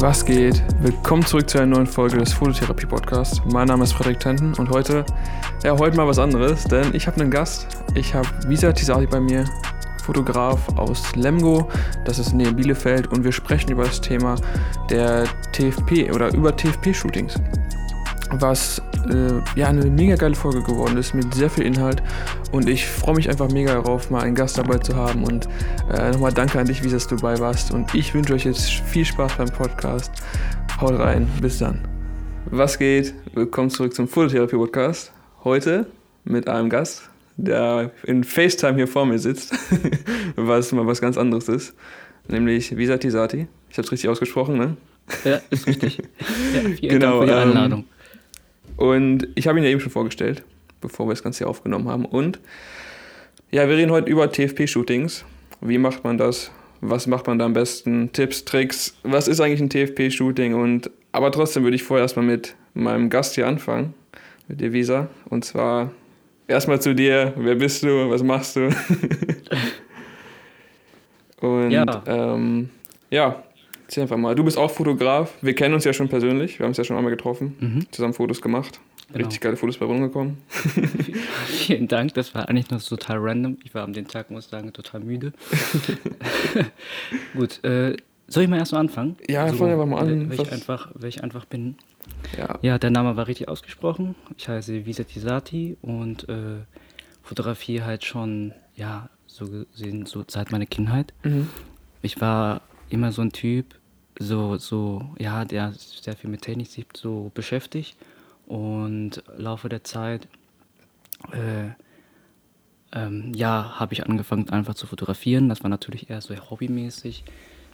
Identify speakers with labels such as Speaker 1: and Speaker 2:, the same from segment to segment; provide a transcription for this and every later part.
Speaker 1: Was geht? Willkommen zurück zu einer neuen Folge des Fototherapie Podcasts. Mein Name ist Frederik Tenten und heute, ja, heute mal was anderes, denn ich habe einen Gast. Ich habe Visa Tisati bei mir, Fotograf aus Lemgo, das ist neben Bielefeld und wir sprechen über das Thema der TFP oder über TFP-Shootings. Was äh, ja eine mega geile Folge geworden ist mit sehr viel Inhalt und ich freue mich einfach mega darauf, mal einen Gast dabei zu haben und äh, nochmal danke an dich, wie dass du dabei warst und ich wünsche euch jetzt viel Spaß beim Podcast. Haut rein, bis dann. Was geht? Willkommen zurück zum Fototherapie Podcast. Heute mit einem Gast, der in FaceTime hier vor mir sitzt, was mal was ganz anderes ist, nämlich Visa Tisati. Ich habe es richtig ausgesprochen, ne?
Speaker 2: Ja, ist richtig. Ja, vielen
Speaker 1: Genau,
Speaker 2: Dank für die
Speaker 1: ähm,
Speaker 2: Einladung.
Speaker 1: Und ich habe ihn ja eben schon vorgestellt, bevor wir das Ganze hier aufgenommen haben. Und ja, wir reden heute über TFP-Shootings. Wie macht man das? Was macht man da am besten? Tipps, Tricks? Was ist eigentlich ein TFP-Shooting? Und aber trotzdem würde ich vorher erstmal mit meinem Gast hier anfangen, mit dir Visa. Und zwar erstmal zu dir. Wer bist du? Was machst du? Und
Speaker 2: Ja.
Speaker 1: ähm, ja, erzähl einfach mal. Du bist auch Fotograf. Wir kennen uns ja schon persönlich. Wir haben uns ja schon einmal getroffen,
Speaker 2: Mhm.
Speaker 1: zusammen Fotos gemacht.
Speaker 2: Genau.
Speaker 1: Richtig geile Fotos bei rumgekommen.
Speaker 2: Vielen Dank, das war eigentlich nur total random. Ich war an dem Tag, muss ich sagen, total müde. Gut, äh, soll ich mal erst mal anfangen?
Speaker 1: Ja, fang einfach mal an. Was-
Speaker 2: ich einfach, wer ich einfach bin.
Speaker 1: Ja.
Speaker 2: Ja, der Name war richtig ausgesprochen. Ich heiße Visa Tisati und äh, fotografiere halt schon, ja, so gesehen, so seit meiner Kindheit.
Speaker 1: Mhm.
Speaker 2: Ich war immer so ein Typ, so, so, ja, der sehr viel mit Technik sich so beschäftigt und im Laufe der Zeit, äh, ähm, ja, habe ich angefangen einfach zu fotografieren. Das war natürlich eher so hobbymäßig.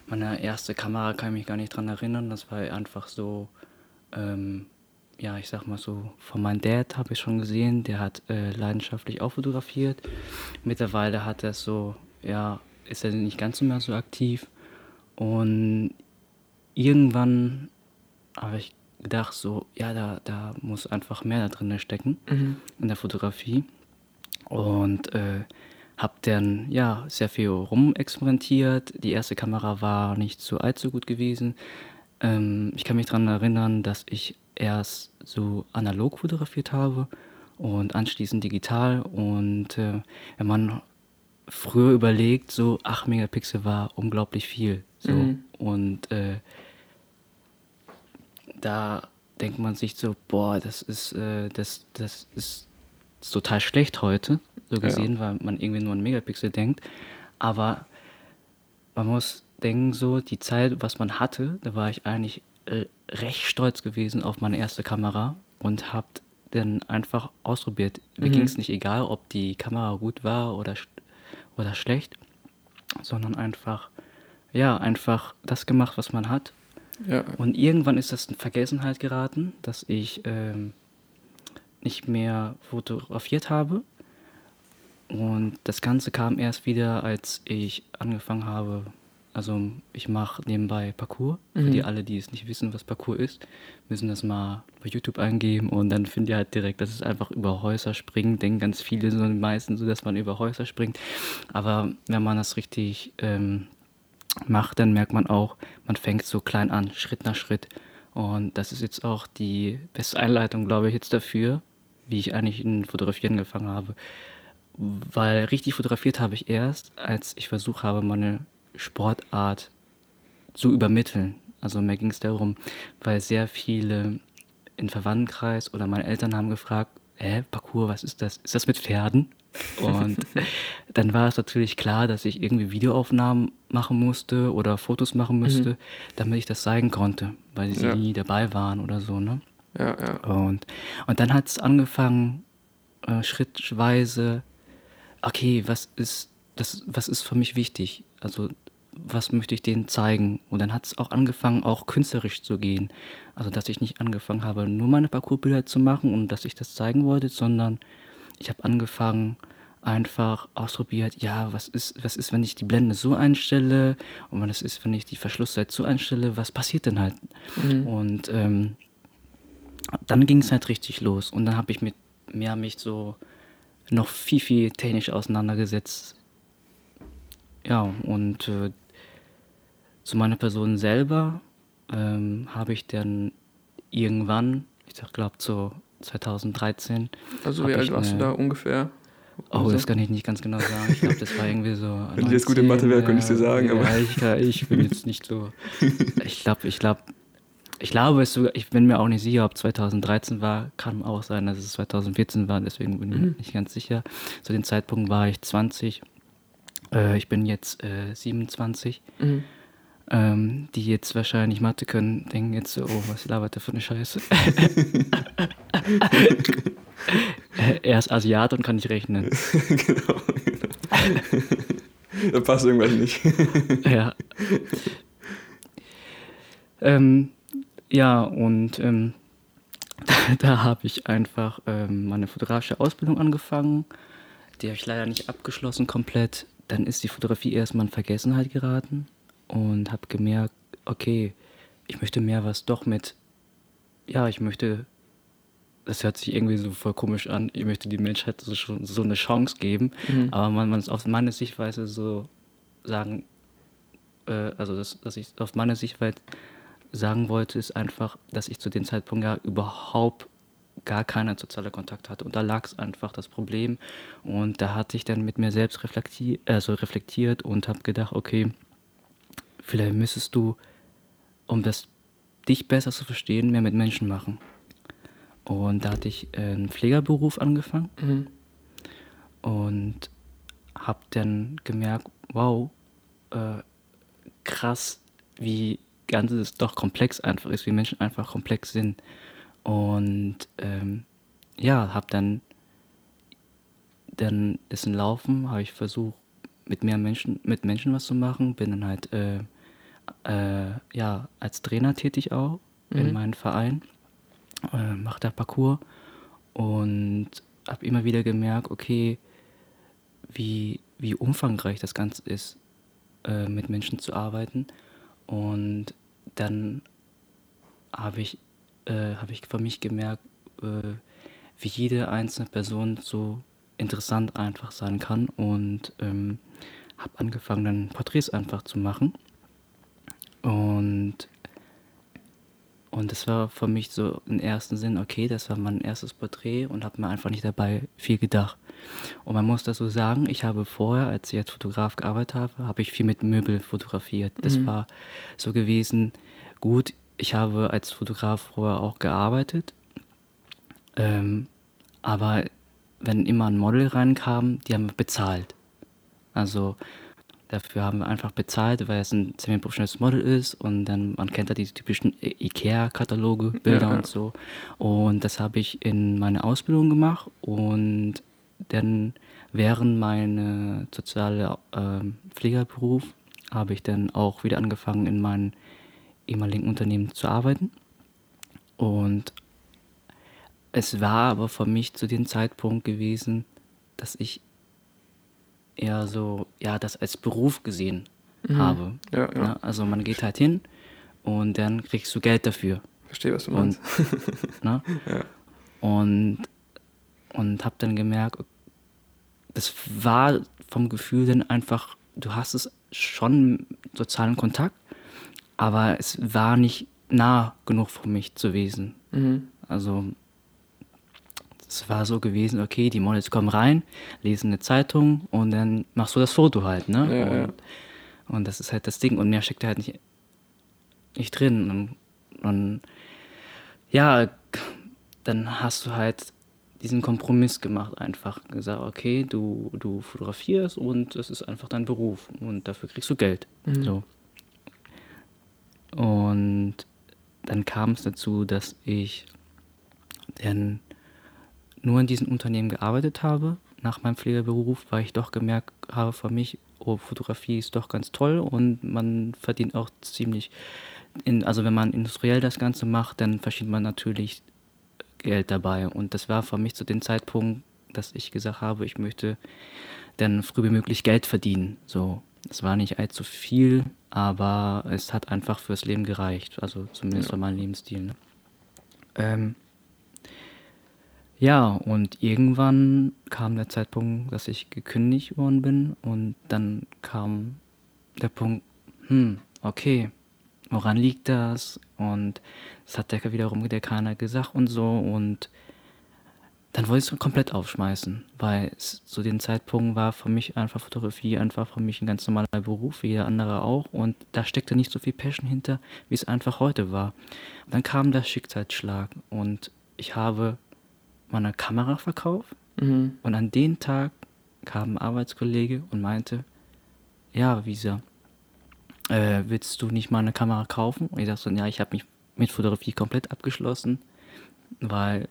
Speaker 2: Meine erste Kamera kann ich mich gar nicht dran erinnern. Das war einfach so, ähm, ja, ich sag mal so, von meinem Dad habe ich schon gesehen, der hat äh, leidenschaftlich auch fotografiert. Mittlerweile hat er so, ja, ist er nicht ganz so mehr so aktiv. Und irgendwann habe ich gedacht, so, ja, da, da muss einfach mehr da drin stecken
Speaker 1: Mhm.
Speaker 2: in der Fotografie. Und äh, habe dann ja sehr viel rumexperimentiert. Die erste Kamera war nicht so allzu gut gewesen. Ähm, ich kann mich daran erinnern, dass ich erst so analog fotografiert habe und anschließend digital. Und äh, wenn man früher überlegt, so 8 Megapixel war unglaublich viel. So.
Speaker 1: Mhm.
Speaker 2: Und äh, da denkt man sich so, boah, das ist, äh, das, das ist total schlecht heute, so gesehen, weil man irgendwie nur an Megapixel denkt. Aber man muss denken, so die Zeit, was man hatte, da war ich eigentlich äh, recht stolz gewesen auf meine erste Kamera und habe dann einfach ausprobiert. Mir
Speaker 1: Mhm.
Speaker 2: ging es nicht egal, ob die Kamera gut war oder, oder schlecht, sondern einfach, ja, einfach das gemacht, was man hat.
Speaker 1: Ja.
Speaker 2: Und irgendwann ist das in Vergessenheit geraten, dass ich ähm, nicht mehr fotografiert habe. Und das Ganze kam erst wieder, als ich angefangen habe. Also ich mache nebenbei Parkour. Für
Speaker 1: Mhm.
Speaker 2: die alle, die es nicht wissen, was Parkour ist, müssen das mal bei YouTube eingeben und dann finden die halt direkt, dass es einfach über Häuser springen. Denken ganz viele, so die meisten so, dass man über Häuser springt. Aber wenn man das richtig ähm, macht, dann merkt man auch, man fängt so klein an, Schritt nach Schritt. Und das ist jetzt auch die beste Einleitung, glaube ich, jetzt dafür, wie ich eigentlich in Fotografieren angefangen habe. Weil richtig fotografiert habe ich erst, als ich versucht habe, meine Sportart zu übermitteln. Also mir ging es darum, weil sehr viele im Verwandtenkreis oder meine Eltern haben gefragt, hä, Parkour, was ist das? Ist das mit Pferden? Und dann war es natürlich klar, dass ich irgendwie Videoaufnahmen machen musste oder Fotos machen müsste, damit ich das zeigen konnte, weil sie
Speaker 1: Ja.
Speaker 2: nie dabei waren oder so, ne?
Speaker 1: Ja, ja.
Speaker 2: Und, und dann hat es angefangen, äh, schrittweise, okay, was ist, das, was ist für mich wichtig? Also, was möchte ich denen zeigen? Und dann hat es auch angefangen, auch künstlerisch zu gehen. Also, dass ich nicht angefangen habe, nur meine Parcoursbilder zu machen und dass ich das zeigen wollte, sondern ich habe angefangen, einfach ausprobiert, ja, was ist, was ist, wenn ich die Blende so einstelle und was ist, wenn ich die Verschlusszeit so einstelle, was passiert denn halt?
Speaker 1: Mhm.
Speaker 2: Und ähm, dann ging es halt richtig los und dann habe ich mit mehr mich so noch viel, viel technisch auseinandergesetzt. Ja, und äh, zu meiner Person selber ähm, habe ich dann irgendwann, ich glaube so 2013.
Speaker 1: Also wie alt warst du da ungefähr?
Speaker 2: Oh, also? das kann ich nicht ganz genau sagen. Ich glaube, das war irgendwie so.
Speaker 1: Wenn 19, ich jetzt gut in Mathe wäre, könnte ich dir sagen.
Speaker 2: Ja, aber ich, ich bin jetzt nicht so. Ich glaube, ich glaube, ich glaube es sogar, ich bin mir auch nicht sicher, ob 2013 war. Kann auch sein, dass es 2014 war, deswegen bin ich mhm. nicht ganz sicher. Zu dem Zeitpunkt war ich 20. Äh, ich bin jetzt äh, 27. Mhm. Ähm, die jetzt wahrscheinlich Mathe können, denken jetzt so, oh, was labert der für eine Scheiße. er ist Asiat und kann nicht rechnen. genau,
Speaker 1: genau. da passt irgendwas nicht.
Speaker 2: ja. Ähm, ja, und ähm, da, da habe ich einfach ähm, meine fotografische Ausbildung angefangen. Die habe ich leider nicht abgeschlossen komplett. Dann ist die Fotografie erstmal in Vergessenheit geraten und habe gemerkt, okay, ich möchte mehr was doch mit, ja, ich möchte, das hört sich irgendwie so voll komisch an, ich möchte die Menschheit so, so eine Chance geben, mhm. aber man, man aus meiner Sichtweise so sagen, äh, also das, dass ich auf meine Sichtweise sagen wollte, ist einfach, dass ich zu dem Zeitpunkt ja überhaupt gar keinen sozialen Kontakt hatte. Und da lag es einfach das Problem. Und da hatte ich dann mit mir selbst reflektiert, also reflektiert und habe gedacht, okay, vielleicht müsstest du, um das dich besser zu verstehen, mehr mit Menschen machen. Und da hatte ich einen Pflegerberuf angefangen mhm. und habe dann gemerkt, wow, äh, krass, wie Ganzes doch komplex einfach ist, wie Menschen einfach komplex sind. Und ähm, ja, habe dann, dann ist ein Laufen, habe ich versucht, mit mehr Menschen, mit Menschen was zu machen, bin dann halt äh, äh, ja, als Trainer tätig auch mhm. in meinem Verein, äh, mache da Parcours und habe immer wieder gemerkt, okay, wie, wie umfangreich das Ganze ist, äh, mit Menschen zu arbeiten. Und dann habe ich, äh, hab ich für mich gemerkt, äh, wie jede einzelne Person so interessant einfach sein kann und ähm, habe angefangen, dann Porträts einfach zu machen. Und und das war für mich so im ersten Sinn, okay, das war mein erstes Porträt und habe mir einfach nicht dabei viel gedacht. Und man muss das so sagen, ich habe vorher, als ich als Fotograf gearbeitet habe, habe ich viel mit Möbel fotografiert. Das mhm. war so gewesen, gut, ich habe als Fotograf vorher auch gearbeitet, ähm, aber wenn immer ein Model reinkam, die haben bezahlt. Also Dafür haben wir einfach bezahlt, weil es ein semi-professionelles Model ist und dann, man kennt ja diese typischen IKEA-Kataloge, Bilder ja. und so. Und das habe ich in meiner Ausbildung gemacht und dann während meinem sozialen äh, Pflegerberuf habe ich dann auch wieder angefangen, in meinem ehemaligen Unternehmen zu arbeiten. Und es war aber für mich zu dem Zeitpunkt gewesen, dass ich eher so, ja, das als Beruf gesehen mhm. habe. Ja, ja. ja, also man geht halt hin und dann kriegst du Geld dafür.
Speaker 1: Verstehe, was du meinst.
Speaker 2: Und, ne? ja. und, und habe dann gemerkt, das war vom Gefühl dann einfach, du hast es schon sozialen Kontakt, aber es war nicht nah genug für mich zu wesen. Mhm. Also es war so gewesen, okay, die Models kommen rein, lesen eine Zeitung und dann machst du das Foto halt, ne? Ja, und, ja. und, das ist halt das Ding und mehr steckt halt nicht, nicht drin. Und, und ja, dann hast du halt diesen Kompromiss gemacht, einfach gesagt, okay, du, du fotografierst und es ist einfach dein Beruf und dafür kriegst du Geld. Mhm. So. Und dann kam es dazu, dass ich dann nur in diesem Unternehmen gearbeitet habe, nach meinem Pflegeberuf, weil ich doch gemerkt habe für mich, oh, Fotografie ist doch ganz toll und man verdient auch ziemlich, in, also wenn man industriell das Ganze macht, dann verdient man natürlich Geld dabei. Und das war für mich zu dem Zeitpunkt, dass ich gesagt habe, ich möchte dann früh wie möglich Geld verdienen. So, es war nicht allzu viel, aber es hat einfach fürs Leben gereicht, also zumindest ja. für meinen Lebensstil. Ne? Ähm, ja, und irgendwann kam der Zeitpunkt, dass ich gekündigt worden bin und dann kam der Punkt, hm, okay, woran liegt das? Und das hat der wiederum der keiner gesagt und so. Und dann wollte ich es komplett aufschmeißen, weil es zu dem Zeitpunkt war für mich einfach Fotografie einfach für mich ein ganz normaler Beruf, wie jeder andere auch. Und da steckte nicht so viel Passion hinter, wie es einfach heute war. Und dann kam der Schicksalsschlag und ich habe meine Kamera verkauft.
Speaker 1: Mhm.
Speaker 2: Und an dem Tag kam ein Arbeitskollege und meinte, ja, Visa, äh, willst du nicht mal eine Kamera kaufen? Und ich sagte so, ja, ich habe mich mit Fotografie komplett abgeschlossen, weil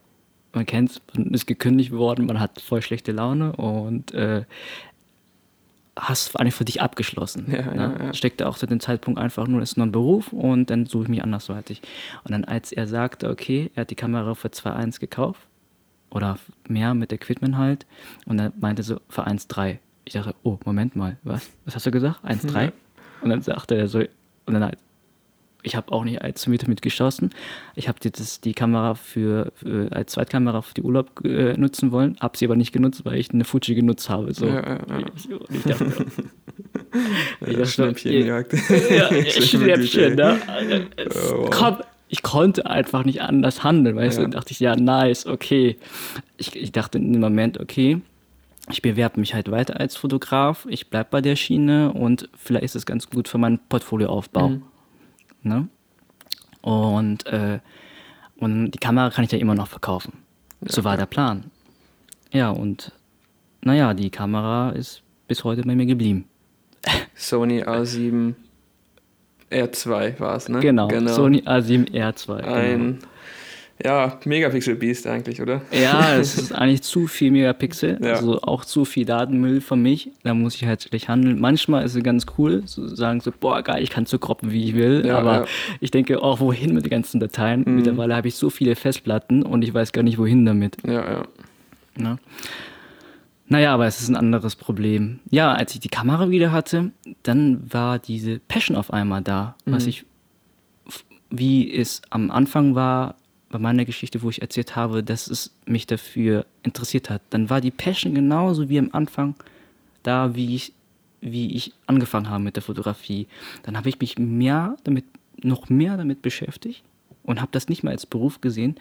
Speaker 2: man kennt es, man ist gekündigt worden, man hat voll schlechte Laune und äh, hast eigentlich für dich abgeschlossen.
Speaker 1: Ja,
Speaker 2: ne?
Speaker 1: ja, ja.
Speaker 2: Steckte auch zu dem Zeitpunkt einfach nur, das ist nur ein Beruf und dann suche ich mich andersweitig. Und dann, als er sagte, okay, er hat die Kamera für 2,1 gekauft oder mehr mit Equipment halt und er meinte so für 1,3. Ich dachte, oh, Moment mal, was? Was hast du gesagt? 1,3?
Speaker 1: Ja.
Speaker 2: Und dann sagte er so, und dann halt, ich habe auch nicht allzu mit damit geschossen. Ich habe die Kamera für, für als Zweitkamera für die Urlaub äh, nutzen wollen, habe sie aber nicht genutzt, weil ich eine Fuji genutzt habe. So.
Speaker 1: Ja, ja, ja.
Speaker 2: Ich, ich dachte,
Speaker 1: Ja,
Speaker 2: das
Speaker 1: Schnäppchenjagd.
Speaker 2: ja,
Speaker 1: Schlimme Güte,
Speaker 2: Schnäppchen, ne?
Speaker 1: Oh, wow.
Speaker 2: komm, ich konnte einfach nicht anders handeln, weißt
Speaker 1: Ja.
Speaker 2: du? Dann dachte ich, ja, nice, okay. Ich, ich dachte in dem Moment, okay, ich bewerbe mich halt weiter als Fotograf, ich bleibe bei der Schiene und vielleicht ist es ganz gut für meinen Portfolioaufbau.
Speaker 1: Mhm.
Speaker 2: Ne? Und, äh, und die Kamera kann ich ja immer noch verkaufen. so war der Plan. Ja, und naja, die Kamera ist bis heute bei mir geblieben.
Speaker 1: Sony A7 R2 war es, ne?
Speaker 2: Genau, Sony A7 R2. Genau.
Speaker 1: Ein ja, Megapixel-Beast eigentlich, oder?
Speaker 2: Ja, es ist eigentlich zu viel Megapixel,
Speaker 1: Ja.
Speaker 2: also auch zu viel Datenmüll für mich. Da muss ich halt schlecht handeln. Manchmal ist es ganz cool, zu sagen so, boah, geil, ich kann so kroppen, wie ich will.
Speaker 1: Ja,
Speaker 2: aber
Speaker 1: ja. Mhm.
Speaker 2: ich denke auch, wohin mit den ganzen Dateien? Mittlerweile habe ich so viele Festplatten und ich weiß gar nicht, wohin damit.
Speaker 1: Ja, ja.
Speaker 2: Ne? Naja, aber es ist ein anderes Problem. Ja, als ich die Kamera wieder hatte, dann war diese Passion auf einmal da, was
Speaker 1: Mhm.
Speaker 2: ich, f- wie es am Anfang war, bei meiner Geschichte, wo ich erzählt habe, dass es mich dafür interessiert hat. Dann war die Passion genauso wie am Anfang da, wie ich, wie ich angefangen habe mit der Fotografie. Dann habe ich mich mehr damit, noch mehr damit beschäftigt und habe das nicht mehr als Beruf gesehen,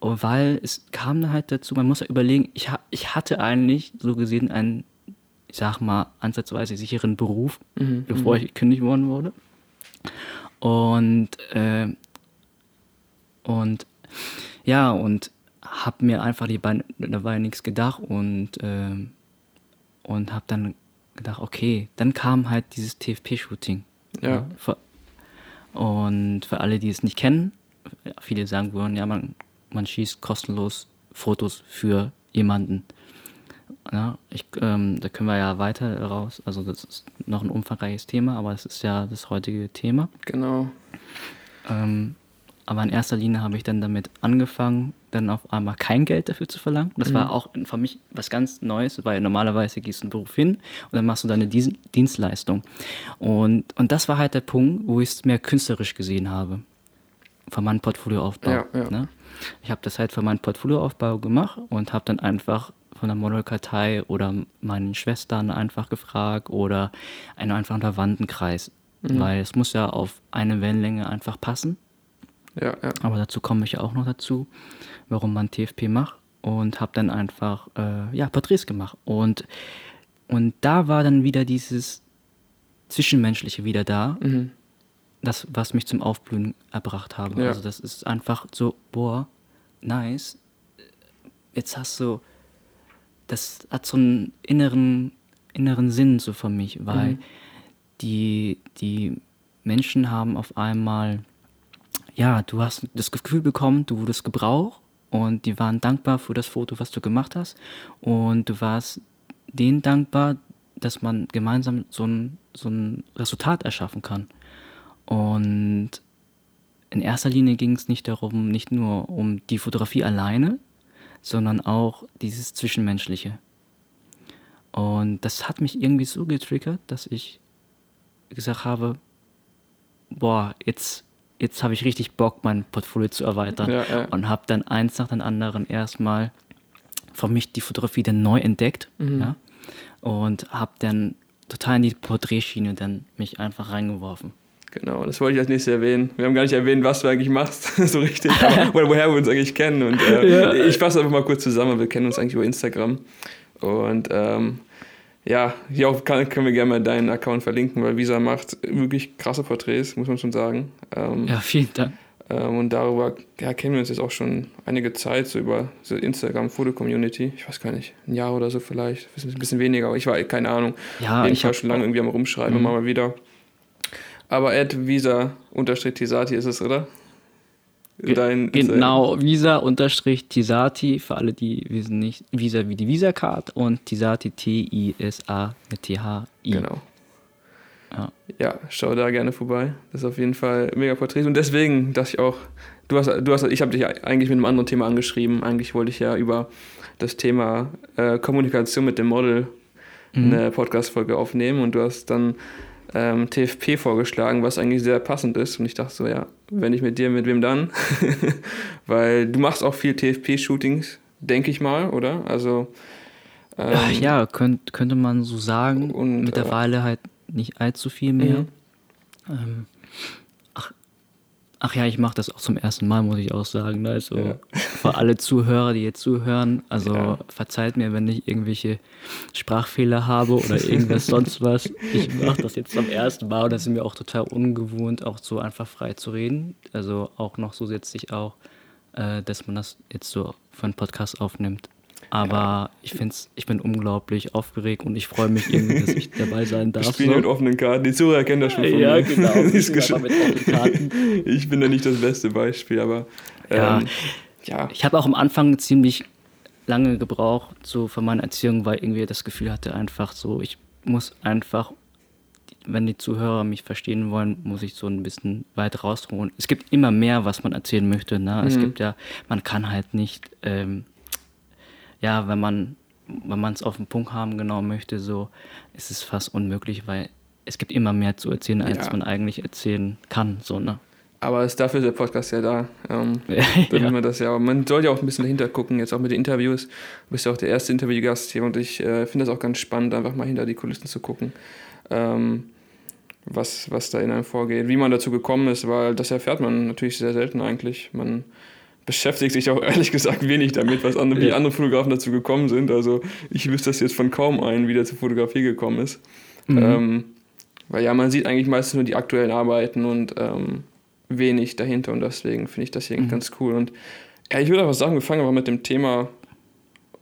Speaker 2: weil es kam dann halt dazu, man muss ja überlegen, ich, ha- ich hatte eigentlich so gesehen einen, ich sag mal, ansatzweise sicheren Beruf,
Speaker 1: Mhm,
Speaker 2: bevor ich gekündigt worden wurde. Und, äh, und ja, und habe mir einfach die Beine, dabei nichts gedacht und, ähm, und habe dann gedacht, okay, dann kam halt dieses TFP-Shooting.
Speaker 1: Ja.
Speaker 2: Für, und für alle, die es nicht kennen, viele sagen würden, ja, man, man schießt kostenlos Fotos für jemanden. Ja, ich, ähm, da können wir ja weiter raus. Also das ist noch ein umfangreiches Thema, aber es ist ja das heutige Thema.
Speaker 1: Genau.
Speaker 2: Ähm, aber in erster Linie habe ich dann damit angefangen, dann auf einmal kein Geld dafür zu verlangen. Das war auch für mich was ganz Neues, weil normalerweise gehst du einen Beruf hin und dann machst du deine Dienstleistung. Und, und das war halt der Punkt, wo ich es mehr künstlerisch gesehen habe. Von meinem Portfolioaufbau.
Speaker 1: Ja, ja.
Speaker 2: Ne? Ich habe das halt für meinen Portfolioaufbau gemacht und habe dann einfach von der Modelkartei oder meinen Schwestern einfach gefragt oder einen einfachen Verwandtenkreis. Weil es muss ja auf eine Wellenlänge einfach passen.
Speaker 1: Ja, ja.
Speaker 2: Aber dazu komme ich ja auch noch dazu, warum man TFP macht. Und habe dann einfach äh, ja, Porträts gemacht. Und, und da war dann wieder dieses Zwischenmenschliche wieder da,
Speaker 1: Mhm.
Speaker 2: Das, was mich zum Aufblühen erbracht habe.
Speaker 1: Ja.
Speaker 2: Also das ist einfach so, boah, nice. Jetzt hast du, das hat so einen inneren, inneren Sinn so für mich, weil die, die Menschen haben auf einmal, ja, du hast das Gefühl bekommen, du wurdest gebraucht und die waren dankbar für das Foto, was du gemacht hast und du warst denen dankbar, dass man gemeinsam so ein, so ein Resultat erschaffen kann. Und in erster Linie ging es nicht darum, nicht nur um die Fotografie alleine, sondern auch dieses Zwischenmenschliche. Und das hat mich irgendwie so getriggert, dass ich gesagt habe, boah, jetzt, jetzt habe ich richtig Bock, mein Portfolio zu erweitern.
Speaker 1: Ja, ja.
Speaker 2: Und habe dann eins nach dem anderen erstmal für mich die Fotografie dann neu entdeckt.
Speaker 1: Mhm.
Speaker 2: Ja? Und habe dann total in die Porträtschiene dann mich einfach reingeworfen.
Speaker 1: Genau, das wollte ich als nächstes erwähnen. Wir haben gar nicht erwähnt, was du eigentlich machst, so richtig, aber, oder woher wir uns eigentlich kennen. Und äh, ja. ich fasse einfach mal kurz zusammen. Wir kennen uns eigentlich über Instagram. Und ähm, ja, hier auch kann, können wir gerne mal deinen Account verlinken, weil Visa macht wirklich krasse Porträts, muss man schon sagen.
Speaker 2: Ähm, ja, vielen Dank.
Speaker 1: Ähm, und darüber ja, kennen wir uns jetzt auch schon einige Zeit, so über so Instagram-Foto-Community. Ich weiß gar nicht, ein Jahr oder so vielleicht, ein bisschen weniger, aber ich war keine Ahnung.
Speaker 2: Ja,
Speaker 1: ich war schon lange irgendwie am Rumschreiben, mhm. immer mal wieder. Aber Ad Visa-Tisati ist es, oder?
Speaker 2: Dein, genau, Visa-Tisati, für alle, die wissen nicht, Visa wie die Visa-Card und Tisati T-I-S-A mit T-H-I.
Speaker 1: Genau. Ja. ja, schau da gerne vorbei. Das ist auf jeden Fall mega Porträt. Und deswegen dachte ich auch, du hast, du hast, ich habe dich eigentlich mit einem anderen Thema angeschrieben. Eigentlich wollte ich ja über das Thema äh, Kommunikation mit dem Model mhm. eine Podcast-Folge aufnehmen und du hast dann ähm, TFP vorgeschlagen, was eigentlich sehr passend ist. Und ich dachte so, ja, wenn ich mit dir, mit wem dann? Weil du machst auch viel TFP-Shootings, denke ich mal, oder? Also
Speaker 2: ähm, ja, könnt, könnte man so sagen. Und, Mittlerweile äh, halt nicht allzu viel mehr. Mhm. Ähm, ach, ach ja, ich mache das auch zum ersten Mal, muss ich auch sagen. Ne? Also ja. für alle Zuhörer, die jetzt zuhören, also ja. verzeiht mir, wenn ich irgendwelche Sprachfehler habe oder irgendwas sonst was. Ich mache das jetzt zum ersten Mal und das ist mir auch total ungewohnt, auch so einfach frei zu reden. Also auch noch so setzt sich auch, äh, dass man das jetzt so für einen Podcast aufnimmt. Aber ja. ich find's, ich bin unglaublich aufgeregt und ich freue mich irgendwie, dass ich dabei sein darf.
Speaker 1: Spielen so. mit offenen Karten. Die Zuhörer kennen das schon von
Speaker 2: ja,
Speaker 1: mir.
Speaker 2: Genau, mit offenen Karten.
Speaker 1: Ich bin da nicht das beste Beispiel, aber
Speaker 2: ähm, ja. ja. Ich habe auch am Anfang ziemlich lange gebraucht, so für meine Erziehung, weil irgendwie das Gefühl hatte, einfach so, ich muss einfach, wenn die Zuhörer mich verstehen wollen, muss ich so ein bisschen weit rausholen. Es gibt immer mehr, was man erzählen möchte. Ne? Mhm. Es gibt ja, man kann halt nicht ähm, ja, wenn man wenn man es auf den Punkt haben genau möchte, so ist es fast unmöglich, weil es gibt immer mehr zu erzählen, als ja. man eigentlich erzählen kann, so ne.
Speaker 1: Aber ist dafür der Podcast ja da. Ähm, ja. man das ja. Man soll ja auch ein bisschen dahinter gucken, jetzt auch mit den Interviews. Du bist ja auch der erste Interviewgast hier und ich äh, finde das auch ganz spannend, einfach mal hinter die Kulissen zu gucken, ähm, was, was da in einem vorgeht, wie man dazu gekommen ist, weil das erfährt man natürlich sehr selten eigentlich. Man beschäftigt sich auch ehrlich gesagt wenig damit, was andere, wie andere Fotografen dazu gekommen sind. Also ich wüsste das jetzt von kaum einen, wie der zur Fotografie gekommen ist. Mhm. Ähm, weil ja, man sieht eigentlich meistens nur die aktuellen Arbeiten und ähm, wenig dahinter und deswegen finde ich das hier mhm. ganz cool. Und ja, ich würde einfach sagen, wir fangen aber mit dem Thema,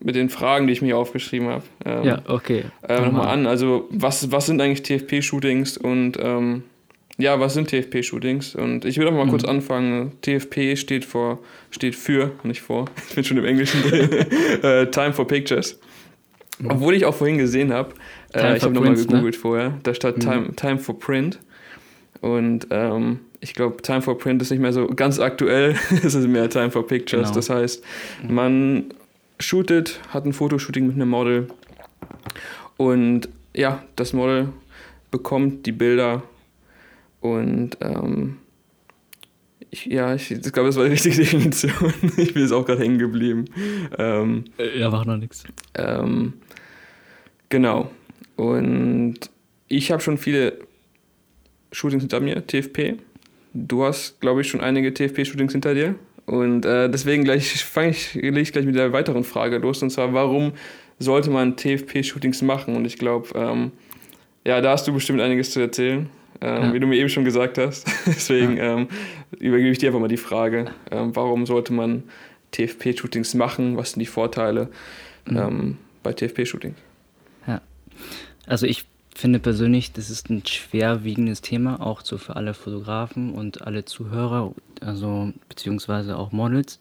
Speaker 1: mit den Fragen, die ich mir aufgeschrieben habe.
Speaker 2: Ähm, ja, okay.
Speaker 1: Äh, Nochmal an. Also, was, was sind eigentlich TFP-Shootings und ähm, ja, was sind TFP-Shootings? Und ich will auch mal mhm. kurz anfangen. TFP steht vor, steht für, nicht vor, ich bin schon im Englischen drin, uh, Time for Pictures. Mhm. Obwohl ich auch vorhin gesehen habe, äh, ich habe nochmal ne? gegoogelt ne? vorher, da steht mhm. Time, Time for Print. Und ähm, ich glaube, Time for Print ist nicht mehr so ganz aktuell, es ist mehr Time for Pictures. Genau. Das heißt, mhm. man shootet, hat ein Fotoshooting mit einem Model und ja, das Model bekommt die Bilder und ähm, ich, ja, ich, ich glaube, das war die richtige Definition. ich bin jetzt auch gerade hängen geblieben. Ähm,
Speaker 2: ja, macht noch nichts.
Speaker 1: Ähm, genau. Und ich habe schon viele Shootings hinter mir, TFP. Du hast, glaube ich, schon einige TFP-Shootings hinter dir. Und äh, deswegen gleich fange ich, lege ich gleich mit der weiteren Frage los. Und zwar, warum sollte man TFP-Shootings machen? Und ich glaube, ähm, ja, da hast du bestimmt einiges zu erzählen ähm, ja. wie du mir eben schon gesagt hast. Deswegen ja. ähm, übergebe ich dir einfach mal die Frage, ähm, warum sollte man TFP-Shootings machen? Was sind die Vorteile mhm. Ähm, bei TFP-Shootings?
Speaker 2: Ja, also ich finde persönlich, das ist ein schwerwiegendes Thema, auch so für alle Fotografen und alle Zuhörer, also beziehungsweise auch Models,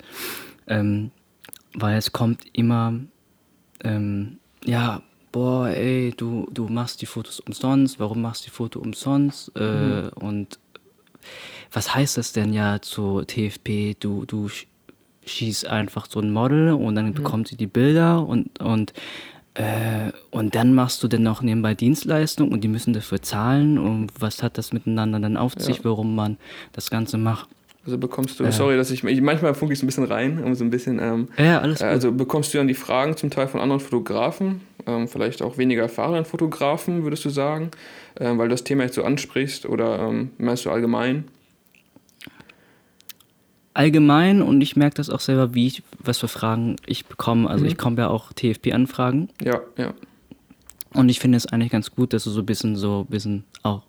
Speaker 2: ähm, weil es kommt immer, ähm, ja, boah, ey, du, du machst die Fotos umsonst, warum machst du die Foto umsonst? Äh, mhm. Und was heißt das denn ja zu TFP? Du, du schießt einfach so ein Model und dann mhm. bekommt sie die Bilder und, und, äh, und dann machst du dann noch nebenbei Dienstleistung und die müssen dafür zahlen und was hat das miteinander dann auf sich, ja. warum man das Ganze macht?
Speaker 1: Also bekommst du, äh. sorry, dass ich, manchmal funke ich so ein bisschen rein, um so ein bisschen, ähm,
Speaker 2: ja, alles
Speaker 1: gut. also bekommst du dann die Fragen zum Teil von anderen Fotografen ähm, vielleicht auch weniger erfahrenen Fotografen, würdest du sagen? Ähm, weil du das Thema jetzt so ansprichst oder ähm, meinst du allgemein?
Speaker 2: Allgemein und ich merke das auch selber, wie ich, was für Fragen ich bekomme. Also
Speaker 1: Mhm.
Speaker 2: ich bekomme ja auch TFP-Anfragen
Speaker 1: Ja, ja.
Speaker 2: und ich finde es eigentlich ganz gut, dass du so ein bisschen so ein bisschen auch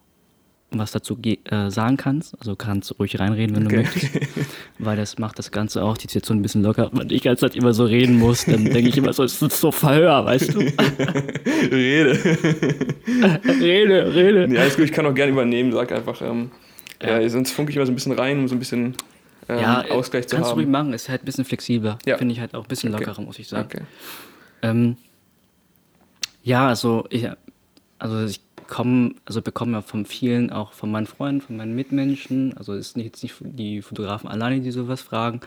Speaker 2: was dazu äh, sagen kannst. Also kannst du ruhig reinreden, wenn du
Speaker 1: Okay.
Speaker 2: möchtest. Weil das macht das Ganze auch die Situation ein bisschen locker. Wenn ich ganz halt immer so reden muss, dann denke ich immer so, es ist so Verhör, weißt du?
Speaker 1: Rede.
Speaker 2: rede, rede.
Speaker 1: ja, alles gut, ich kann auch gerne übernehmen, sag einfach. Ähm, ja.
Speaker 2: Ja.
Speaker 1: sonst funke ich immer so ein bisschen rein, um so ein bisschen ähm,
Speaker 2: ja,
Speaker 1: Ausgleich zu
Speaker 2: kannst du ruhig
Speaker 1: haben.
Speaker 2: machen, ist halt ein bisschen flexibler.
Speaker 1: Ja.
Speaker 2: Finde ich halt auch ein bisschen
Speaker 1: Okay.
Speaker 2: lockerer, muss ich sagen.
Speaker 1: Okay.
Speaker 2: Ähm, ja, also ich, also ich komme, also bekomme ja von vielen, auch von meinen Freunden, von meinen Mitmenschen, also es sind jetzt nicht die Fotografen alleine, die sowas fragen.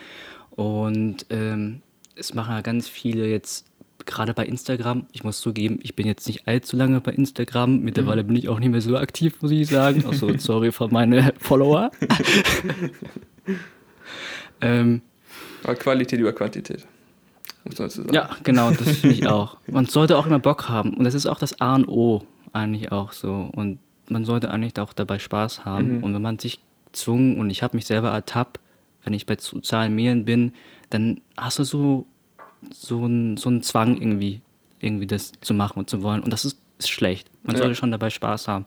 Speaker 2: Und ähm, es machen ja ganz viele jetzt, gerade bei Instagram, ich muss zugeben, ich bin jetzt nicht allzu lange bei Instagram, mittlerweile bin ich auch nicht mehr so aktiv, muss ich sagen. Also sorry für meine Follower. ähm,
Speaker 1: Aber Qualität über Quantität. Muss man dazu sagen.
Speaker 2: Ja, genau, das finde ich auch. Man sollte auch immer Bock haben. Und das ist auch das A und O eigentlich auch so. Und man sollte eigentlich auch dabei Spaß haben.
Speaker 1: Mhm.
Speaker 2: Und wenn man sich gezwungen, und ich habe mich selber ertappt, wenn ich bei sozialen Medien bin, dann hast du so, so einen so einen Zwang irgendwie, irgendwie das zu machen und zu wollen. Und das ist, ist schlecht. Man
Speaker 1: Ja.
Speaker 2: sollte schon dabei Spaß haben.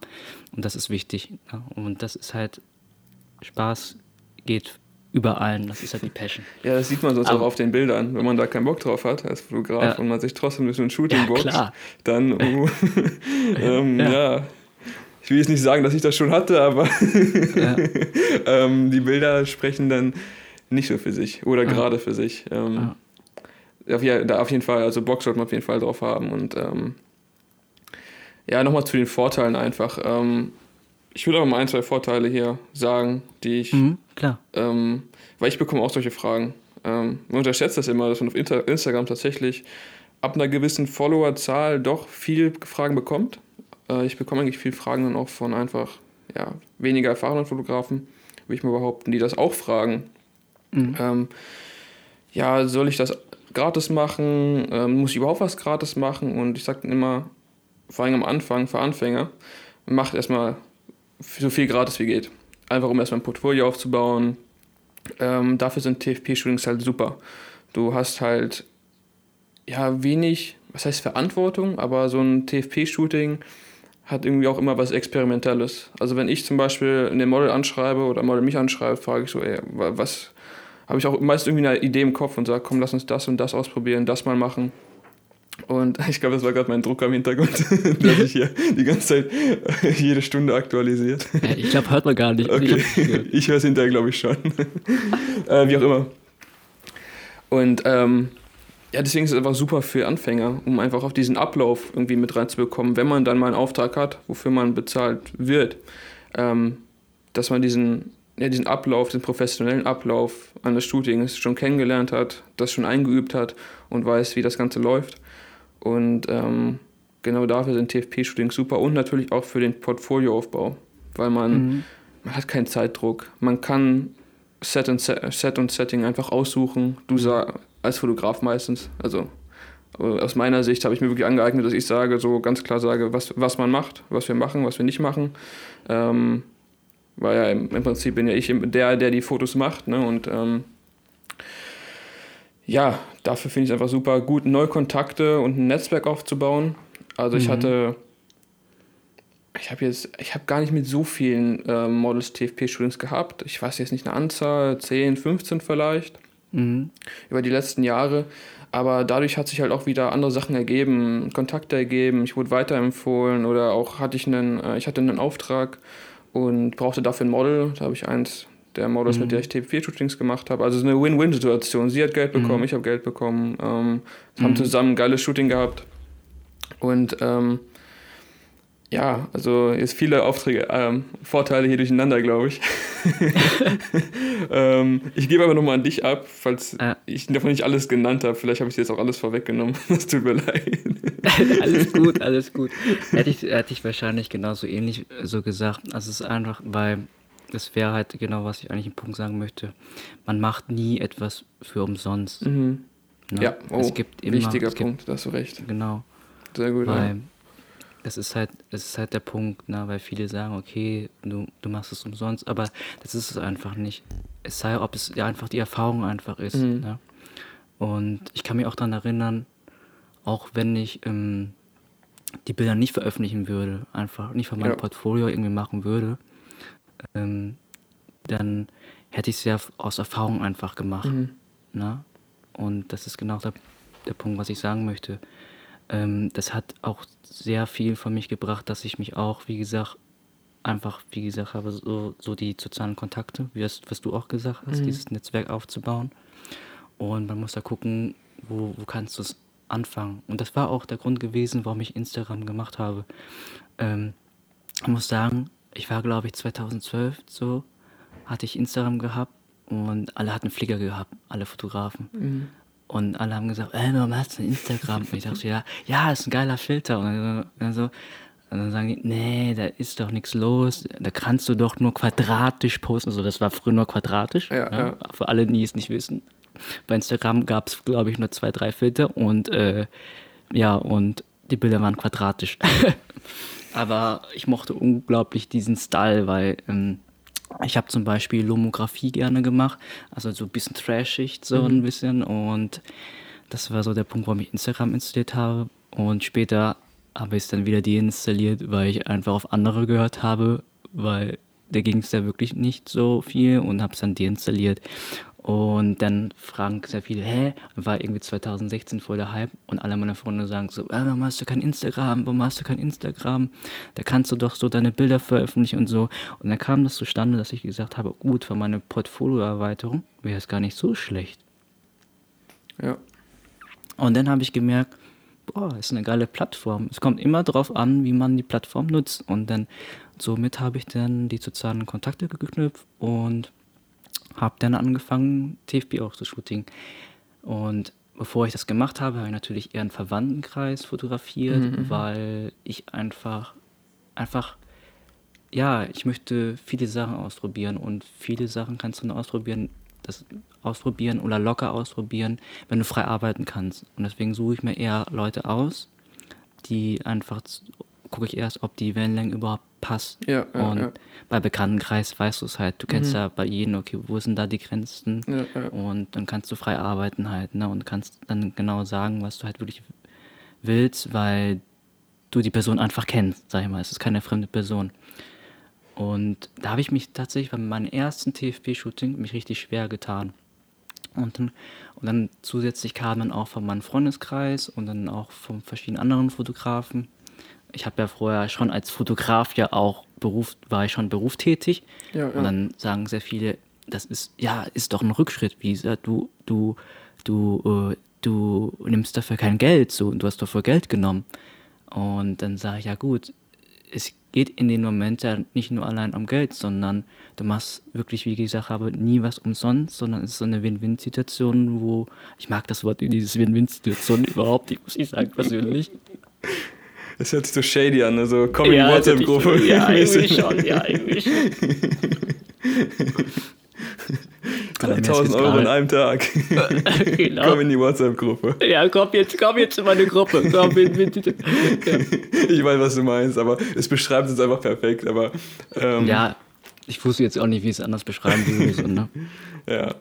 Speaker 2: Und das ist wichtig. Ja. Und das ist halt, Spaß geht über allen. Das ist halt die Passion.
Speaker 1: Ja, das sieht man sonst
Speaker 2: Aber-
Speaker 1: auch auf den Bildern. Wenn man da keinen Bock drauf hat als Fotograf
Speaker 2: Ja.
Speaker 1: und man sich trotzdem durch ein Shooting
Speaker 2: Ja,
Speaker 1: boxt, dann, uh, ähm, ja.
Speaker 2: Ja.
Speaker 1: Ich will jetzt nicht sagen, dass ich das schon hatte, aber ähm, die Bilder sprechen dann nicht so für sich oder gerade für sich. Ähm, auf, ja, da auf jeden Fall, also Bock sollte man auf jeden Fall drauf haben. Und ähm, ja, nochmal zu den Vorteilen einfach. Ähm, ich würde aber mal ein, zwei Vorteile hier sagen, die ich
Speaker 2: Mhm, klar.
Speaker 1: ähm, weil ich bekomme auch solche Fragen. Ähm, man unterschätzt das immer, dass man auf Inter Instagram tatsächlich ab einer gewissen Followerzahl doch viel Fragen bekommt. Äh, ich bekomme eigentlich viel Fragen dann auch von einfach ja, weniger erfahrenen Fotografen, würde ich mal behaupten, die das auch fragen.
Speaker 2: Mhm.
Speaker 1: Ähm, ja, soll ich das gratis machen? Ähm, muss ich überhaupt was gratis machen? Und ich sage dann immer, vor allem am Anfang, für Anfänger, macht erstmal so viel gratis wie geht. Einfach um erstmal ein Portfolio aufzubauen. Ähm, dafür sind TFP-Shootings halt super. Du hast halt ja wenig, was heißt Verantwortung, aber so ein TFP-Shooting hat irgendwie auch immer was Experimentelles. Also wenn ich zum Beispiel eine Model anschreibe oder Model mich anschreibt, frage ich so, ey, wa- was habe ich auch meist irgendwie eine Idee im Kopf und sage, komm, lass uns das und das ausprobieren, das mal machen. Und ich glaube, das war gerade mein Drucker im Hintergrund, der sich hier die ganze Zeit äh, jede Stunde aktualisiert.
Speaker 2: Ich glaube, hört man gar nicht.
Speaker 1: Okay,
Speaker 2: Ich
Speaker 1: höre es hinterher, glaube ich, schon. äh, wie auch immer. Und ähm, ja, deswegen ist es einfach super für Anfänger, um einfach auf diesen Ablauf irgendwie mit reinzubekommen, wenn man dann mal einen Auftrag hat, wofür man bezahlt wird. Ähm, dass man diesen, ja, diesen Ablauf, den professionellen Ablauf eines Shootings schon kennengelernt hat, das schon eingeübt hat und weiß, wie das Ganze läuft. Und ähm, genau dafür sind TFP-Shootings super und natürlich auch für den Portfolioaufbau, weil man
Speaker 2: Mhm.
Speaker 1: man hat keinen Zeitdruck. Man kann Set und, Set, Set und Setting einfach aussuchen. Du sag, als Fotograf meistens. Also äh, aus meiner Sicht habe ich mir wirklich angeeignet, dass ich sage, so ganz klar sage, was, was man macht, was wir machen, was wir nicht machen. Ähm, weil ja im, im Prinzip bin ja ich der, der die Fotos macht. Ne? Und ähm, ja, dafür finde ich es einfach super gut, neue Kontakte und ein Netzwerk aufzubauen. Also ich
Speaker 2: Mhm.
Speaker 1: hatte ich habe jetzt, ich habe gar nicht mit so vielen äh, Models TFP-Shootings gehabt. Ich weiß jetzt nicht eine Anzahl, 10, 15 vielleicht,
Speaker 2: Mhm.
Speaker 1: über die letzten Jahre. Aber dadurch hat sich halt auch wieder andere Sachen ergeben, Kontakte ergeben, ich wurde weiterempfohlen oder auch hatte ich einen, äh, ich hatte einen Auftrag und brauchte dafür ein Model. Da habe ich eins der Models, mit der ich TFP-Shootings gemacht habe. Also es ist eine Win-Win-Situation. Sie hat Geld bekommen,
Speaker 2: Mhm.
Speaker 1: ich habe Geld bekommen, ähm, haben
Speaker 2: Mhm.
Speaker 1: zusammen ein geiles Shooting gehabt. Und ähm, ja, also jetzt viele Aufträge, ähm, Vorteile hier durcheinander, glaube ich. ähm, ich gebe aber nochmal an dich ab, falls
Speaker 2: Ja.
Speaker 1: ich davon nicht alles genannt habe. Vielleicht habe ich jetzt auch alles vorweggenommen. Das tut mir leid.
Speaker 2: alles gut, alles gut. Hätte ich, hätte ich wahrscheinlich genauso ähnlich so gesagt. Also es ist einfach, weil das wäre halt genau, was ich eigentlich im Punkt sagen möchte. Man macht nie etwas für umsonst.
Speaker 1: Mhm.
Speaker 2: Ne?
Speaker 1: Ja, oh,
Speaker 2: es gibt immer,
Speaker 1: wichtiger
Speaker 2: es gibt,
Speaker 1: Punkt, da hast du recht.
Speaker 2: Genau.
Speaker 1: Sehr gut.
Speaker 2: Weil
Speaker 1: ja.
Speaker 2: das ist halt, das ist halt der Punkt, ne? weil viele sagen, okay, du, du machst es umsonst, aber das ist es einfach nicht. Es sei, ob es ja einfach die Erfahrung einfach ist.
Speaker 1: Mhm.
Speaker 2: Ne? Und ich kann mich auch daran erinnern, auch wenn ich ähm, die Bilder nicht veröffentlichen würde, einfach nicht von meinem
Speaker 1: Ja.
Speaker 2: Portfolio irgendwie machen würde, ähm, dann hätte ich es ja aus Erfahrung einfach gemacht.
Speaker 1: Mhm.
Speaker 2: Ne? Und das ist genau der, der Punkt, was ich sagen möchte. Ähm, das hat auch sehr viel von mich gebracht, dass ich mich auch, wie gesagt, einfach, wie gesagt habe, so, so die sozialen Kontakte, wie das, was du auch gesagt hast,
Speaker 1: Mhm.
Speaker 2: dieses Netzwerk aufzubauen. Und man muss da gucken, wo, wo kannst du es anfangen. Und das war auch der Grund gewesen, warum ich Instagram gemacht habe. Ähm, ich muss sagen, ich war, glaube ich, 2012 so, hatte ich Instagram gehabt und alle hatten Flickr gehabt, alle Fotografen.
Speaker 1: Mhm.
Speaker 2: Und alle haben gesagt, ey, warum hast du ein Instagram? Und ich dachte, ja, ja, ist ein geiler Filter. Und dann, dann so, und dann sagen die, nee, da ist doch nichts los. Da kannst du doch nur quadratisch posten. So, das war früher nur quadratisch.
Speaker 1: Ja, ja.
Speaker 2: Für alle, die es nicht wissen. Bei Instagram gab es, glaube ich, nur zwei, drei Filter und äh, ja, und die Bilder waren quadratisch. Aber ich mochte unglaublich diesen Style, weil ähm, ich habe zum Beispiel Lomografie gerne gemacht, also so ein bisschen trashig, so ein bisschen. Und das war so der Punkt, warum ich Instagram installiert habe. Und später habe ich es dann wieder deinstalliert, weil ich einfach auf andere gehört habe, weil da ging es ja wirklich nicht so viel und habe es dann deinstalliert. Und dann fragen sehr viele, hä, war irgendwie 2016 voll der Hype und alle meine Freunde sagen so, ah, warum hast du kein Instagram, warum hast du kein Instagram, da kannst du doch so deine Bilder veröffentlichen und so. Und dann kam das zustande, dass ich gesagt habe, gut, für meine Portfolioerweiterung wäre es gar nicht so schlecht.
Speaker 1: Ja.
Speaker 2: Und dann habe ich gemerkt, boah, ist eine geile Plattform. Es kommt immer darauf an, wie man die Plattform nutzt. Und dann somit habe ich dann die sozialen Kontakte geknüpft und habe dann angefangen, TFP auch zu shooting. Und bevor ich das gemacht habe, habe ich natürlich eher einen Verwandtenkreis fotografiert, weil ich einfach, einfach, ja, ich möchte viele Sachen ausprobieren und viele Sachen kannst du nur ausprobieren, das ausprobieren oder locker ausprobieren, wenn du frei arbeiten kannst. Und deswegen suche ich mir eher Leute aus, die einfach, gucke ich erst, ob die Wellenlänge überhaupt passt.
Speaker 1: Ja, ja,
Speaker 2: und
Speaker 1: ja.
Speaker 2: bei Bekanntenkreis weißt du es halt. Du kennst ja bei jedem, okay, wo sind da die Grenzen?
Speaker 1: Ja, ja.
Speaker 2: Und dann kannst du frei arbeiten halt, ne? Und kannst dann genau sagen, was du halt wirklich willst, weil du die Person einfach kennst, sag ich mal. Es ist keine fremde Person. Und da habe ich mich tatsächlich bei meinem ersten TFP-Shooting mich richtig schwer getan. Und dann, und dann zusätzlich kam dann auch von meinem Freundeskreis und dann auch von verschiedenen anderen Fotografen. Ich habe ja vorher schon als Fotograf ja auch Beruf, war ich schon berufstätig.
Speaker 1: Ja, ja.
Speaker 2: Und dann sagen sehr viele, das ist, ja, ist doch ein Rückschritt, Visa. Du, du, du, äh, du nimmst dafür kein Geld, so, und du hast dafür Geld genommen. Und dann sage ich, ja gut, es geht in den Moment ja nicht nur allein um Geld, sondern du machst wirklich, wie ich gesagt habe, nie was umsonst, sondern es ist so eine Win-Win-Situation, wo, ich mag das Wort, dieses Win-Win-Situation überhaupt nicht, muss ich sagen, persönlich.
Speaker 1: Das hört sich so shady an, also komm in die
Speaker 2: Ja,
Speaker 1: WhatsApp-Gruppe.
Speaker 2: Ja, irgendwie schon, ja, irgendwie schon.
Speaker 1: 3000 Euro in einem Tag.
Speaker 2: genau.
Speaker 1: komm in die WhatsApp-Gruppe.
Speaker 2: Ja, komm jetzt, komm jetzt in meine Gruppe. Komm, bitte, bitte. Ja.
Speaker 1: Ich weiß, was du meinst, aber es beschreibt es einfach perfekt. Aber ähm,
Speaker 2: ja, ich wusste jetzt auch nicht, wie ich es anders beschreiben würde. So, ne?
Speaker 1: ja.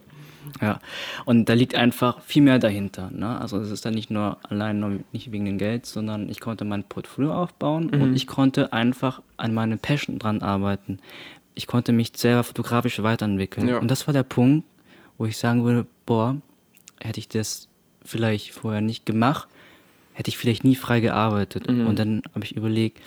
Speaker 2: Ja, und da liegt einfach viel mehr dahinter. Ne? Also es ist dann nicht nur allein nur nicht wegen dem Geld, sondern ich konnte mein Portfolio aufbauen
Speaker 1: Mhm.
Speaker 2: und ich konnte einfach an meinem Passion dran arbeiten. Ich konnte mich selber fotografisch weiterentwickeln.
Speaker 1: Ja.
Speaker 2: Und das war der Punkt, wo ich sagen würde, boah, hätte ich das vielleicht vorher nicht gemacht, hätte ich vielleicht nie frei gearbeitet.
Speaker 1: Mhm.
Speaker 2: Und dann habe ich überlegt,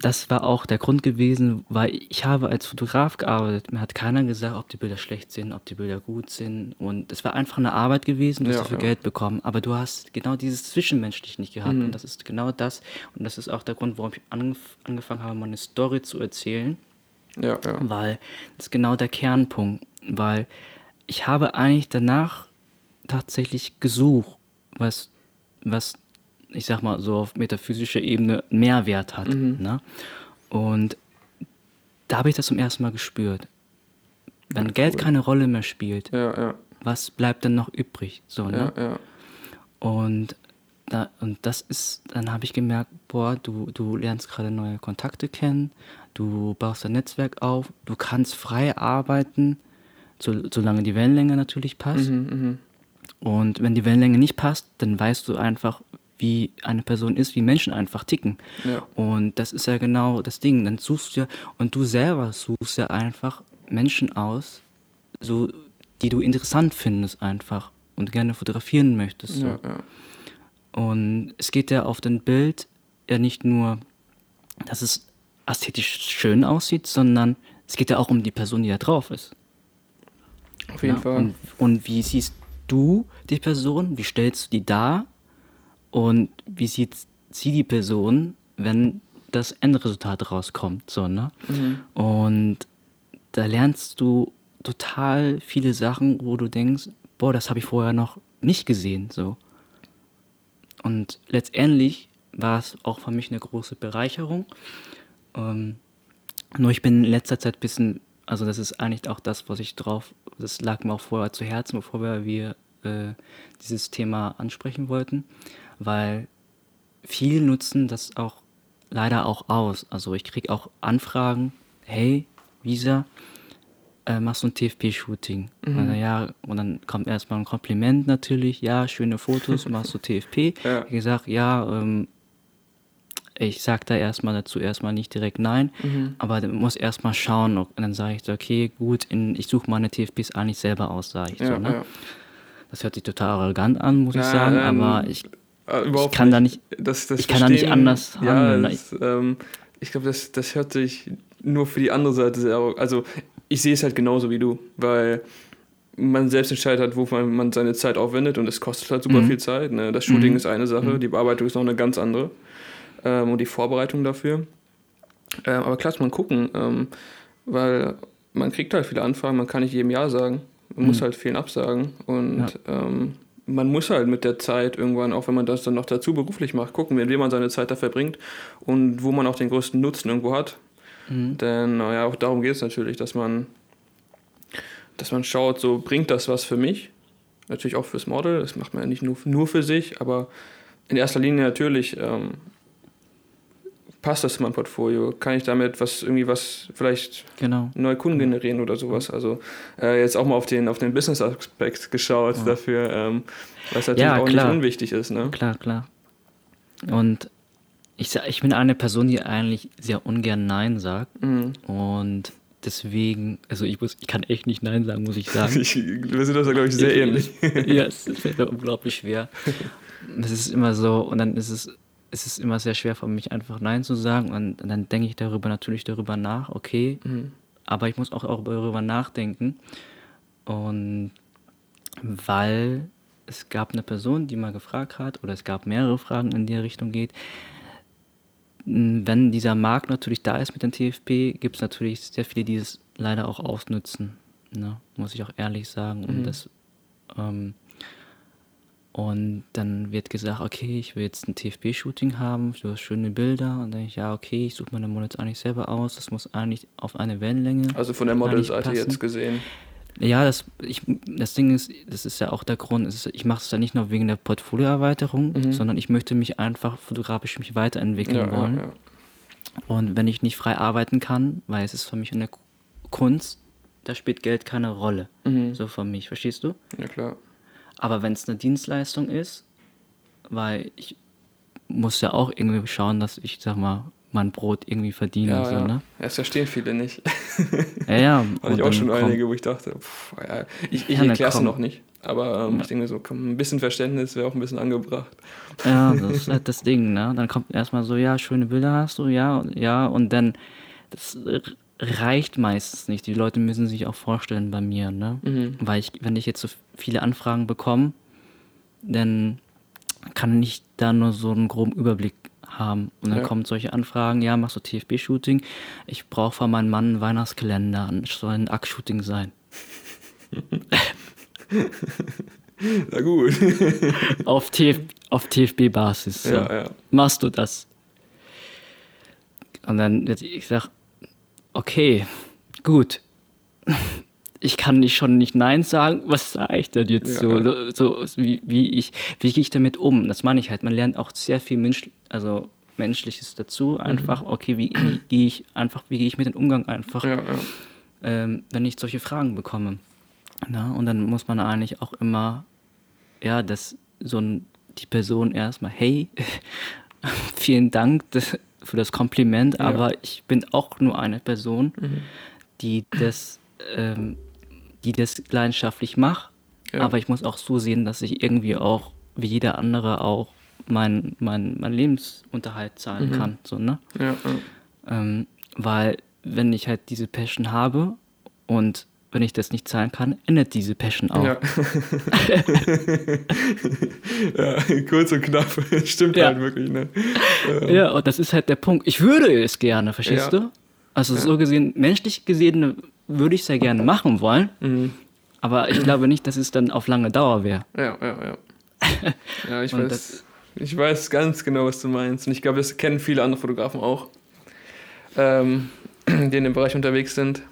Speaker 2: das war auch der Grund gewesen, weil ich habe als Fotograf gearbeitet. Mir hat keiner gesagt, ob die Bilder schlecht sind, ob die Bilder gut sind. Und es war einfach eine Arbeit gewesen, du hast
Speaker 1: Ja,
Speaker 2: dafür
Speaker 1: ja.
Speaker 2: Geld bekommen. Aber du hast genau dieses Zwischenmenschlich nicht gehabt. Und das ist genau das. Und das ist auch der Grund, warum ich angef angefangen habe, meine Story zu erzählen
Speaker 1: Ja, ja.
Speaker 2: weil das ist genau der Kernpunkt, weil ich habe eigentlich danach tatsächlich gesucht, was, was ich sag mal so auf metaphysischer Ebene Mehrwert hat. Ne? Und da habe ich das zum ersten Mal gespürt. Wenn Geld keine Rolle mehr spielt,
Speaker 1: Ja, ja.
Speaker 2: was bleibt dann noch übrig? So, ne?
Speaker 1: Ja, ja.
Speaker 2: Und da, und das ist, dann habe ich gemerkt, boah, du, du lernst gerade neue Kontakte kennen, du baust dein Netzwerk auf, du kannst frei arbeiten, so, solange die Wellenlänge natürlich passt.
Speaker 1: Mhm,
Speaker 2: Und wenn die Wellenlänge nicht passt, dann weißt du einfach, wie eine Person ist, wie Menschen einfach ticken.
Speaker 1: Ja.
Speaker 2: Und das ist ja genau das Ding. Dann suchst du ja, und du selber suchst ja einfach Menschen aus, so, die du interessant findest einfach und gerne fotografieren möchtest. So.
Speaker 1: ja, ja.
Speaker 2: Und es geht ja auf dem Bild ja nicht nur, dass es ästhetisch schön aussieht, sondern es geht ja auch um die Person, die da drauf ist.
Speaker 1: Auf jeden
Speaker 2: Ja,
Speaker 1: Fall.
Speaker 2: Und, und wie siehst du die Person? Wie stellst du die dar? Und wie sieht sie die Person, wenn das Endresultat rauskommt? So, ne?
Speaker 1: Mhm.
Speaker 2: Und da lernst du total viele Sachen, wo du denkst, boah, das habe ich vorher noch nicht gesehen. So. Und letztendlich war es auch für mich eine große Bereicherung. Ähm, nur ich bin in letzter Zeit ein bisschen, also das ist eigentlich auch das, was ich drauf, das lag mir auch vorher zu Herzen, bevor wir, wir äh, dieses Thema ansprechen wollten, weil viele nutzen das auch leider auch aus. Also ich kriege auch Anfragen, hey, Visa, äh, machst du ein TFP-Shooting? Und dann, Ja, und dann kommt erstmal ein Kompliment natürlich, ja, schöne Fotos, machst du TFP?
Speaker 1: Ja.
Speaker 2: Ich gesagt, ja, ähm, ich sag da erstmal dazu erstmal nicht direkt nein, aber man muss erstmal schauen und dann sage ich so, okay, gut, in, ich suche meine TFPs eigentlich selber aus, sage ich
Speaker 1: Ja,
Speaker 2: so, ne?
Speaker 1: ja.
Speaker 2: Das hört sich total arrogant an, muss ich
Speaker 1: Ja,
Speaker 2: sagen,
Speaker 1: ähm,
Speaker 2: aber ich,
Speaker 1: Äh,
Speaker 2: ich
Speaker 1: überhaupt
Speaker 2: kann da nicht,
Speaker 1: das, das
Speaker 2: ich kann da nicht anders
Speaker 1: Ja,
Speaker 2: handeln.
Speaker 1: das, ähm, ich glaube, das, das hört sich nur für die andere Seite sehr. Also, ich sehe es halt genauso wie du, weil man selbst entscheidet hat, wo man, seine Zeit aufwendet und es kostet halt super
Speaker 2: Mhm.
Speaker 1: viel Zeit. Ne? Das Shooting
Speaker 2: Mhm.
Speaker 1: ist eine Sache,
Speaker 2: Mhm.
Speaker 1: die Bearbeitung ist noch eine ganz andere ähm, und die Vorbereitung dafür. Ähm, aber klar, muss man gucken, ähm, weil man kriegt halt viele Anfragen, man kann nicht jedem Ja sagen. Man muss
Speaker 2: Mhm.
Speaker 1: halt vielen absagen und ähm, man muss halt mit der Zeit irgendwann, auch wenn man das dann noch dazu beruflich macht, gucken, mit wem man seine Zeit da verbringt und wo man auch den größten Nutzen irgendwo hat.
Speaker 2: Mhm.
Speaker 1: Denn naja, auch darum geht es natürlich, dass man, dass man schaut, so bringt das was für mich. Natürlich auch fürs Model, das macht man ja nicht nur, nur für sich, aber in erster Linie natürlich ähm, passt das zu meinem Portfolio. Kann ich damit was irgendwie was vielleicht
Speaker 2: genau.
Speaker 1: neue Kunden generieren oder sowas. Also äh, jetzt auch mal auf den, auf den Business-Aspekt geschaut
Speaker 2: Ja.
Speaker 1: dafür, ähm, was natürlich
Speaker 2: Ja,
Speaker 1: auch nicht unwichtig ist. Ne?
Speaker 2: Klar, klar. Und ich, ich bin eine Person, die eigentlich sehr ungern Nein sagt.
Speaker 1: Mhm.
Speaker 2: Und deswegen, also ich, muss, ich kann echt nicht Nein sagen, muss ich sagen.
Speaker 1: Ich, wir sind das ja, glaube ich, sehr ähnlich.
Speaker 2: ja, es fällt mir unglaublich schwer. Es ist immer so, und dann ist es, es ist immer sehr schwer für mich, einfach Nein zu sagen. Und, und dann denke ich darüber natürlich darüber nach, okay,
Speaker 1: Mhm.
Speaker 2: aber ich muss auch, auch darüber nachdenken. Und weil es gab eine Person, die mal gefragt hat, oder es gab mehrere Fragen in die Richtung geht. Wenn dieser Markt natürlich da ist mit dem TFP, gibt es natürlich sehr viele, die es leider auch ausnutzen. Ne? Muss ich auch ehrlich sagen. Und
Speaker 1: Mhm.
Speaker 2: das ähm, und dann wird gesagt, okay, ich will jetzt ein TFP-Shooting haben, du hast schöne Bilder. Und dann denke ich, ja, okay, ich suche meine Models eigentlich selber aus. Das muss eigentlich auf eine Wellenlänge.
Speaker 1: Also von der Modelseite jetzt gesehen.
Speaker 2: Ja, das, ich, das Ding ist, das ist ja auch der Grund, ist, ich mache es ja nicht nur wegen der Portfolioerweiterung,
Speaker 1: Mhm.
Speaker 2: sondern ich möchte mich einfach fotografisch mich weiterentwickeln
Speaker 1: Ja, ja,
Speaker 2: wollen.
Speaker 1: ja.
Speaker 2: Und wenn ich nicht frei arbeiten kann, weil es ist für mich eine Kunst, da spielt Geld keine Rolle.
Speaker 1: Mhm.
Speaker 2: So für mich, verstehst du?
Speaker 1: ja, klar.
Speaker 2: Aber wenn es eine Dienstleistung ist, weil ich muss ja auch irgendwie schauen, dass ich, sag mal, mein Brot irgendwie verdiene.
Speaker 1: Ja,
Speaker 2: so,
Speaker 1: ja.
Speaker 2: ne?
Speaker 1: das verstehen viele nicht.
Speaker 2: ja, ja.
Speaker 1: Hatte ich auch schon
Speaker 2: kommt-
Speaker 1: einige, wo ich dachte, pff, ja, ich, ich
Speaker 2: Ja,
Speaker 1: erkläre es
Speaker 2: komm.
Speaker 1: noch nicht. Aber ähm,
Speaker 2: Ja.
Speaker 1: ich denke so, komm, ein bisschen Verständnis wäre auch ein bisschen angebracht.
Speaker 2: Ja, das ist halt das Ding, ne? Dann kommt erstmal so, ja, schöne Bilder hast du, ja, ja, und dann, das r- reicht meistens nicht. Die Leute müssen sich auch vorstellen bei mir, ne?
Speaker 1: Mhm.
Speaker 2: Weil ich, wenn ich jetzt so viele Anfragen bekomme, dann kann ich da nur so einen groben Überblick haben. Und dann
Speaker 1: Ja.
Speaker 2: kommen solche Anfragen, ja, machst du TFB-Shooting? Ich brauche von meinem Mann einen Weihnachtskalender, es soll ein Ack-Shooting sein.
Speaker 1: Na gut.
Speaker 2: auf, TF auf TFB-Basis. So.
Speaker 1: ja, ja.
Speaker 2: machst du das? Und dann, ich sag, okay, gut. ich kann nicht schon nicht Nein sagen, was sage ich denn jetzt
Speaker 1: Ja.
Speaker 2: so, so, so wie, wie ich, wie gehe ich damit um? Das meine ich halt. Man lernt auch sehr viel Mensch, also Menschliches dazu.
Speaker 1: Mhm.
Speaker 2: Einfach, okay, wie, wie gehe ich einfach, wie gehe ich mit dem Umgang einfach,
Speaker 1: Ja, ja.
Speaker 2: ähm, wenn ich solche Fragen bekomme. Na, und dann muss man eigentlich auch immer, ja, dass so ein, die Person erstmal, hey, vielen Dank das, für das Kompliment,
Speaker 1: Ja.
Speaker 2: aber ich bin auch nur eine Person,
Speaker 1: Mhm.
Speaker 2: die das, ähm, die das leidenschaftlich macht.
Speaker 1: Ja.
Speaker 2: Aber ich muss auch so sehen, dass ich irgendwie auch, wie jeder andere auch, mein, mein, mein Lebensunterhalt zahlen
Speaker 1: Mhm.
Speaker 2: kann. So, ne?
Speaker 1: Ja.
Speaker 2: Ähm, weil wenn ich halt diese Passion habe und wenn ich das nicht zahlen kann, endet diese Passion auch.
Speaker 1: Ja. ja, kurz und knapp. Stimmt
Speaker 2: Ja.
Speaker 1: halt wirklich, ne?
Speaker 2: Ja, und das ist halt der Punkt. Ich würde es gerne, verstehst
Speaker 1: Ja.
Speaker 2: du? Also so gesehen, menschlich gesehen würde ich es ja gerne machen wollen,
Speaker 1: Mhm.
Speaker 2: aber ich glaube nicht, dass es dann auf lange Dauer wäre.
Speaker 1: Ja, ja, ja. Ja, ich weiß,
Speaker 2: das-
Speaker 1: ich weiß ganz genau, was du meinst. Und ich glaube, das kennen viele andere Fotografen auch, ähm, die in dem Bereich unterwegs sind.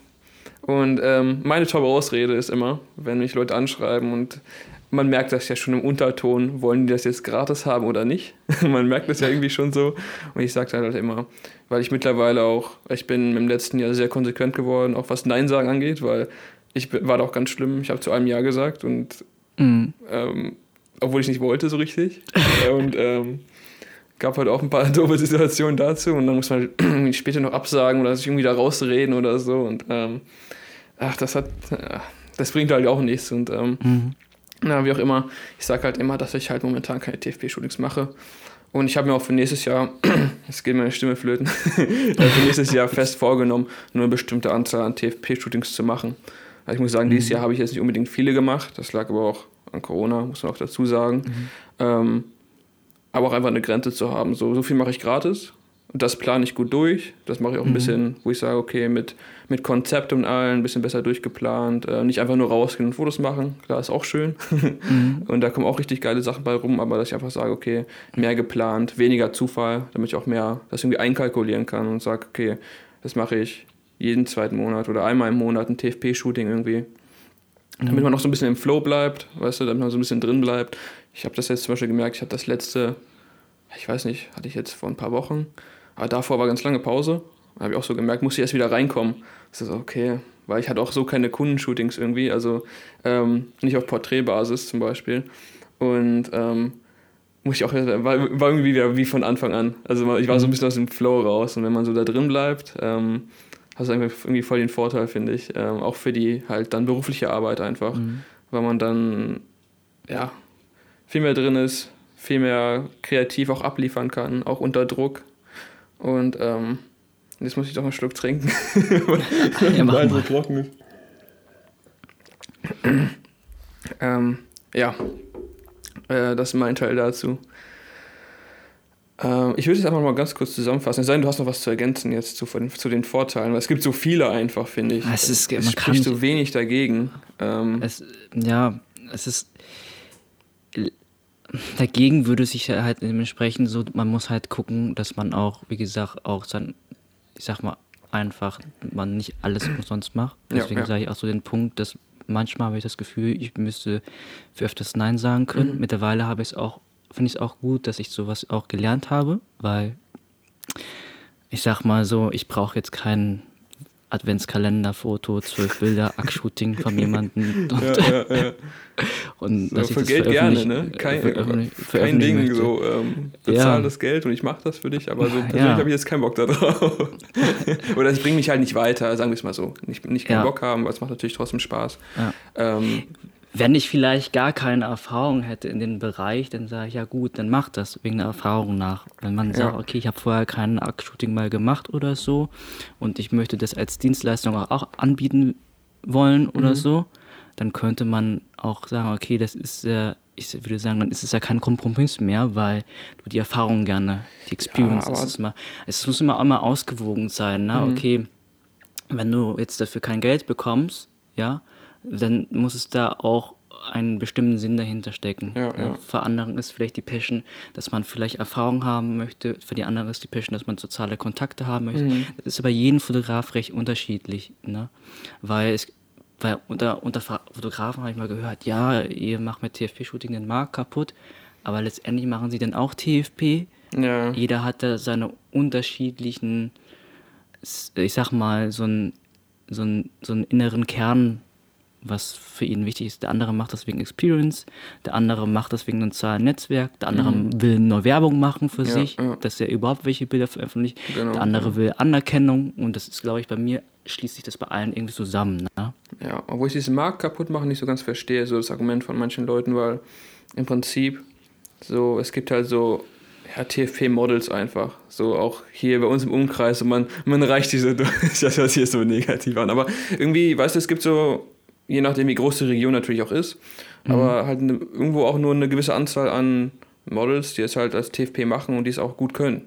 Speaker 1: Und ähm, meine Top-Ausrede ist immer, wenn mich Leute anschreiben und man merkt das ja schon im Unterton, wollen die das jetzt gratis haben oder nicht? man merkt das ja irgendwie schon so. Und ich sage halt immer, weil ich mittlerweile auch, ich bin im letzten Jahr sehr konsequent geworden, auch was Nein sagen angeht, weil ich war da auch ganz schlimm. Ich habe zu einem Ja gesagt und
Speaker 2: Mhm.
Speaker 1: ähm, obwohl ich nicht wollte so richtig. und ähm, gab halt auch ein paar doofe Situationen dazu und dann muss man halt später noch absagen oder sich irgendwie da rausreden oder so und ähm, ach, das hat, das bringt halt auch nichts und ähm,
Speaker 2: Mhm.
Speaker 1: na, wie auch immer, ich sage halt immer, dass ich halt momentan keine TFP-Shootings mache. Und ich habe mir auch für nächstes Jahr, jetzt geht meine Stimme flöten, für nächstes Jahr fest vorgenommen, nur eine bestimmte Anzahl an TFP-Shootings zu machen. Also ich muss sagen, dieses Jahr habe ich jetzt nicht unbedingt viele gemacht. Das lag aber auch an Corona, muss man auch dazu sagen. Ähm, aber auch einfach eine Grenze zu haben. So, so viel mache ich gratis. Das plane ich gut durch. Das mache ich auch ein bisschen, wo ich sage, okay, mit, mit Konzept und allen ein bisschen besser durchgeplant. Äh, nicht einfach nur rausgehen und Fotos machen. Klar, ist auch schön. und da kommen auch richtig geile Sachen bei rum, aber dass ich einfach sage, okay, mehr geplant, weniger Zufall, damit ich auch mehr das irgendwie einkalkulieren kann und sage, okay, das mache ich jeden zweiten Monat oder einmal im Monat ein TFP-Shooting irgendwie. Damit man noch so ein bisschen im Flow bleibt, weißt du, damit man so ein bisschen drin bleibt. Ich habe das jetzt zum Beispiel gemerkt, ich habe das letzte, ich weiß nicht, hatte ich jetzt vor ein paar Wochen, aber davor war ganz lange Pause. Da habe ich auch so gemerkt, muss ich erst wieder reinkommen. Das ist so, okay, weil ich hatte auch so keine Kundenshootings irgendwie, also ähm, nicht auf Porträtbasis zum Beispiel. Und ähm, muss ich auch, war, war irgendwie wieder wie von Anfang an. Also ich war so ein bisschen aus dem Flow raus und wenn man so da drin bleibt, ähm, hast du irgendwie voll den Vorteil, finde ich. Ähm, auch für die halt dann berufliche Arbeit einfach,
Speaker 2: Mhm.
Speaker 1: weil man dann ja viel mehr drin ist, viel mehr kreativ auch abliefern kann, auch unter Druck. Und ähm, jetzt muss ich doch einen Schluck trinken.
Speaker 2: Ja,
Speaker 1: es so
Speaker 2: mal.
Speaker 1: trocken ist. ähm, ja, äh, das ist mein Teil dazu. Ähm, ich würde es einfach mal ganz kurz zusammenfassen. Es sei denn, du hast noch was zu ergänzen jetzt zu, zu den Vorteilen, weil es gibt so viele einfach, finde ich.
Speaker 2: Es ist-
Speaker 1: es
Speaker 2: man kann
Speaker 1: spricht so wenig dagegen. Ähm,
Speaker 2: Es, ja, es ist. Dagegen würde sich halt dementsprechend so, man muss halt gucken, dass man auch, wie gesagt, auch sein, ich sag mal, einfach man nicht alles umsonst macht.
Speaker 1: Ja,
Speaker 2: Deswegen
Speaker 1: ja.
Speaker 2: sage ich auch so den Punkt, dass manchmal habe ich das Gefühl, ich müsste für öfters Nein sagen können.
Speaker 1: Mhm.
Speaker 2: Mittlerweile habe ich es auch, finde ich es auch gut, dass ich sowas auch gelernt habe, weil ich sag mal so, ich brauche jetzt kein Adventskalender-Foto, zwölf Bilder, Ack-Shooting von jemandem
Speaker 1: ja, ja, ja.
Speaker 2: und
Speaker 1: So, für Geld gerne, ne? Kein,
Speaker 2: veröffentlich-
Speaker 1: kein Ding,
Speaker 2: möchte.
Speaker 1: so ähm, bezahl
Speaker 2: Ja.
Speaker 1: das Geld und ich mache das für dich, aber so
Speaker 2: Ja.
Speaker 1: persönlich habe ich jetzt keinen Bock da drauf. Oder es bringt mich halt nicht weiter, sagen wir es mal so. Nicht, nicht keinen
Speaker 2: Ja.
Speaker 1: Bock haben, aber es macht natürlich trotzdem Spaß.
Speaker 2: Ja.
Speaker 1: Ähm,
Speaker 2: Wenn ich vielleicht gar keine Erfahrung hätte in dem Bereich, dann sage ich, ja gut, dann mach das wegen der Erfahrung nach. Wenn man sagt,
Speaker 1: Ja.
Speaker 2: okay, ich habe vorher kein Act-Shooting mal gemacht oder so und ich möchte das als Dienstleistung auch- auch anbieten wollen oder
Speaker 1: Mhm.
Speaker 2: so, dann könnte man auch sagen, okay, das ist ja, ich würde sagen, dann ist es ja kein Kompromiss mehr, weil du die Erfahrung gerne, die Experience,
Speaker 1: aber-
Speaker 2: es, ist immer, es muss immer, immer ausgewogen sein. Ne?
Speaker 1: Mhm.
Speaker 2: Okay, wenn du jetzt dafür kein Geld bekommst, ja, dann muss es da auch einen bestimmten Sinn dahinter stecken.
Speaker 1: Ja, ja.
Speaker 2: Für anderen ist vielleicht die Passion, dass man vielleicht Erfahrung haben möchte, für die anderen ist die Passion, dass man soziale Kontakte haben möchte.
Speaker 1: Mhm.
Speaker 2: Das ist bei jedem Fotograf recht unterschiedlich, ne? weil es weil unter, unter Fotografen habe ich mal gehört, ja, ihr macht mit TFP-Shooting den Markt kaputt, aber letztendlich machen sie dann auch TFP.
Speaker 1: Ja.
Speaker 2: Jeder hat da seine unterschiedlichen, ich sag mal, so einen, so einen, so einen inneren Kern, was für ihn wichtig ist. Der andere macht das wegen Experience, der andere macht das wegen einem sozialen Netzwerk, der andere
Speaker 1: Mhm.
Speaker 2: will nur Werbung machen für
Speaker 1: Ja,
Speaker 2: sich,
Speaker 1: ja.
Speaker 2: dass er überhaupt welche Bilder veröffentlicht.
Speaker 1: Genau,
Speaker 2: der andere will Anerkennung und das ist, glaube ich, bei mir schließt sich das bei allen irgendwie zusammen. Ne?
Speaker 1: Ja, obwohl ich diesen Markt kaputt machen nicht so ganz verstehe, so das Argument von manchen Leuten, weil im Prinzip so, es gibt halt so ja, TFP-Models einfach. So auch hier bei uns im Umkreis und man, man reicht diese durch. Das hört sich so negativ an. Aber irgendwie, weißt du, es gibt so, je nachdem wie groß die Region natürlich auch ist, aber halt eine, irgendwo auch nur eine gewisse Anzahl an Models, die es halt als TFP machen und die es auch gut können.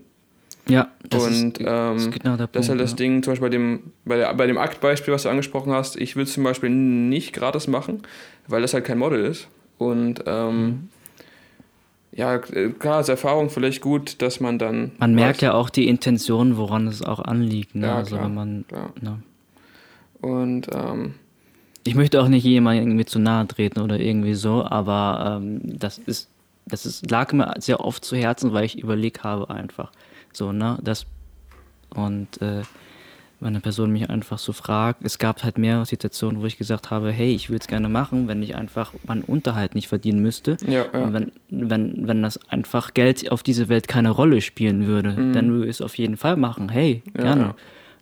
Speaker 2: Ja, das
Speaker 1: und
Speaker 2: ist,
Speaker 1: ähm,
Speaker 2: das ist genau der
Speaker 1: das ist halt
Speaker 2: Punkt,
Speaker 1: das
Speaker 2: ja.
Speaker 1: Ding, zum Beispiel bei dem, bei, der, bei dem Aktbeispiel, was du angesprochen hast, ich will es zum Beispiel nicht gratis machen, weil das halt kein Model ist. Und ähm,
Speaker 2: Mhm.
Speaker 1: ja, äh, klar, als Erfahrung vielleicht gut, dass man dann.
Speaker 2: Man merkt
Speaker 1: weiß-
Speaker 2: ja auch die Intention, woran es auch anliegt. Ne?
Speaker 1: Ja,
Speaker 2: also
Speaker 1: klar,
Speaker 2: wenn man,
Speaker 1: klar.
Speaker 2: ne?
Speaker 1: Und ähm,
Speaker 2: Ich möchte auch nicht jemandem irgendwie zu nahe treten oder irgendwie so, aber ähm, das ist, das ist, lag mir sehr oft zu Herzen, weil ich überlegt habe einfach. So, ne? Das und äh, wenn eine Person mich einfach so fragt, es gab halt mehrere Situationen, wo ich gesagt habe, hey, ich würde es gerne machen, wenn ich einfach meinen Unterhalt nicht verdienen müsste.
Speaker 1: Ja, ja.
Speaker 2: Und wenn, wenn, wenn das einfach Geld auf diese Welt keine Rolle spielen würde, dann würde ich es auf jeden Fall machen. Hey,
Speaker 1: Mhm. Ja,
Speaker 2: gerne.
Speaker 1: ja.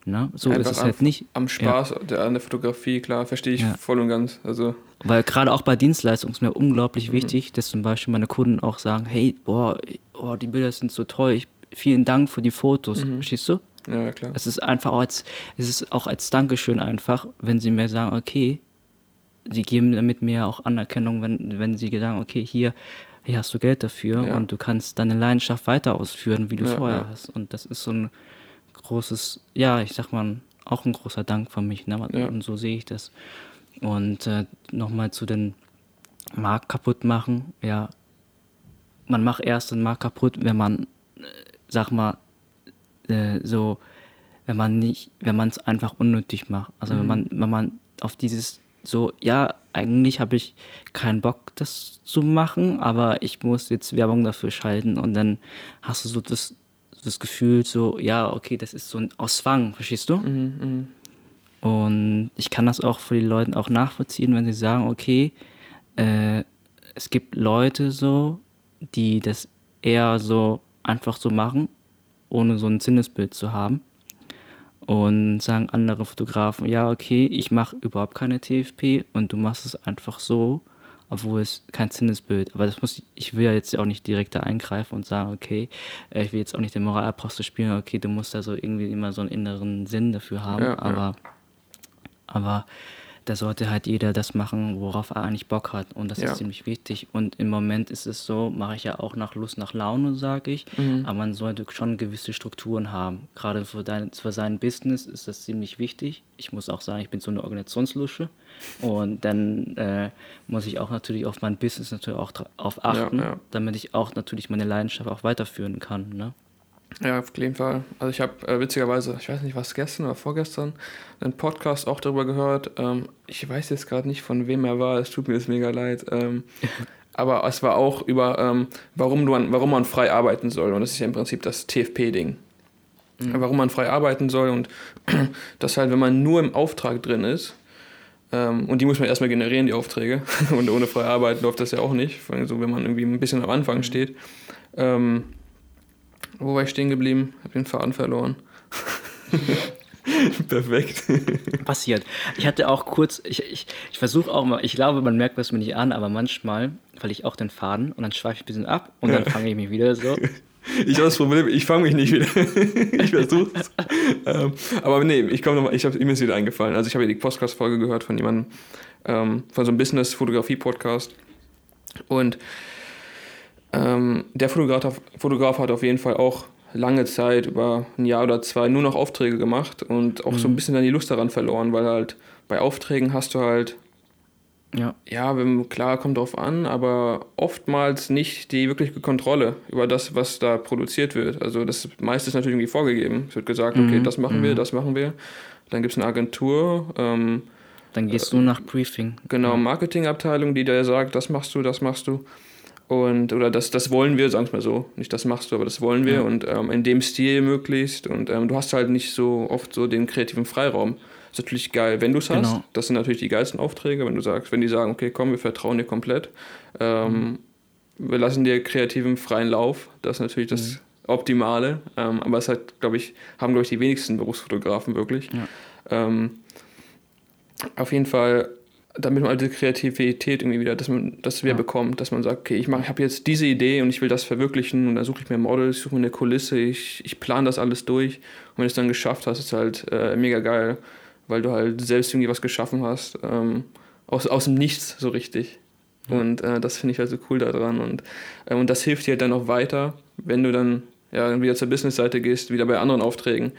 Speaker 2: Ne? So
Speaker 1: einfach
Speaker 2: ist es halt nicht.
Speaker 1: am Spaß der, an der Fotografie, klar, verstehe ich voll und ganz. Also,
Speaker 2: Weil gerade auch bei Dienstleistungen ist mir
Speaker 1: Mhm.
Speaker 2: unglaublich wichtig, dass zum Beispiel meine Kunden auch sagen, hey, boah, oh, die Bilder sind so toll, ich, vielen Dank für die Fotos.
Speaker 1: Mhm.
Speaker 2: Verstehst du?
Speaker 1: ja, klar.
Speaker 2: Es ist einfach auch als, es ist auch als Dankeschön einfach, wenn sie mir sagen, okay, sie geben damit mir auch Anerkennung, wenn, wenn sie sagen, okay, hier, hier hast du Geld dafür
Speaker 1: Ja.
Speaker 2: und du kannst deine Leidenschaft weiter ausführen, wie du
Speaker 1: Ja,
Speaker 2: vorher
Speaker 1: ja.
Speaker 2: hast. Und das ist so ein großes, ja, ich sag mal, auch ein großer Dank von mich. Ne? Und so sehe ich das. Und äh, nochmal zu den Markt kaputt machen, ja, man macht erst den Markt kaputt, wenn man, sag mal, äh, so, wenn man nicht, wenn man es einfach unnötig macht. Also wenn man, wenn man auf dieses so, ja, eigentlich habe ich keinen Bock, das zu machen, aber ich muss jetzt Werbung dafür schalten und dann hast du so das, das Gefühl, so, ja, okay, das ist so ein aus Zwang, verstehst du?
Speaker 1: Mhm,
Speaker 2: Und ich kann das auch für die Leute auch nachvollziehen, wenn sie sagen, okay, äh, es gibt Leute so, die das eher so einfach so machen, ohne so ein Sinnesbild zu haben. Und sagen andere Fotografen, ja, okay, ich mache überhaupt keine TFP und du machst es einfach so, obwohl es kein Sinnesbild. Aber das muss ich will ja jetzt auch nicht direkt da eingreifen und sagen, okay, äh, ich will jetzt auch nicht den Moralapostel spielen, okay, du musst da so irgendwie immer so einen inneren Sinn dafür haben,
Speaker 1: Ja, ja.
Speaker 2: aber aber da sollte halt jeder das machen, worauf er eigentlich Bock hat. Und das
Speaker 1: Ja.
Speaker 2: ist ziemlich wichtig. Und im Moment ist es so, mache ich ja auch nach Lust, nach Laune, sage ich.
Speaker 1: Mhm.
Speaker 2: Aber man sollte schon gewisse Strukturen haben. Gerade für, dein, für sein Business ist das ziemlich wichtig. Ich muss auch sagen, ich bin so eine Organisationslusche. Und dann äh, muss ich auch natürlich auf mein Business natürlich auch darauf achten,
Speaker 1: ja.
Speaker 2: damit ich auch natürlich meine Leidenschaft auch weiterführen kann. Ne?
Speaker 1: Ja, auf jeden Fall. Also ich habe äh, witzigerweise, ich weiß nicht, was gestern oder vorgestern, einen Podcast auch darüber gehört. Ähm, ich weiß jetzt gerade nicht, von wem er war, es tut mir jetzt mega leid. Ähm, aber es war auch über, ähm, warum, du an, warum man frei arbeiten soll. Und das ist ja im Prinzip das TFP-Ding. Warum man frei arbeiten soll und dass halt, wenn man nur im Auftrag drin ist, ähm, und die muss man erstmal generieren, die Aufträge. und ohne frei arbeiten läuft das ja auch nicht. Vor allem so, wenn man irgendwie ein bisschen am Anfang steht. Ähm, wo war ich stehen geblieben? Hab den Faden verloren. Perfekt.
Speaker 2: passiert. Ich hatte auch kurz, ich, ich, ich versuche auch mal, ich glaube, man merkt das mir nicht an, aber manchmal falle ich auch den Faden und dann schweife ich ein bisschen ab und dann fange ich mich wieder so.
Speaker 1: Ich habe das Problem, ich fange mich nicht wieder. ich versuch's. ähm, aber nee, ich komme nochmal, ich habe mir wieder eingefallen. Also ich habe die Podcast-Folge gehört von jemandem, ähm, von so einem Business-Fotografie-Podcast. Und ähm, der Fotograf, Fotograf hat auf jeden Fall auch lange Zeit, über ein Jahr oder zwei, nur noch Aufträge gemacht und auch so ein bisschen dann die Lust daran verloren, weil halt bei Aufträgen hast du halt
Speaker 2: Ja,
Speaker 1: ja, wenn, klar, kommt drauf an, aber oftmals nicht die wirkliche Kontrolle über das, was da produziert wird. Also das meiste ist natürlich irgendwie vorgegeben. Es wird gesagt, okay,
Speaker 2: Mhm,
Speaker 1: das machen wir,
Speaker 2: mhm.
Speaker 1: das machen wir. Dann gibt es eine Agentur, ähm,
Speaker 2: Dann gehst du nach Briefing.
Speaker 1: Genau, Marketingabteilung, die dir sagt, das machst du, das machst du. Und, oder das, das wollen wir, sagen wir mal so. Nicht das machst du, aber das wollen wir.
Speaker 2: Ja.
Speaker 1: Und ähm, in dem Stil möglichst. Und ähm, du hast halt nicht so oft so den kreativen Freiraum. ist natürlich geil, wenn du es hast.
Speaker 2: Genau.
Speaker 1: Das sind natürlich die geilsten Aufträge, wenn du sagst, wenn die sagen, okay, komm, wir vertrauen dir komplett. Ähm, Wir lassen dir kreativen freien Lauf. Das ist natürlich das Optimale. Ähm, aber es hat, glaube ich, haben, glaube ich, die wenigsten Berufsfotografen wirklich.
Speaker 2: Ja.
Speaker 1: Ähm, auf jeden Fall, damit man diese Kreativität irgendwie wieder, dass man das wieder
Speaker 2: Ja.
Speaker 1: bekommt, dass man sagt, okay, ich, mach- ich habe jetzt diese Idee und ich will das verwirklichen und dann suche ich mir Models, ich suche mir eine Kulisse, ich, ich plane das alles durch und wenn du es dann geschafft hast, ist halt äh, mega geil, weil du halt selbst irgendwie was geschaffen hast, ähm, aus, aus dem Nichts so richtig. Und äh, das finde ich halt so cool daran und, äh, und das hilft dir halt dann auch weiter, wenn du dann ja, wieder zur Business-Seite gehst, wieder bei anderen Aufträgen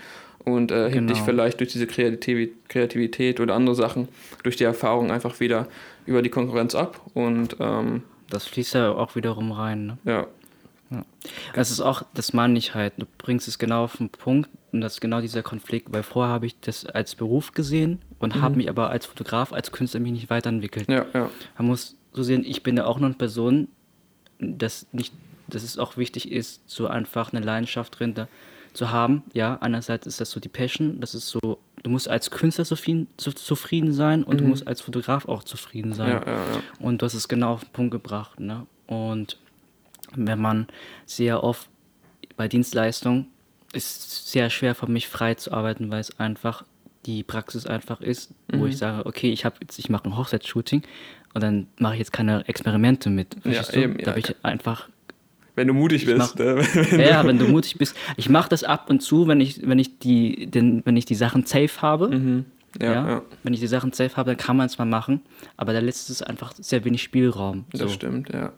Speaker 1: und äh, hebt
Speaker 2: Genau.
Speaker 1: dich vielleicht durch diese Kreativi Kreativität oder andere Sachen, durch die Erfahrung einfach wieder über die Konkurrenz ab. Und ähm,
Speaker 2: Das fließt ja auch wiederum rein. Ne?
Speaker 1: ja,
Speaker 2: Das ist auch, das meine ich halt. Du bringst es genau auf den Punkt und das ist genau dieser Konflikt, weil vorher habe ich das als Beruf gesehen und habe mich aber als Fotograf, als Künstler mich nicht weiterentwickelt.
Speaker 1: ja, ja,
Speaker 2: Man muss so sehen, ich bin ja auch noch eine Person, dass nicht, dass es auch wichtig ist, so einfach eine Leidenschaft drin da zu haben. Ja, einerseits ist das so die Passion, das ist so, du musst als Künstler zufrieden, zu, zufrieden sein und du musst als Fotograf auch zufrieden sein.
Speaker 1: ja, ja, ja.
Speaker 2: Und du hast es genau auf den Punkt gebracht. Ne? Und wenn man sehr oft bei Dienstleistungen ist sehr schwer für mich frei zu arbeiten, weil es einfach die Praxis einfach ist, wo ich sage, okay, ich habe jetzt, ich mache ein Hochzeitsshooting und dann mache ich jetzt keine Experimente mit. du?
Speaker 1: eben,
Speaker 2: da
Speaker 1: ja,
Speaker 2: bin ich einfach
Speaker 1: Wenn du mutig bist.
Speaker 2: mach-
Speaker 1: ne?
Speaker 2: ja, ja, wenn du mutig bist. Ich mache das ab und zu, wenn ich, wenn ich die, den, wenn ich die Sachen safe habe.
Speaker 1: Mhm. Ja,
Speaker 2: Ja,
Speaker 1: ja,
Speaker 2: Wenn ich die Sachen safe habe, dann kann man es mal machen. Aber da lässt es einfach sehr wenig Spielraum.
Speaker 1: das
Speaker 2: So.
Speaker 1: stimmt, ja.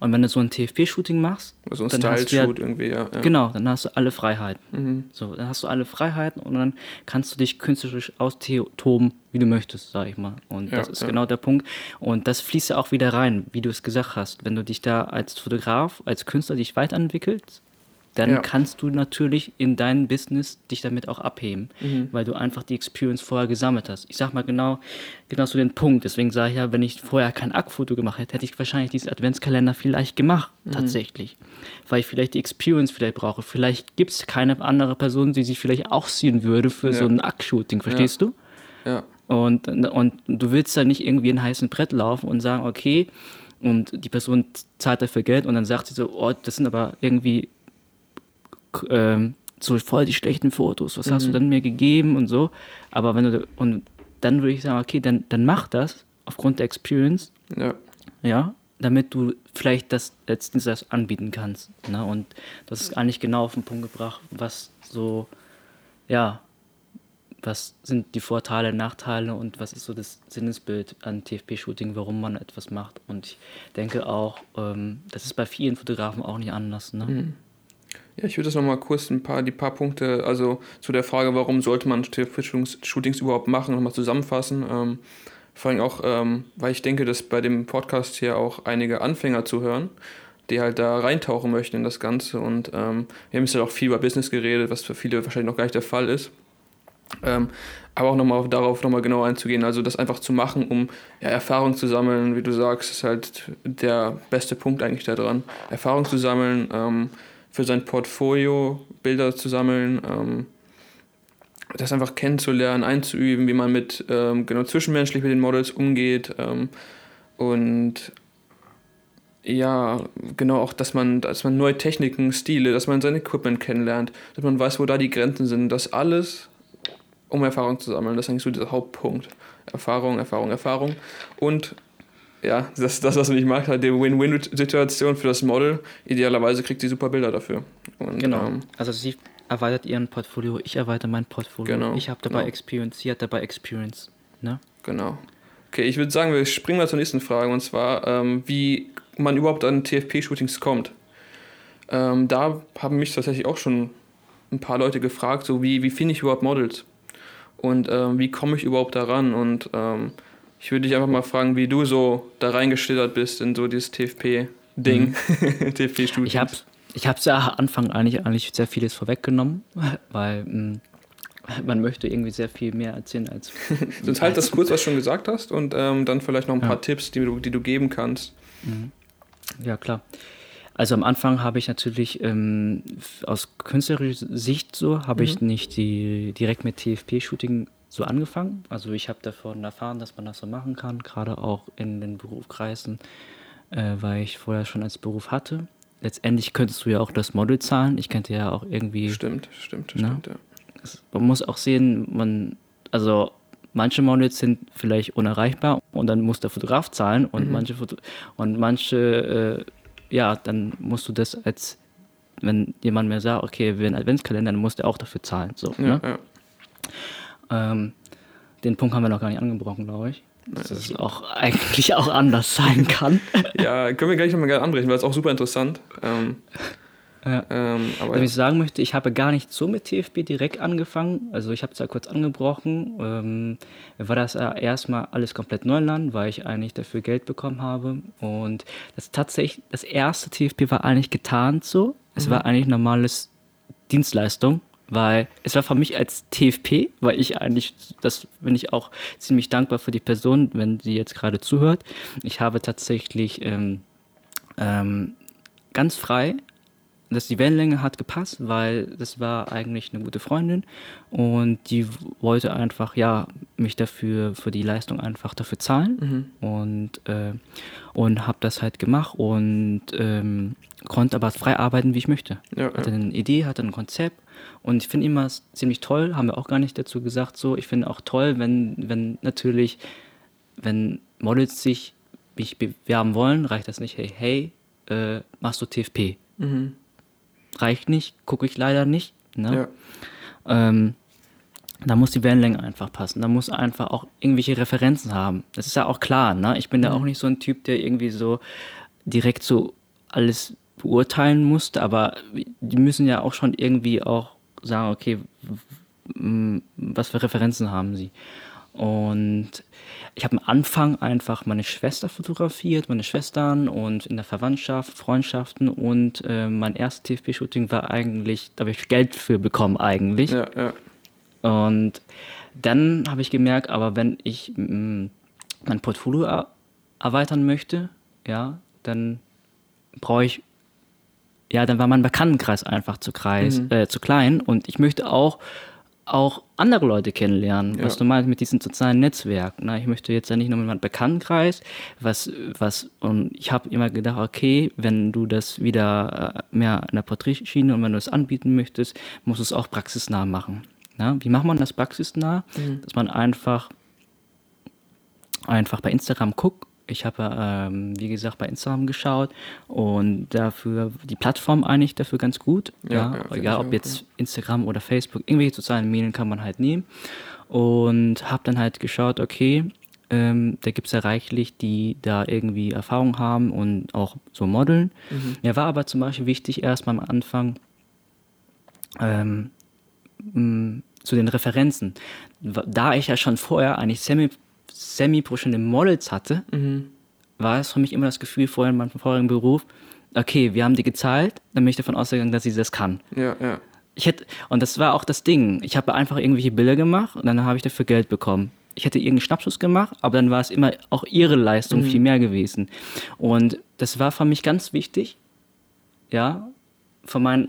Speaker 2: Und wenn du so ein TFP-Shooting machst,
Speaker 1: So ein
Speaker 2: dann hast du ja,
Speaker 1: irgendwie, ja. ja.
Speaker 2: genau, dann hast du alle Freiheiten.
Speaker 1: Mhm.
Speaker 2: So, dann hast du alle Freiheiten und dann kannst du dich künstlerisch austoben, wie du möchtest, sag ich mal. Und
Speaker 1: Ja,
Speaker 2: das ist
Speaker 1: ja.
Speaker 2: genau der Punkt. Und das fließt ja auch wieder rein, wie du es gesagt hast. Wenn du dich da als Fotograf, als Künstler dich weiterentwickelst, dann
Speaker 1: Ja.
Speaker 2: kannst du natürlich in deinem Business dich damit auch abheben,
Speaker 1: Mhm.
Speaker 2: weil du einfach die Experience vorher gesammelt hast. Ich sag mal genau, genau so den Punkt. Deswegen sage ich ja, wenn ich vorher kein Aktfoto gemacht hätte, hätte ich wahrscheinlich diesen Adventskalender vielleicht gemacht,
Speaker 1: Mhm.
Speaker 2: tatsächlich. Weil ich vielleicht die Experience vielleicht brauche. Vielleicht gibt es keine andere Person, die sich vielleicht auch ziehen würde für so
Speaker 1: Ja.
Speaker 2: ein Aktshooting, verstehst du?
Speaker 1: ja.
Speaker 2: Und, und du willst da nicht irgendwie ein heißen Brett laufen und sagen, okay, und die Person zahlt dafür Geld und dann sagt sie so, oh, das sind aber irgendwie ähm, so voll die schlechten Fotos, was hast du denn mir gegeben und so. Aber wenn du, und dann würde ich sagen, okay, dann, dann mach das aufgrund der Experience,
Speaker 1: ja.
Speaker 2: ja, damit du vielleicht das letztens das anbieten kannst. Ne? Und das ist eigentlich genau auf den Punkt gebracht, was so, ja, was sind die Vorteile, Nachteile und was ist so das Sinnesbild an TFP-Shooting, warum man etwas macht. Und ich denke auch, ähm, das ist bei vielen Fotografen auch nicht anders. Ne?
Speaker 1: Ja, ich würde das nochmal kurz ein paar, die paar Punkte, also zu der Frage, warum sollte man Shootings, überhaupt machen, nochmal zusammenfassen. Ähm, vor allem auch, ähm, weil ich denke, dass bei dem Podcast hier auch einige Anfänger zuhören, die halt da reintauchen möchten in das Ganze. Und ähm, wir haben jetzt ja auch viel über Business geredet, was für viele wahrscheinlich noch gar nicht der Fall ist. Ähm, aber auch nochmal darauf nochmal genau einzugehen, also das einfach zu machen, um ja, Erfahrung zu sammeln, wie du sagst, ist halt der beste Punkt eigentlich da dran. Erfahrung zu sammeln, ähm, für sein Portfolio Bilder zu sammeln, ähm, das einfach kennenzulernen, einzuüben, wie man mit ähm, genau zwischenmenschlich mit den Models umgeht ähm, und ja, genau auch, dass man, dass man neue Techniken, Stile, dass man sein Equipment kennenlernt, dass man weiß, wo da die Grenzen sind, das alles, um Erfahrung zu sammeln. Das ist eigentlich so der Hauptpunkt. Erfahrung, Erfahrung, Erfahrung. Und ja, das ist das, was mich mag, halt die Win-Win-Situation für das Model. Idealerweise kriegt sie super Bilder dafür. Und,
Speaker 2: Genau.
Speaker 1: Ähm,
Speaker 2: Also sie erweitert ihren Portfolio, ich erweitere mein Portfolio.
Speaker 1: Genau,
Speaker 2: Ich habe dabei
Speaker 1: genau.
Speaker 2: Experience, sie hat dabei Experience. Ne?
Speaker 1: Genau. Okay, ich würde sagen, wir springen mal zur nächsten Frage und zwar, ähm, wie man überhaupt an TFP-Shootings kommt. Ähm, da haben mich tatsächlich auch schon ein paar Leute gefragt, so wie, wie finde ich überhaupt Models? Und ähm, wie komme ich überhaupt daran? Und ähm, ich würde dich einfach mal fragen, wie du so da reingeschlittert bist in so dieses TFP-Ding, TFP-Shooting.
Speaker 2: Ich habe ich hab's ja am Anfang eigentlich, eigentlich sehr vieles vorweggenommen, weil mh, man möchte irgendwie sehr viel mehr erzählen als.
Speaker 1: Sonst halt das kurz, was du schon gesagt hast, und ähm, dann vielleicht noch ein
Speaker 2: Ja.
Speaker 1: paar Tipps, die du, die du geben kannst.
Speaker 2: Mhm. Ja, klar. Also am Anfang habe ich natürlich ähm, aus künstlerischer Sicht so, habe ich nicht die, direkt mit TFP-Shooting so angefangen. Also ich habe davon erfahren, dass man das so machen kann, gerade auch in den Berufskreisen, äh, weil ich vorher schon als Beruf hatte. Letztendlich könntest du ja auch das Model zahlen. Ich könnte ja auch irgendwie
Speaker 1: Stimmt, stimmt,
Speaker 2: Na?
Speaker 1: stimmt. Ja.
Speaker 2: man muss auch sehen, man, also manche Models sind vielleicht unerreichbar und dann muss der Fotograf zahlen und manche Foto und manche, äh, ja, dann musst du das als, wenn jemand mir sagt, okay, wir einen Adventskalender, dann muss der auch dafür zahlen. So,
Speaker 1: Ja,
Speaker 2: ne?
Speaker 1: ja.
Speaker 2: Ähm, den Punkt haben wir noch gar nicht angebrochen, glaube ich. Dass es auch eigentlich auch anders sein kann.
Speaker 1: ja, können wir gleich nochmal anbrechen, weil es auch super interessant. Ähm,
Speaker 2: Ja.
Speaker 1: ähm, aber
Speaker 2: Was ich sagen möchte, ich habe gar nicht so mit TFB direkt angefangen. Also ich habe es ja kurz angebrochen. Ähm, war das ja erstmal alles komplett Neuland, weil ich eigentlich dafür Geld bekommen habe. Und das tatsächlich, das erste TFB war eigentlich getarnt so. Es war eigentlich normales Dienstleistung, weil es war für mich als TFP, weil ich eigentlich, das bin ich auch ziemlich dankbar für die Person, wenn sie jetzt gerade zuhört. Ich habe tatsächlich ähm, ähm, ganz frei dass die Wellenlänge hat gepasst, weil das war eigentlich eine gute Freundin und die wollte einfach ja mich dafür für die Leistung einfach dafür zahlen und äh, und habe das halt gemacht und ähm, konnte aber frei arbeiten, wie ich möchte.
Speaker 1: Ja,
Speaker 2: hatte
Speaker 1: ja.
Speaker 2: eine Idee, hatte ein Konzept und ich finde immer es ziemlich toll, haben wir auch gar nicht dazu gesagt so. Ich finde auch toll, wenn wenn natürlich wenn Models sich mich bewerben wollen, reicht das nicht, hey, hey, äh, machst du TFP?
Speaker 1: Mhm.
Speaker 2: reicht nicht, gucke ich leider nicht. Ne?
Speaker 1: Ja.
Speaker 2: Ähm, da muss die Wellenlänge einfach passen. Da muss einfach auch irgendwelche Referenzen haben. Das ist ja auch klar. Ne? Ich bin da auch nicht so ein Typ, der irgendwie so direkt so alles beurteilen musste, aber die müssen ja auch schon irgendwie auch sagen, okay, was für Referenzen haben sie. Und ich habe am Anfang einfach meine Schwester fotografiert, meine Schwestern und in der Verwandtschaft, Freundschaften und äh, mein erstes TFP-Shooting war eigentlich, da habe ich Geld für bekommen eigentlich.
Speaker 1: Ja, ja.
Speaker 2: Und dann habe ich gemerkt, aber wenn ich mm, mein Portfolio er erweitern möchte, ja, dann brauche ich, ja, dann war mein Bekanntenkreis einfach zu, kreis, äh, zu klein und ich möchte auch auch andere Leute kennenlernen, was
Speaker 1: Ja.
Speaker 2: du meinst mit diesem sozialen Netzwerk. Ne? Ich möchte jetzt ja nicht nur mit meinem Bekanntenkreis, was, was, und ich habe immer gedacht, okay, wenn du das wieder äh, mehr in der Porträtschiene und wenn du es anbieten möchtest, musst du es auch praxisnah machen. Ne? Wie macht man das praxisnah? Dass man einfach, einfach bei Instagram guckt. Ich habe, ähm, wie gesagt, bei Instagram geschaut und dafür die Plattform eigentlich dafür ganz gut.
Speaker 1: Ja,
Speaker 2: Ja,
Speaker 1: ja,
Speaker 2: egal ob jetzt Instagram oder Facebook, irgendwelche sozialen Medien kann man halt nehmen. Und habe dann halt geschaut, okay, ähm, da gibt es ja reichlich, die da irgendwie Erfahrung haben und auch so modeln. Mir war aber zum Beispiel wichtig, erstmal am Anfang ähm, zu den Referenzen. Da ich ja schon vorher eigentlich semi- semi-professionelle Models hatte,
Speaker 1: Mhm.
Speaker 2: war es für mich immer das Gefühl vorher in meinem vorigen Beruf, okay, wir haben die gezahlt, dann bin ich davon ausgegangen, dass sie das kann.
Speaker 1: Ja, ja.
Speaker 2: Ich hätte, und das war auch das Ding. Ich habe einfach irgendwelche Bilder gemacht und dann habe ich dafür Geld bekommen. Ich hätte irgendeinen Schnappschuss gemacht, aber dann war es immer auch ihre Leistung viel mehr gewesen. Und das war für mich ganz wichtig, ja, von meinem,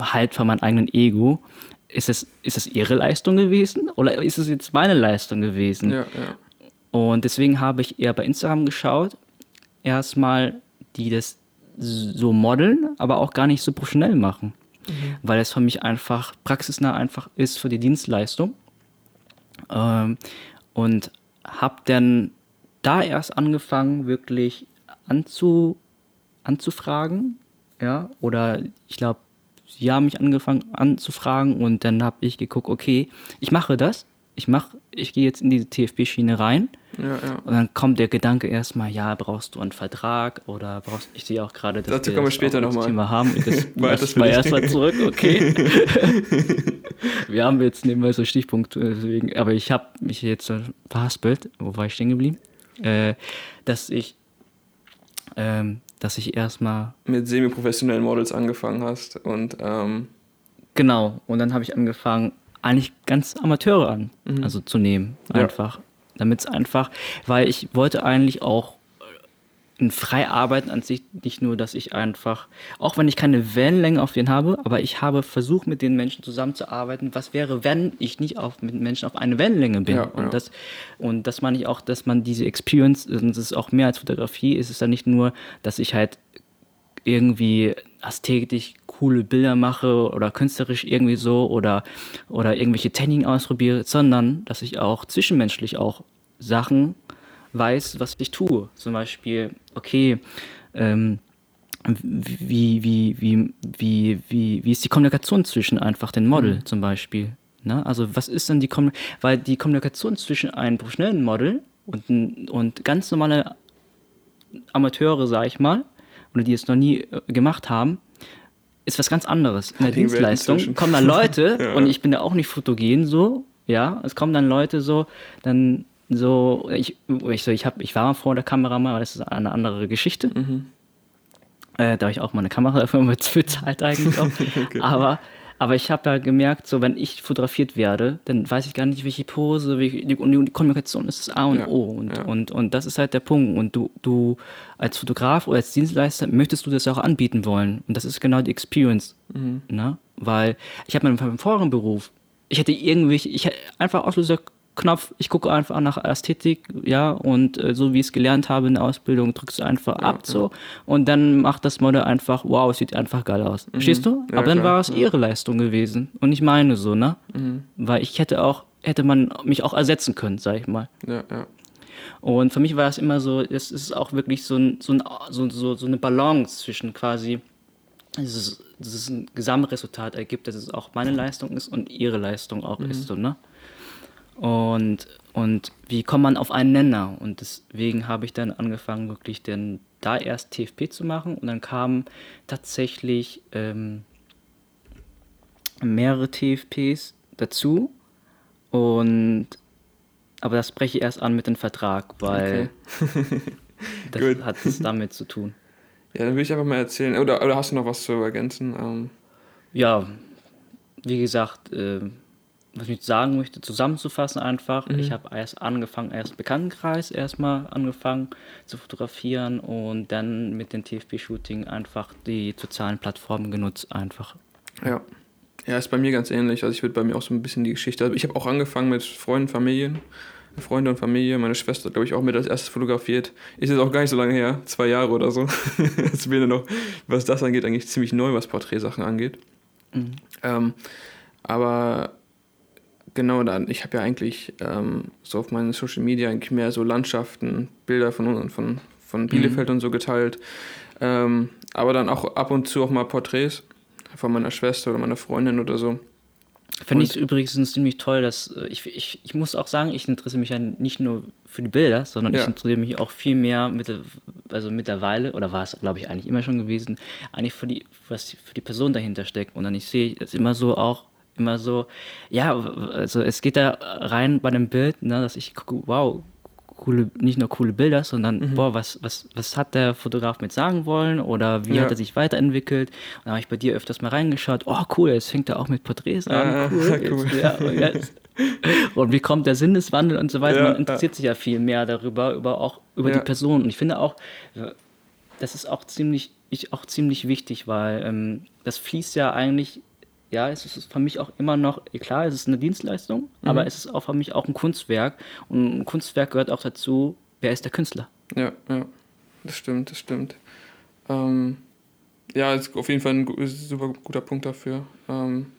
Speaker 2: halt von meinem eigenen Ego. Ist es, ist es ihre Leistung gewesen oder ist es jetzt meine Leistung gewesen?
Speaker 1: Ja, ja.
Speaker 2: Und deswegen habe ich eher bei Instagram geschaut, erstmal, die das so modeln, aber auch gar nicht so professionell machen. Weil es für mich einfach praxisnah einfach ist für die Dienstleistung. Ähm, und habe dann da erst angefangen, wirklich anzu, anzufragen. Ja, oder ich glaube, sie haben mich angefangen anzufragen und dann habe ich geguckt, okay, ich mache das. Ich mache, ich gehe jetzt in diese TFB-Schiene rein.
Speaker 1: Ja, ja.
Speaker 2: Und dann kommt der Gedanke erstmal, ja, brauchst du einen Vertrag oder brauchst ich sehe auch gerade, dass
Speaker 1: Dazu kommen wir
Speaker 2: das
Speaker 1: später
Speaker 2: auch als
Speaker 1: noch mal.
Speaker 2: Thema haben. Das,
Speaker 1: Weil das
Speaker 2: war erstmal zurück, okay. wir haben jetzt nebenbei so Stichpunkte, deswegen, aber ich habe mich jetzt verhaspelt, wo war ich stehen geblieben? Äh, dass ich, ähm, dass ich erstmal,
Speaker 1: Mit semi-professionellen Models angefangen hast und ähm,
Speaker 2: genau, und dann habe ich angefangen, eigentlich ganz Amateure an, mhm. also zu nehmen, einfach. Ja. Damit es einfach, weil ich wollte eigentlich auch ein frei arbeiten an sich nicht nur, dass ich einfach, auch wenn ich keine Wellenlänge auf den habe, aber ich habe versucht, mit den Menschen zusammenzuarbeiten. Was wäre, wenn ich nicht auf, mit Menschen auf eine Wellenlänge bin? Ja, und, ja. Das, und das meine ich auch, dass man diese Experience, und das ist auch mehr als Fotografie, ist es dann nicht nur, dass ich halt irgendwie ästhetisch coole Bilder mache oder künstlerisch irgendwie so oder, oder irgendwelche Techniken ausprobiere, sondern dass ich auch zwischenmenschlich auch Sachen weiß, was ich tue. Zum Beispiel, okay, ähm, wie, wie, wie, wie, wie, wie ist die Kommunikation zwischen einfach den Model mhm. zum Beispiel? Ne? Also was ist denn die Kommunikation? Weil die Kommunikation zwischen einem professionellen Model und, und ganz normale Amateure, sag ich mal, oder die es noch nie äh, gemacht haben, ist was ganz anderes. In der Dienstleistung kommen dann Leute, ja. und ich bin da auch nicht fotogen so, ja, es kommen dann Leute so, dann so, ich, ich, so, ich, hab, ich war vor der Kamera mal, aber das ist eine andere Geschichte. Mhm. Äh, da habe ich auch mal eine Kamera dafür bezahlt eigentlich auch. okay. Aber aber ich habe ja gemerkt, so wenn ich fotografiert werde, dann weiß ich gar nicht, welche Pose, welche, die, und die Kommunikation ist das A und ja, O. Und, ja. und, und das ist halt der Punkt. Und du, du als Fotograf oder als Dienstleister möchtest du das auch anbieten wollen. Und das ist genau die Experience. Mhm. Ne? Weil ich habe meinen vorigen Beruf, ich hätte irgendwelche, ich hätte einfach Auslöser Knopf, ich gucke einfach nach Ästhetik, ja, und äh, so wie ich es gelernt habe in der Ausbildung, drückst du einfach ja, ab ja. so und dann macht das Model einfach, wow, es sieht einfach geil aus. Mhm. Verstehst du? Ja, Aber dann klar, war es ihre Leistung gewesen und nicht meine so, ne? Mhm. Weil ich hätte auch, hätte man mich auch ersetzen können, sag ich mal. Ja, ja. Und für mich war es immer so, es ist auch wirklich so, ein, so, ein, so, so, so eine Balance zwischen quasi, dass es, dass es ein Gesamtresultat ergibt, dass es auch meine Leistung ist und ihre Leistung auch mhm. ist, so, ne? Und, und wie kommt man auf einen Nenner? Und deswegen habe ich dann angefangen, wirklich den, da erst TFP zu machen. Und dann kamen tatsächlich ähm, mehrere TFPs dazu. Und aber das breche ich erst an mit dem Vertrag, weil okay. das hat es damit zu tun.
Speaker 1: Ja, dann will ich einfach mal erzählen. Oder, oder hast du noch was zu ergänzen? Ähm.
Speaker 2: Ja, wie gesagt, äh, was ich sagen möchte, zusammenzufassen einfach. Mhm. Ich habe erst angefangen, erst Bekanntenkreis erstmal angefangen zu fotografieren und dann mit dem TFP-Shooting einfach die sozialen Plattformen genutzt einfach.
Speaker 1: Ja. Ja, ist bei mir ganz ähnlich. Also ich würde bei mir auch so ein bisschen die Geschichte. Also ich habe auch angefangen mit Freunden, Familien. Freunde und Familie. Meine Schwester, glaube ich, auch mit als erstes fotografiert. Ist jetzt auch gar nicht so lange her, zwei Jahre oder so. Jetzt bin ich noch, was das angeht, eigentlich ziemlich neu, was Porträtsachen angeht. Mhm. Ähm, aber genau dann, ich habe ja eigentlich ähm, so auf meinen Social Media eigentlich mehr so Landschaften, Bilder von uns von, von Bielefeld mhm. und so geteilt. Ähm, aber dann auch ab und zu auch mal Porträts von meiner Schwester oder meiner Freundin oder so.
Speaker 2: Finde ich übrigens ziemlich toll, dass äh, ich, ich, ich muss auch sagen, ich interessiere mich ja nicht nur für die Bilder, sondern ja. ich interessiere mich auch viel mehr mit, also mittlerweile, oder war es, glaube ich, eigentlich immer schon gewesen, eigentlich für die, was für die Person dahinter steckt. Und dann ich sehe es immer so auch immer so, ja, also es geht da rein bei dem Bild, ne, dass ich gucke, wow, coole, nicht nur coole Bilder, sondern mhm. boah, was, was, was hat der Fotograf mit sagen wollen oder wie ja. hat er sich weiterentwickelt? Und da habe ich bei dir öfters mal reingeschaut, oh cool, jetzt fängt er auch mit Porträts an, ja, cool. cool. Jetzt, ja, und, jetzt, und, wie kommt der Sinneswandel und so weiter? Man interessiert sich ja viel mehr darüber, über auch über die Person. Und ich finde auch, das ist auch ziemlich, ich, auch ziemlich wichtig, weil ähm, das fließt ja eigentlich ja, es ist für mich auch immer noch, klar, es ist eine Dienstleistung, mhm. aber es ist auch für mich auch ein Kunstwerk. Und ein Kunstwerk gehört auch dazu, wer ist der Künstler?
Speaker 1: Ja, ja, das stimmt, das stimmt. Ähm, ja, ist auf jeden Fall ein super guter Punkt dafür. Ähm,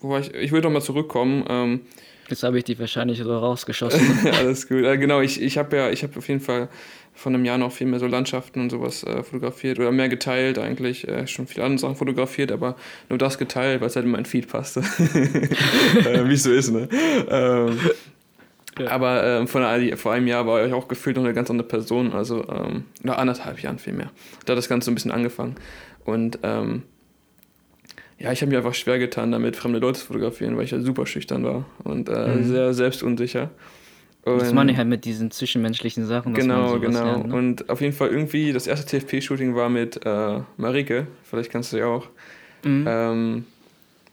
Speaker 1: wobei ich, ich würde nochmal zurückkommen. Ähm,
Speaker 2: Jetzt habe ich die wahrscheinlich so rausgeschossen.
Speaker 1: Alles gut. Äh, genau, ich, ich habe ja, ich habe auf jeden Fall von einem Jahr noch viel mehr so Landschaften und sowas äh, fotografiert oder mehr geteilt eigentlich. Äh, schon viele andere Sachen fotografiert, aber nur das geteilt, weil es halt in mein Feed passte. äh, Wie es so ist, ne? Ähm, ja. Aber ähm, von, vor einem Jahr war ich auch gefühlt noch eine ganz andere Person, also ähm, nach anderthalb Jahren vielmehr. Da hat das Ganze so ein bisschen angefangen. Und ähm, ja, ich habe mir einfach schwer getan, damit fremde Leute zu fotografieren, weil ich ja super schüchtern war und äh, mhm. sehr selbstunsicher.
Speaker 2: Und das meine ich halt mit diesen zwischenmenschlichen Sachen.
Speaker 1: Genau, genau. Lernt, ne? Und auf jeden Fall irgendwie, das erste TFP-Shooting war mit äh, Marike, vielleicht kannst du ja auch. Mhm. Ähm,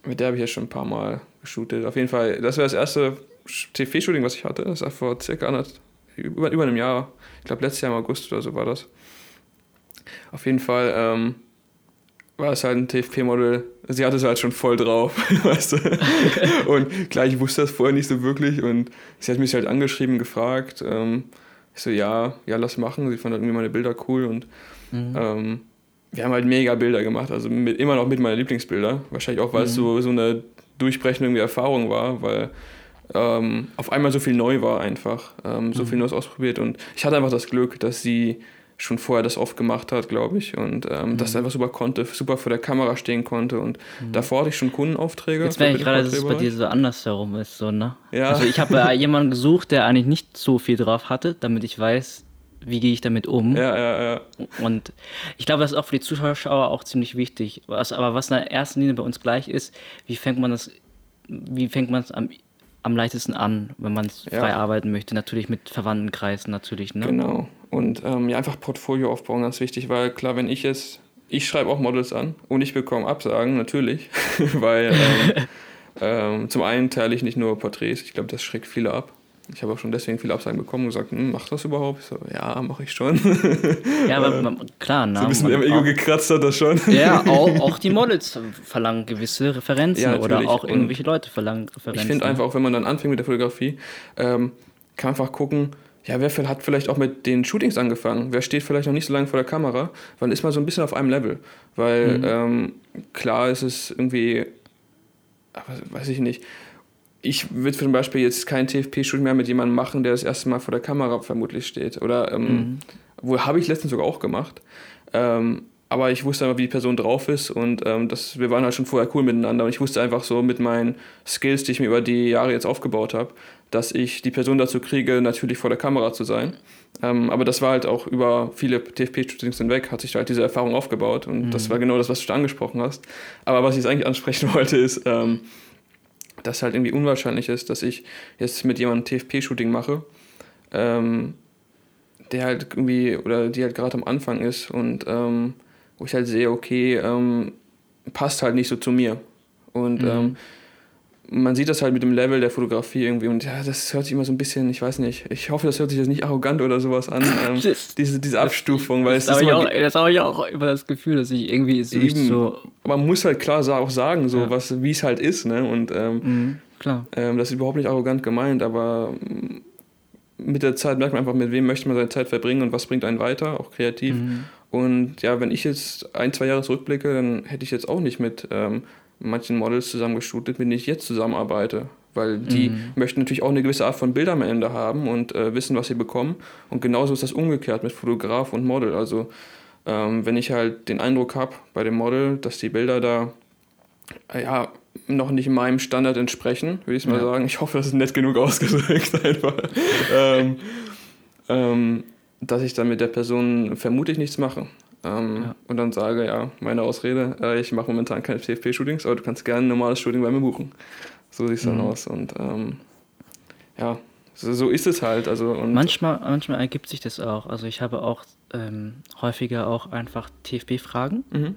Speaker 1: mit der habe ich ja schon ein paar Mal geshootet. Auf jeden Fall, das wäre das erste TV-Shooting, was ich hatte. Das war vor circa anderth, über, über einem Jahr. Ich glaube, letztes Jahr im August oder so war das. Auf jeden Fall ähm, war es halt ein TFP-Model. Sie hatte es halt schon voll drauf, weißt du. und klar, ich wusste das vorher nicht so wirklich. Und sie hat mich halt angeschrieben, gefragt. Ähm, ich so, ja, ja, lass machen. Sie fand halt irgendwie meine Bilder cool und mhm. ähm, wir haben halt mega Bilder gemacht, also mit, immer noch mit meinen Lieblingsbilder. Wahrscheinlich auch, weil mhm. es so, so eine durchbrechende Erfahrung war, weil ähm, auf einmal so viel neu war einfach, ähm, so mhm. viel Neues ausprobiert und ich hatte einfach das Glück, dass sie schon vorher das oft gemacht hat, glaube ich, und ähm, mhm. dass sie einfach super konnte, super vor der Kamera stehen konnte und mhm. davor hatte ich schon Kundenaufträge.
Speaker 2: Jetzt merke ich gerade, dass es bei dir so andersherum ist, so, ne? Ja. Also ich habe äh, jemanden gesucht, der eigentlich nicht so viel drauf hatte, damit ich weiß, wie gehe ich damit um?
Speaker 1: Ja, ja, ja.
Speaker 2: Und ich glaube, das ist auch für die Zuschauer auch ziemlich wichtig. Was, aber was in der ersten Linie bei uns gleich ist, wie fängt man das, wie fängt man es am, am leichtesten an, wenn man es ja. frei arbeiten möchte? Natürlich mit Verwandtenkreisen natürlich, ne?
Speaker 1: Genau. Und ähm, ja, einfach Portfolio aufbauen, ganz wichtig, weil klar, wenn ich es, ich schreibe auch Models an und ich bekomme Absagen, natürlich, weil ähm, ähm, zum einen teile ich nicht nur Porträts, ich glaube, das schreckt viele ab. Ich habe auch schon deswegen viele Absagen bekommen und gesagt, hm, mach das überhaupt? Ich so, ja, mache ich schon.
Speaker 2: Ja, aber man, klar,
Speaker 1: na, so ein bisschen im Ego gekratzt hat das schon.
Speaker 2: Ja, auch, auch die Models verlangen gewisse Referenzen ja, oder auch irgendwelche Leute verlangen Referenzen.
Speaker 1: Ich finde einfach, auch wenn man dann anfängt mit der Fotografie, ähm, kann man einfach gucken, ja, wer hat vielleicht auch mit den Shootings angefangen? Wer steht vielleicht noch nicht so lange vor der Kamera? Wann ist man so ein bisschen auf einem Level? Weil mhm. ähm, klar ist es irgendwie, weiß ich nicht, ich würde zum Beispiel jetzt kein TFP-Shooting mehr mit jemandem machen, der das erste Mal vor der Kamera vermutlich steht. Oder ähm, mhm. wo habe ich letztens sogar auch gemacht. Ähm, aber ich wusste einfach, wie die Person drauf ist und ähm, das, wir waren halt schon vorher cool miteinander und ich wusste einfach so mit meinen Skills, die ich mir über die Jahre jetzt aufgebaut habe, dass ich die Person dazu kriege, natürlich vor der Kamera zu sein. Ähm, aber das war halt auch über viele TFP-Shootings hinweg, hat sich halt diese Erfahrung aufgebaut und mhm. das war genau das, was du schon angesprochen hast. Aber was ich jetzt eigentlich ansprechen wollte, ist, ähm, dass halt irgendwie unwahrscheinlich ist, dass ich jetzt mit jemandem TFP-Shooting mache, ähm, der halt irgendwie oder die halt gerade am Anfang ist und ähm, wo ich halt sehe, okay, ähm, passt halt nicht so zu mir. Und mhm. Man sieht das halt mit dem Level der Fotografie irgendwie und ja, das hört sich immer so ein bisschen, ich weiß nicht, ich hoffe, das hört sich jetzt nicht arrogant oder sowas an, ähm, diese, diese Abstufung, weil
Speaker 2: das, das, habe ich, das habe ich auch immer das Gefühl, dass ich irgendwie so, eben, so
Speaker 1: man muss halt klar auch sagen, so ja. was, wie es halt ist, ne, und ähm,
Speaker 2: mhm, klar.
Speaker 1: Ähm, das ist überhaupt nicht arrogant gemeint, aber mm, mit der Zeit merkt man einfach, mit wem möchte man seine Zeit verbringen und was bringt einen weiter, auch kreativ. Mhm. Und ja, wenn ich jetzt ein, zwei Jahre zurückblicke, dann hätte ich jetzt auch nicht mit ähm, manchen Models zusammengeshootet, mit denen ich jetzt zusammenarbeite. Weil die mhm. möchten natürlich auch eine gewisse Art von Bild am Ende haben und äh, wissen, was sie bekommen. Und genauso ist das umgekehrt mit Fotograf und Model. Also ähm, wenn ich halt den Eindruck habe bei dem Model, dass die Bilder da äh, ja, noch nicht meinem Standard entsprechen, würde ich mal ja. sagen. Ich hoffe, das ist nett genug ausgedrückt einfach. ähm, ähm, dass ich dann mit der Person vermutlich nichts mache. Ähm, ja. Und dann sage, ja, meine Ausrede, äh, ich mache momentan keine TFP-Shootings, aber du kannst gerne ein normales Shooting bei mir buchen. So sieht es dann mhm. aus. Und ähm, ja, so, so, ist es halt. Also,
Speaker 2: manchmal, manchmal ergibt sich das auch. Also ich habe auch ähm, häufiger auch einfach TFP-Fragen. Mhm.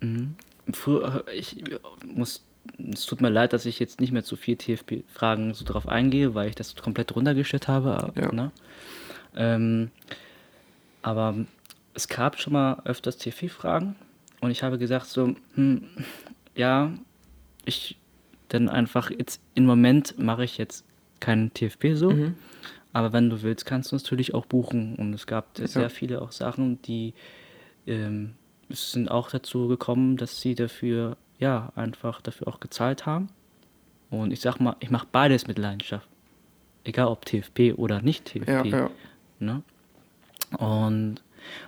Speaker 2: Mhm. Früher, ich muss, es tut mir leid, dass ich jetzt nicht mehr zu viel TFP-Fragen so drauf eingehe, weil ich das komplett runtergestellt habe. Ja. Ne? Ähm, aber es gab schon mal öfters TV-Fragen und ich habe gesagt so, hm, ja, ich denn einfach jetzt im Moment mache ich jetzt keinen TFP so, mhm. aber wenn du willst, kannst du natürlich auch buchen und es gab ja. sehr viele auch Sachen, die ähm, sind auch dazu gekommen, dass sie dafür ja einfach dafür auch gezahlt haben und ich sag mal, ich mache beides mit Leidenschaft, egal ob TFP oder nicht TFP. Ja, ja. Ne? Und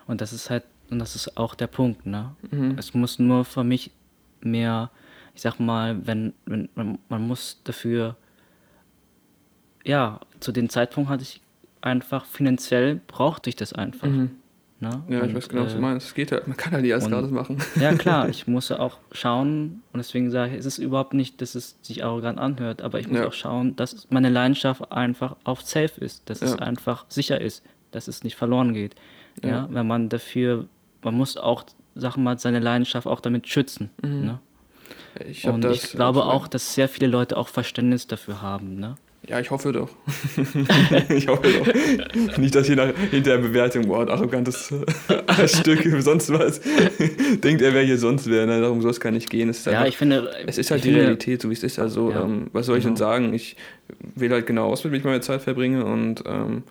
Speaker 2: und das ist halt, und das ist auch der Punkt, ne? Mhm. Es muss nur für mich mehr, ich sag mal, wenn, wenn man, man muss dafür, ja, zu dem Zeitpunkt hatte ich einfach finanziell brauchte ich das einfach. Mhm.
Speaker 1: Ne? Ja, und, ich weiß genau, was du äh, meinst. Es geht halt, man kann halt nicht alles gerade machen.
Speaker 2: Ja, klar, ich musste auch schauen und deswegen sage ich, es ist überhaupt nicht, dass es sich arrogant anhört, aber ich muss ja. auch schauen, dass meine Leidenschaft einfach auf safe ist, dass ja. es einfach sicher ist, dass es nicht verloren geht. Ja. ja. wenn man dafür, man muss auch, Sachen mal seine Leidenschaft auch damit schützen. Mhm. Ne? Ich, und ich glaube auch, dass sehr viele Leute auch Verständnis dafür haben. Ne?
Speaker 1: Ja, ich hoffe doch. ich hoffe doch. Nicht, dass je nach hinter der Bewertung, boah, ein arrogantes Stück, sonst was, denkt er, wer hier sonst wäre. Ne? Darum soll es gar nicht gehen. Es ist
Speaker 2: ja,
Speaker 1: einfach,
Speaker 2: ich finde.
Speaker 1: Es ist halt die finde, Realität, so wie es ist. Also, ja, ähm, was soll ich genau. denn sagen? Ich wähle halt genau aus, mit wie ich meine Zeit verbringe und ähm,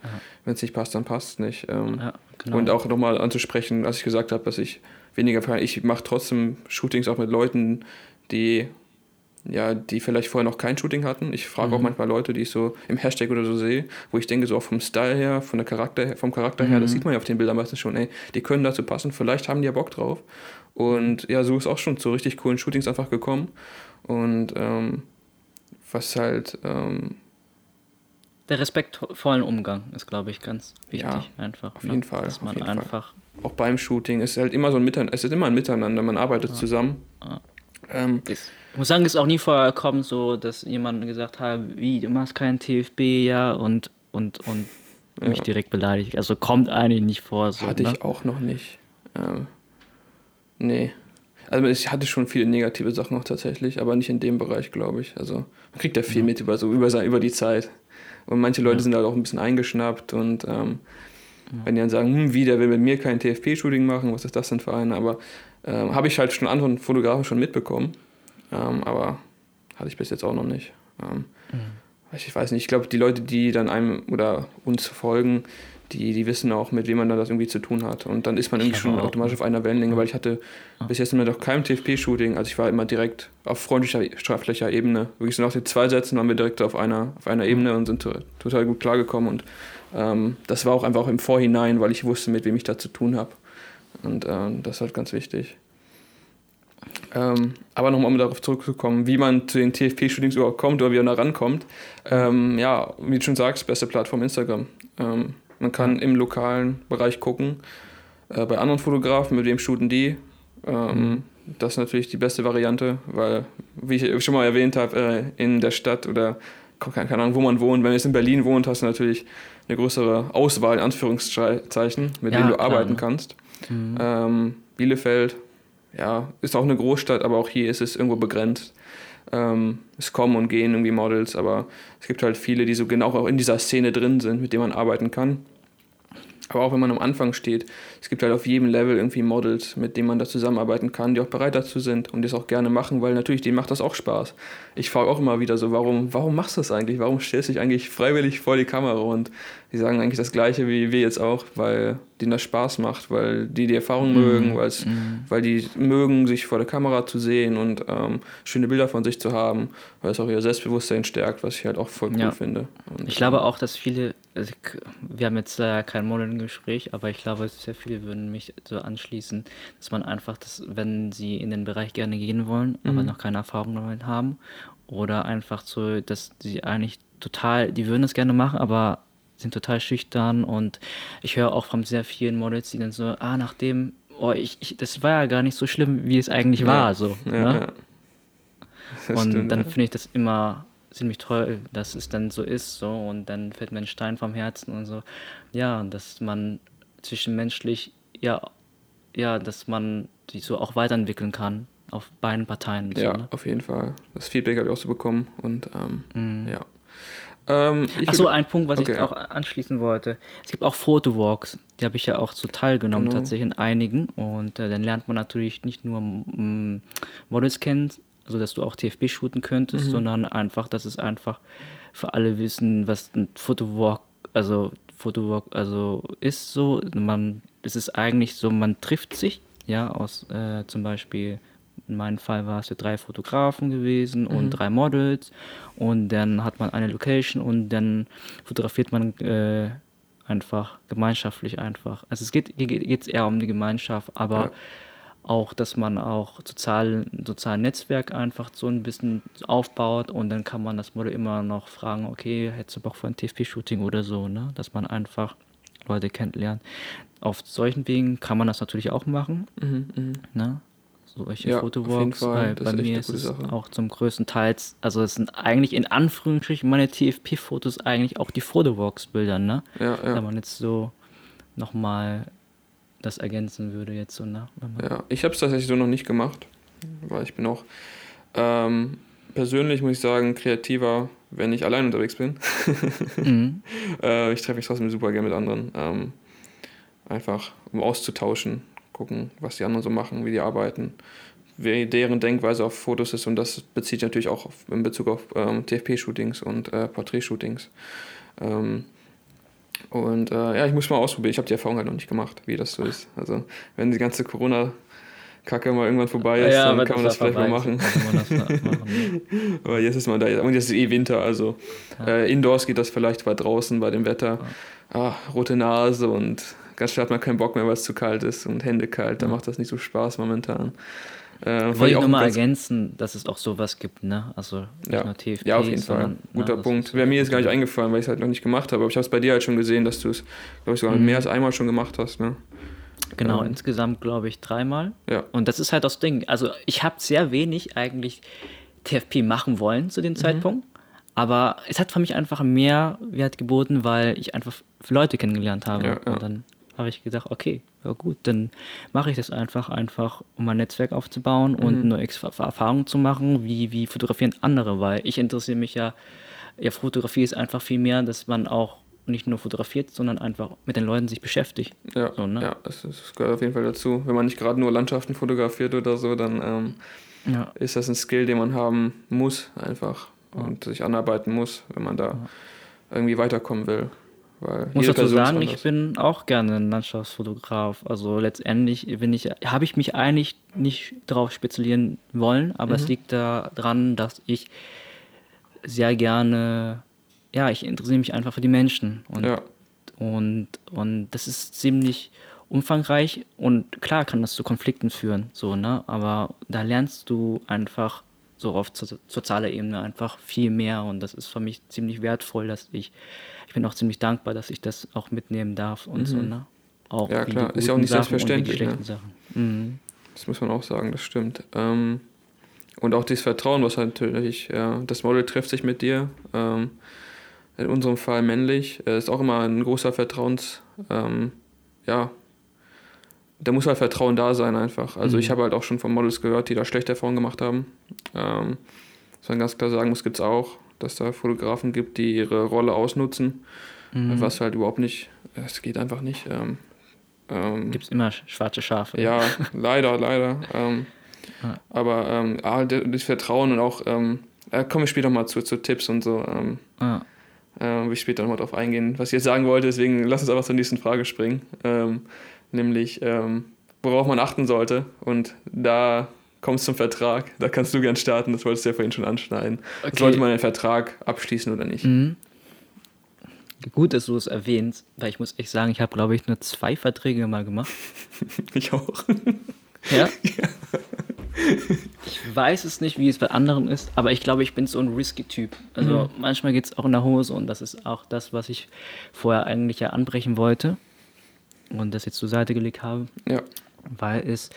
Speaker 1: wenn es nicht passt, dann passt es nicht. Ähm, ja, genau. Und auch nochmal anzusprechen, als ich gesagt habe, dass ich weniger, ich mache trotzdem Shootings auch mit Leuten, die ja, die vielleicht vorher noch kein Shooting hatten. Ich frage mhm. auch manchmal Leute, die ich so im Hashtag oder so sehe, wo ich denke, so auch vom Style her, von der Charakter, vom Charakter her, das mhm. sieht man ja auf den Bildern meistens schon, ey, die können dazu passen, vielleicht haben die ja Bock drauf. Und ja, so ist auch schon zu richtig coolen Shootings einfach gekommen. Und ähm, was halt. Ähm,
Speaker 2: der respektvollen Umgang ist, glaube ich, ganz wichtig. Ja,
Speaker 1: einfach. Auf ne? jeden Fall.
Speaker 2: Dass man einfach.
Speaker 1: Fall. Auch beim Shooting ist halt immer so ein Miteinander, es ist immer ein Miteinander, man arbeitet ja. zusammen. Ja.
Speaker 2: Ähm, ich muss sagen, es ist auch nie vorgekommen, so, dass jemand gesagt hat, wie, du machst keinen TFB, ja, und, und, und ja. mich direkt beleidigt. Also kommt eigentlich nicht vor.
Speaker 1: So, hatte ne? ich auch noch nicht. Ähm, nee. Also ich hatte schon viele negative Sachen noch tatsächlich, aber nicht in dem Bereich, glaube ich. Also man kriegt ja viel ja. mit über, so, über, über die Zeit. Und manche Leute ja. sind halt auch ein bisschen eingeschnappt und ähm, wenn die dann sagen, hm, wie, der will mit mir kein TFP-Shooting machen, was ist das denn für einen? Aber ähm, habe ich halt schon anderen Fotografen schon mitbekommen. Ähm, aber hatte ich bis jetzt auch noch nicht. Ähm, mhm. Ich weiß nicht, ich glaube, die Leute, die dann einem oder uns folgen, die, die wissen auch, mit wem man da das irgendwie zu tun hat. Und dann ist man irgendwie schon auch. automatisch auf einer Wellenlänge, weil ich hatte ja. bis jetzt immer noch kein TFP-Shooting. Also ich war immer direkt auf freundlicher, straflicher Ebene. Wirklich so nach den zwei Sätzen waren wir direkt auf einer, auf einer Ebene und sind total gut klargekommen. Und ähm, das war auch einfach im Vorhinein, weil ich wusste, mit wem ich da zu tun habe. Und ähm, das ist halt ganz wichtig. Ähm, aber nochmal, um darauf zurückzukommen, wie man zu den TFP-Shootings überhaupt kommt oder wie man da rankommt. Ähm, ja, wie du schon sagst, beste Plattform Instagram. Ähm, man kann im lokalen Bereich gucken, äh, bei anderen Fotografen, mit wem shooten die. Ähm, mhm. Das ist natürlich die beste Variante, weil, wie ich schon mal erwähnt habe, äh, in der Stadt oder keine Ahnung, wo man wohnt. Wenn du jetzt in Berlin wohnt, hast du natürlich eine größere Auswahl, in Anführungszeichen, mit ja, denen du klar, arbeiten ne? kannst. Mhm. Ähm, Bielefeld, ja, ist auch eine Großstadt, aber auch hier ist es irgendwo begrenzt. Ähm, es kommen und gehen irgendwie Models, aber es gibt halt viele, die so genau auch in dieser Szene drin sind, mit denen man arbeiten kann. Aber auch wenn man am Anfang steht, es gibt halt auf jedem Level irgendwie Models, mit denen man da zusammenarbeiten kann, die auch bereit dazu sind und das auch gerne machen, weil natürlich denen macht das auch Spaß. Ich frage auch immer wieder so, warum, warum machst du das eigentlich? Warum stellst du dich eigentlich freiwillig vor die Kamera? Und die sagen eigentlich das Gleiche wie wir jetzt auch, weil denen das Spaß macht, weil die die Erfahrung mhm. mögen, mhm. weil die mögen, sich vor der Kamera zu sehen und ähm, schöne Bilder von sich zu haben, weil es auch ihr Selbstbewusstsein stärkt, was ich halt auch voll cool ja. finde.
Speaker 2: Und, ich glaube auch, dass viele, also wir haben jetzt äh, kein Modeling-Gespräch, aber ich glaube, sehr viele würden mich so anschließen, dass man einfach, das, wenn sie in den Bereich gerne gehen wollen, mhm. aber noch keine Erfahrung damit haben, oder einfach so, dass sie eigentlich total, die würden das gerne machen, aber sind total schüchtern und ich höre auch von sehr vielen Models, die dann so, ah, nachdem, oh, ich, ich das war ja gar nicht so schlimm, wie es eigentlich ja. war, so. Ja, ne? ja. Und stimmt, dann finde ich das immer ziemlich toll, dass es dann so ist, so und dann fällt mir ein Stein vom Herzen und so. Ja, dass man zwischenmenschlich, ja, ja, dass man sich so auch weiterentwickeln kann auf beiden Parteien.
Speaker 1: So, ja,
Speaker 2: ne?
Speaker 1: auf jeden Fall. Das Feedback habe ich auch so bekommen und ähm, mhm. ja.
Speaker 2: Ähm, Achso, ein Punkt, was okay, ich auch anschließen wollte. Es gibt auch Fotowalks, die habe ich ja auch so teilgenommen, genau. tatsächlich in einigen. Und äh, dann lernt man natürlich nicht nur mm, Models kennen, also dass du auch TFB shooten könntest, mhm. sondern einfach, dass es einfach für alle wissen, was ein Fotowalk, also Fotowalk, also ist so. Man, es ist eigentlich so, man trifft sich, ja, aus äh, zum Beispiel in meinem Fall war es ja drei Fotografen gewesen und mhm. drei Models. Und dann hat man eine Location und dann fotografiert man äh, einfach gemeinschaftlich einfach. Also es geht es eher um die Gemeinschaft, aber ja. auch, dass man auch sozialen sozialen Netzwerk einfach so ein bisschen aufbaut und dann kann man das Model immer noch fragen, okay, hättest du Bock für ein TFP-Shooting oder so, ne? Dass man einfach Leute kennenlernt. Auf solchen Wegen kann man das natürlich auch machen. Mhm, mh. ne? Solche ja, Fotowalks, weil bei mir ist es Sache. auch zum größten Teil, also es sind eigentlich in Anführungsstrichen meine TFP-Fotos eigentlich auch die Fotowalks-Bilder, ne? Ja, ja. Wenn man jetzt so nochmal das ergänzen würde jetzt so, ne?
Speaker 1: Ja, ich habe es tatsächlich so noch nicht gemacht, weil ich bin auch Ähm, persönlich muss ich sagen, kreativer, wenn ich allein unterwegs bin. mhm. äh, ich treffe mich trotzdem super gerne mit anderen. Ähm, einfach, um auszutauschen, gucken, was die anderen so machen, wie die arbeiten, wie deren Denkweise auf Fotos ist. Und das bezieht sich natürlich auch auf, in Bezug auf ähm, TFP-Shootings und äh, Porträt-Shootings. Ähm, und äh, ja, ich muss mal ausprobieren. Ich habe die Erfahrung halt noch nicht gemacht, wie das so ist. Also, wenn die ganze Corona- Kacke mal irgendwann vorbei ist, ja, dann kann man das vielleicht mal machen. machen Aber jetzt ist man da. Und jetzt ist eh Winter, also ja. äh, indoors geht das vielleicht bei draußen bei dem Wetter. Ja. Ah, rote Nase und ganz schnell hat man keinen Bock mehr, weil es zu kalt ist und Hände kalt. Da macht das nicht so Spaß momentan.
Speaker 2: Äh, Wollte ich nur mal ergänzen, dass es auch sowas gibt, ne? Also
Speaker 1: nicht ja. nur TFP, Ja, auf jeden Fall. Guter ne, Punkt. Wäre mir jetzt gar nicht eingefallen, weil ich es halt noch nicht gemacht habe. Aber ich habe es bei dir halt schon gesehen, dass du es, glaube ich, sogar mhm. mehr als einmal schon gemacht hast, ne?
Speaker 2: Genau, ähm, insgesamt glaube ich dreimal. Ja. Und das ist halt das Ding. Also ich habe sehr wenig eigentlich TFP machen wollen zu dem mhm. Zeitpunkt. Aber es hat für mich einfach mehr Wert geboten, weil ich einfach Leute kennengelernt habe. Ja, ja. Und dann habe ich gedacht, okay, ja gut, dann mache ich das einfach, einfach, um mein Netzwerk aufzubauen mhm. und neue Erfahrungen zu machen, wie, wie fotografieren andere, weil ich interessiere mich ja, ja, Fotografie ist einfach viel mehr, dass man auch nicht nur fotografiert, sondern einfach mit den Leuten sich beschäftigt.
Speaker 1: Ja,
Speaker 2: so,
Speaker 1: ne? ja das, das, gehört auf jeden Fall dazu. Wenn man nicht gerade nur Landschaften fotografiert oder so, dann ähm, ja. ist das ein Skill, den man haben muss einfach ja. und sich anarbeiten muss, wenn man da irgendwie weiterkommen will.
Speaker 2: Weil muss dazu sagen, ich bin auch gerne ein Landschaftsfotograf. Also letztendlich bin ich, habe ich mich eigentlich nicht darauf spezialisieren wollen, aber mhm. es liegt daran, dass ich sehr gerne ja, ich interessiere mich einfach für die Menschen. Und, ja. und, und das ist ziemlich umfangreich und klar kann das zu Konflikten führen, so, ne? Aber da lernst du einfach so auf sozialer Ebene einfach viel mehr und das ist für mich ziemlich wertvoll, dass ich, ich bin auch ziemlich dankbar, dass ich das auch mitnehmen darf und mhm. so, ne?
Speaker 1: Auch ja, klar, ist ja auch nicht Sachen selbstverständlich. Ne? Mhm. Das muss man auch sagen, das stimmt. Ähm, und auch dieses Vertrauen, was halt natürlich, ja, das Model trifft sich mit dir. Ähm, in unserem Fall männlich, äh, ist auch immer ein großer Vertrauens, ähm, ja, da muss halt Vertrauen da sein einfach. Also mhm. ich habe halt auch schon von Models gehört, die da schlechte Erfahrungen gemacht haben. Ähm, was man ganz klar sagen muss, gibt es auch, dass da Fotografen gibt, die ihre Rolle ausnutzen, mhm. was halt überhaupt nicht, es geht einfach nicht. Ähm,
Speaker 2: ähm, gibt es immer schwarze Schafe.
Speaker 1: Ja, leider, leider. Ähm, ja. Aber ähm, ah, das Vertrauen und auch, ähm, äh, kommen wir später mal zu, zu Tipps und so. Ähm, ja. Äh, will ich später nochmal drauf eingehen, was ich jetzt sagen wollte. Deswegen lass uns einfach zur nächsten Frage springen. Ähm, nämlich, ähm, worauf man achten sollte. Und da kommst zum Vertrag. Da kannst du gern starten. Das wolltest du ja vorhin schon anschneiden. Okay. Sollte man einen Vertrag abschließen oder nicht? Mhm.
Speaker 2: Gut, dass du es erwähnst, weil ich muss echt sagen, ich habe, glaube ich, nur zwei Verträge mal gemacht.
Speaker 1: ich auch.
Speaker 2: Ja? ja. Ich weiß es nicht, wie es bei anderen ist, aber ich glaube, ich bin so ein risky Typ. Also mhm. manchmal geht es auch in der Hose und das ist auch das, was ich vorher eigentlich ja anbrechen wollte und das jetzt zur Seite gelegt habe. Ja. Weil es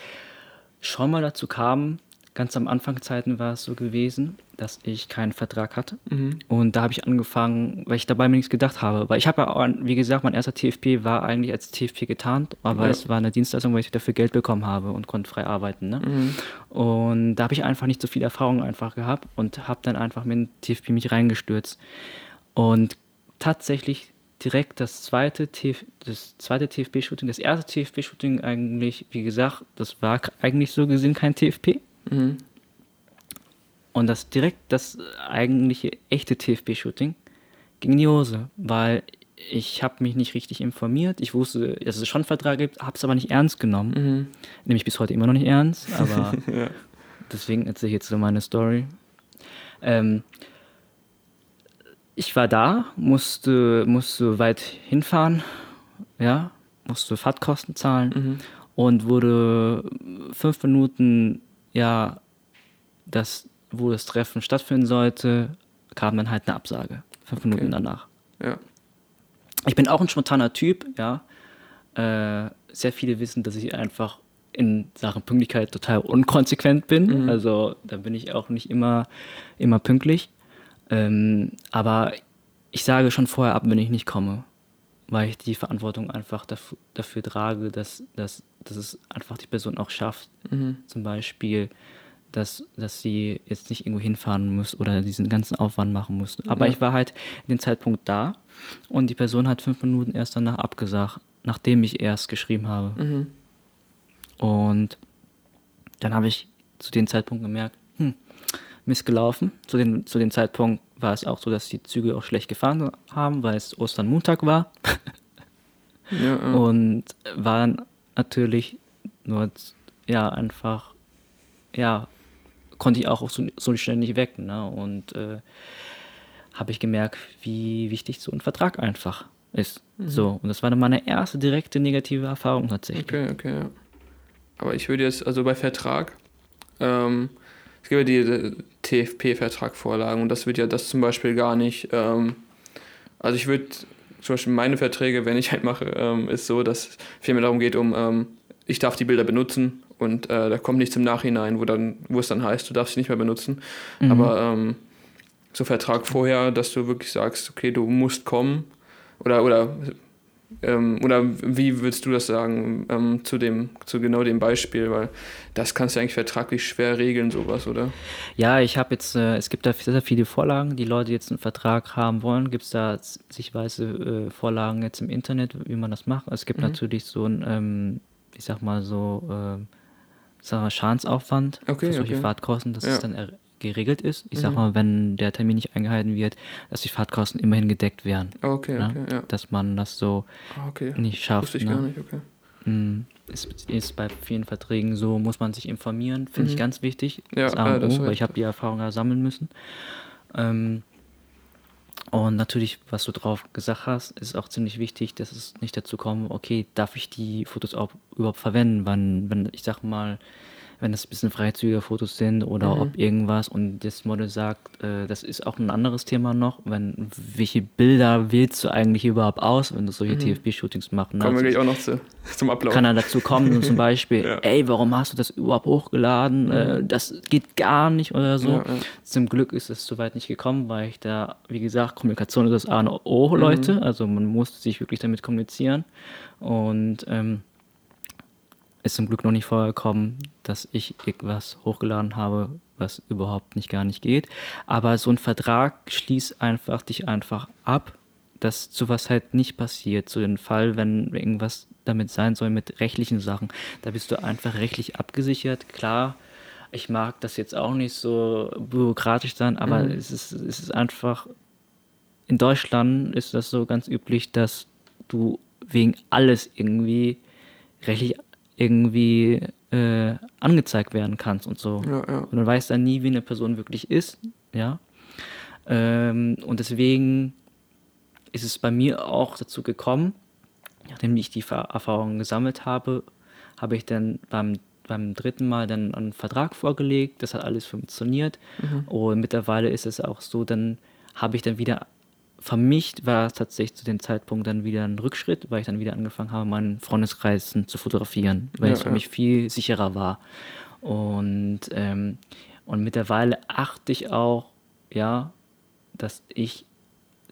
Speaker 2: schon mal dazu kam, ganz am Anfangszeiten war es so gewesen, dass ich keinen Vertrag hatte. Mhm. Und da habe ich angefangen, weil ich dabei mir nichts gedacht habe. Weil ich habe ja, wie gesagt, mein erster TFP war eigentlich als TFP getarnt, aber ja. es war eine Dienstleistung, weil ich dafür Geld bekommen habe und konnte frei arbeiten. Ne? Mhm. Und da habe ich einfach nicht so viel Erfahrung einfach gehabt und habe dann einfach mit dem TFP mich reingestürzt. Und tatsächlich direkt das zweite, TF, das zweite TFP-Shooting, das erste TFP-Shooting eigentlich, wie gesagt, das war eigentlich so gesehen kein TFP. Mhm. Und das direkt das eigentliche echte TFB-Shooting ging in die Hose, weil ich habe mich nicht richtig informiert. Ich wusste, dass es schon einen Vertrag gibt, habe es aber nicht ernst genommen. Mhm. Nehme ich bis heute immer noch nicht ernst, aber ja. deswegen erzähle ich jetzt so meine Story. Ähm, ich war da, musste, musste weit hinfahren, ja, musste Fahrtkosten zahlen mhm. und wurde fünf Minuten, ja, das wo das Treffen stattfinden sollte, kam dann halt eine Absage. Fünf okay. Minuten danach. Ja. Ich bin auch ein spontaner Typ, ja. Äh, sehr viele wissen, dass ich einfach in Sachen Pünktlichkeit total unkonsequent bin. Mhm. Also da bin ich auch nicht immer, immer pünktlich. Ähm, aber ich sage schon vorher ab, wenn ich nicht komme, weil ich die Verantwortung einfach dafür, dafür trage, dass, dass, dass es einfach die Person auch schafft. Mhm. Zum Beispiel dass, dass sie jetzt nicht irgendwo hinfahren muss oder diesen ganzen Aufwand machen muss. Aber
Speaker 1: Ja.
Speaker 2: ich war halt in dem Zeitpunkt da und die Person hat fünf Minuten erst danach abgesagt, nachdem ich erst geschrieben habe.
Speaker 1: Mhm.
Speaker 2: Und dann habe ich zu dem Zeitpunkt gemerkt, hm, Mist gelaufen. Zu dem, zu dem Zeitpunkt war es auch so, dass die Züge auch schlecht gefahren haben, weil es Osternmontag war.
Speaker 1: Ja, ja.
Speaker 2: Und war natürlich nur, ja, einfach, ja, konnte ich auch so, so schnell nicht weg. Ne? Und äh, habe ich gemerkt, wie wichtig so ein Vertrag einfach ist.
Speaker 1: Mhm.
Speaker 2: So, und das war dann meine erste direkte negative Erfahrung tatsächlich.
Speaker 1: Okay, okay. Aber ich würde jetzt, also bei Vertrag, ähm, es gibt ja die TFP-Vertragvorlagen und das wird ja das zum Beispiel gar nicht, ähm, also ich würde, zum Beispiel meine Verträge, wenn ich halt mache, ähm, ist so, dass es viel mehr darum geht, um, ähm, ich darf die Bilder benutzen und äh, da kommt nichts im Nachhinein, wo, dann, wo es dann heißt, du darfst sie nicht mehr benutzen.
Speaker 2: Mhm.
Speaker 1: Aber ähm, so Vertrag vorher, dass du wirklich sagst, okay, du musst kommen oder, oder ähm, oder wie würdest du das sagen ähm, zu dem, zu genau dem Beispiel? Weil das kannst du eigentlich vertraglich schwer regeln, sowas, oder?
Speaker 2: Ja, ich habe jetzt, äh, es gibt da sehr, sehr viele Vorlagen. Die Leute, jetzt einen Vertrag haben wollen, gibt es da sichtweise äh, Vorlagen jetzt im Internet, wie man das macht. Es gibt
Speaker 1: Mhm.
Speaker 2: natürlich so ein, ähm, ich sag mal so, ich sag mal Schadensaufwand
Speaker 1: Okay,
Speaker 2: für solche
Speaker 1: okay.
Speaker 2: Fahrtkosten, dass
Speaker 1: Ja.
Speaker 2: es dann geregelt ist. Ich sag
Speaker 1: Mhm.
Speaker 2: mal, wenn der Termin nicht eingehalten wird, dass die Fahrtkosten immerhin gedeckt werden.
Speaker 1: Ah, Okay,
Speaker 2: ne?
Speaker 1: okay, ja.
Speaker 2: Dass man das so
Speaker 1: Ah, okay.
Speaker 2: nicht schafft.
Speaker 1: Wusste ich
Speaker 2: ne?
Speaker 1: gar nicht, okay.
Speaker 2: Mm, Ist, ist bei vielen Verträgen so, muss man sich informieren, finde ich
Speaker 1: Mhm.
Speaker 2: ganz wichtig.
Speaker 1: Ja,
Speaker 2: das
Speaker 1: ja, das
Speaker 2: O, weil ich habe die Erfahrung ja sammeln müssen. Ähm, und natürlich, was du drauf gesagt hast, ist auch ziemlich wichtig, dass es nicht dazu kommt, okay, darf ich die Fotos auch überhaupt verwenden, wann, wenn, ich sag mal, wenn das ein bisschen freizügige Fotos sind oder
Speaker 1: Mhm.
Speaker 2: ob irgendwas und das Model sagt, äh, das ist auch ein anderes Thema noch, wenn, welche Bilder wählst du eigentlich überhaupt aus, wenn du solche
Speaker 1: Mhm.
Speaker 2: TFB-Shootings machst? ne?
Speaker 1: Kommen wir
Speaker 2: Also
Speaker 1: gleich auch noch zu, zum Ablauf.
Speaker 2: kann er dazu kommen und zum Beispiel,
Speaker 1: Ja.
Speaker 2: ey, warum hast du das überhaupt hochgeladen? Äh, das geht gar nicht oder so.
Speaker 1: Ja, ja.
Speaker 2: Zum Glück ist es soweit nicht gekommen, weil ich da, wie gesagt, Kommunikation ist das A und
Speaker 1: Mhm.
Speaker 2: O, Leute. Also man muss sich wirklich damit kommunizieren. Und ähm, ist zum Glück noch nicht vorgekommen, dass ich irgendwas hochgeladen habe, was überhaupt nicht gar nicht geht. Aber so ein Vertrag schließt einfach dich einfach ab, dass sowas halt nicht passiert. So den Fall, wenn irgendwas damit sein soll mit rechtlichen Sachen, da bist du einfach rechtlich abgesichert. Klar, ich mag das jetzt auch nicht so bürokratisch sein, aber
Speaker 1: Mhm.
Speaker 2: es, ist, es ist einfach, in Deutschland ist das so ganz üblich, dass du wegen alles irgendwie rechtlich irgendwie äh, angezeigt werden kannst und so.
Speaker 1: Ja, ja.
Speaker 2: Und man weiß dann nie, wie eine Person wirklich ist, ja. Ähm, und deswegen ist es bei mir auch dazu gekommen, nachdem ich die Erfahrungen gesammelt habe, habe ich dann beim, beim dritten Mal dann einen Vertrag vorgelegt. Das hat alles funktioniert. Und mittlerweile ist es auch so, dann habe ich dann wieder vermischt, war es tatsächlich zu dem Zeitpunkt dann wieder ein Rückschritt, weil ich dann wieder angefangen habe, meinen Freundeskreisen zu fotografieren, weil
Speaker 1: Ja,
Speaker 2: es für
Speaker 1: ja.
Speaker 2: mich viel sicherer war. Und, ähm, und mittlerweile achte ich auch, ja, dass ich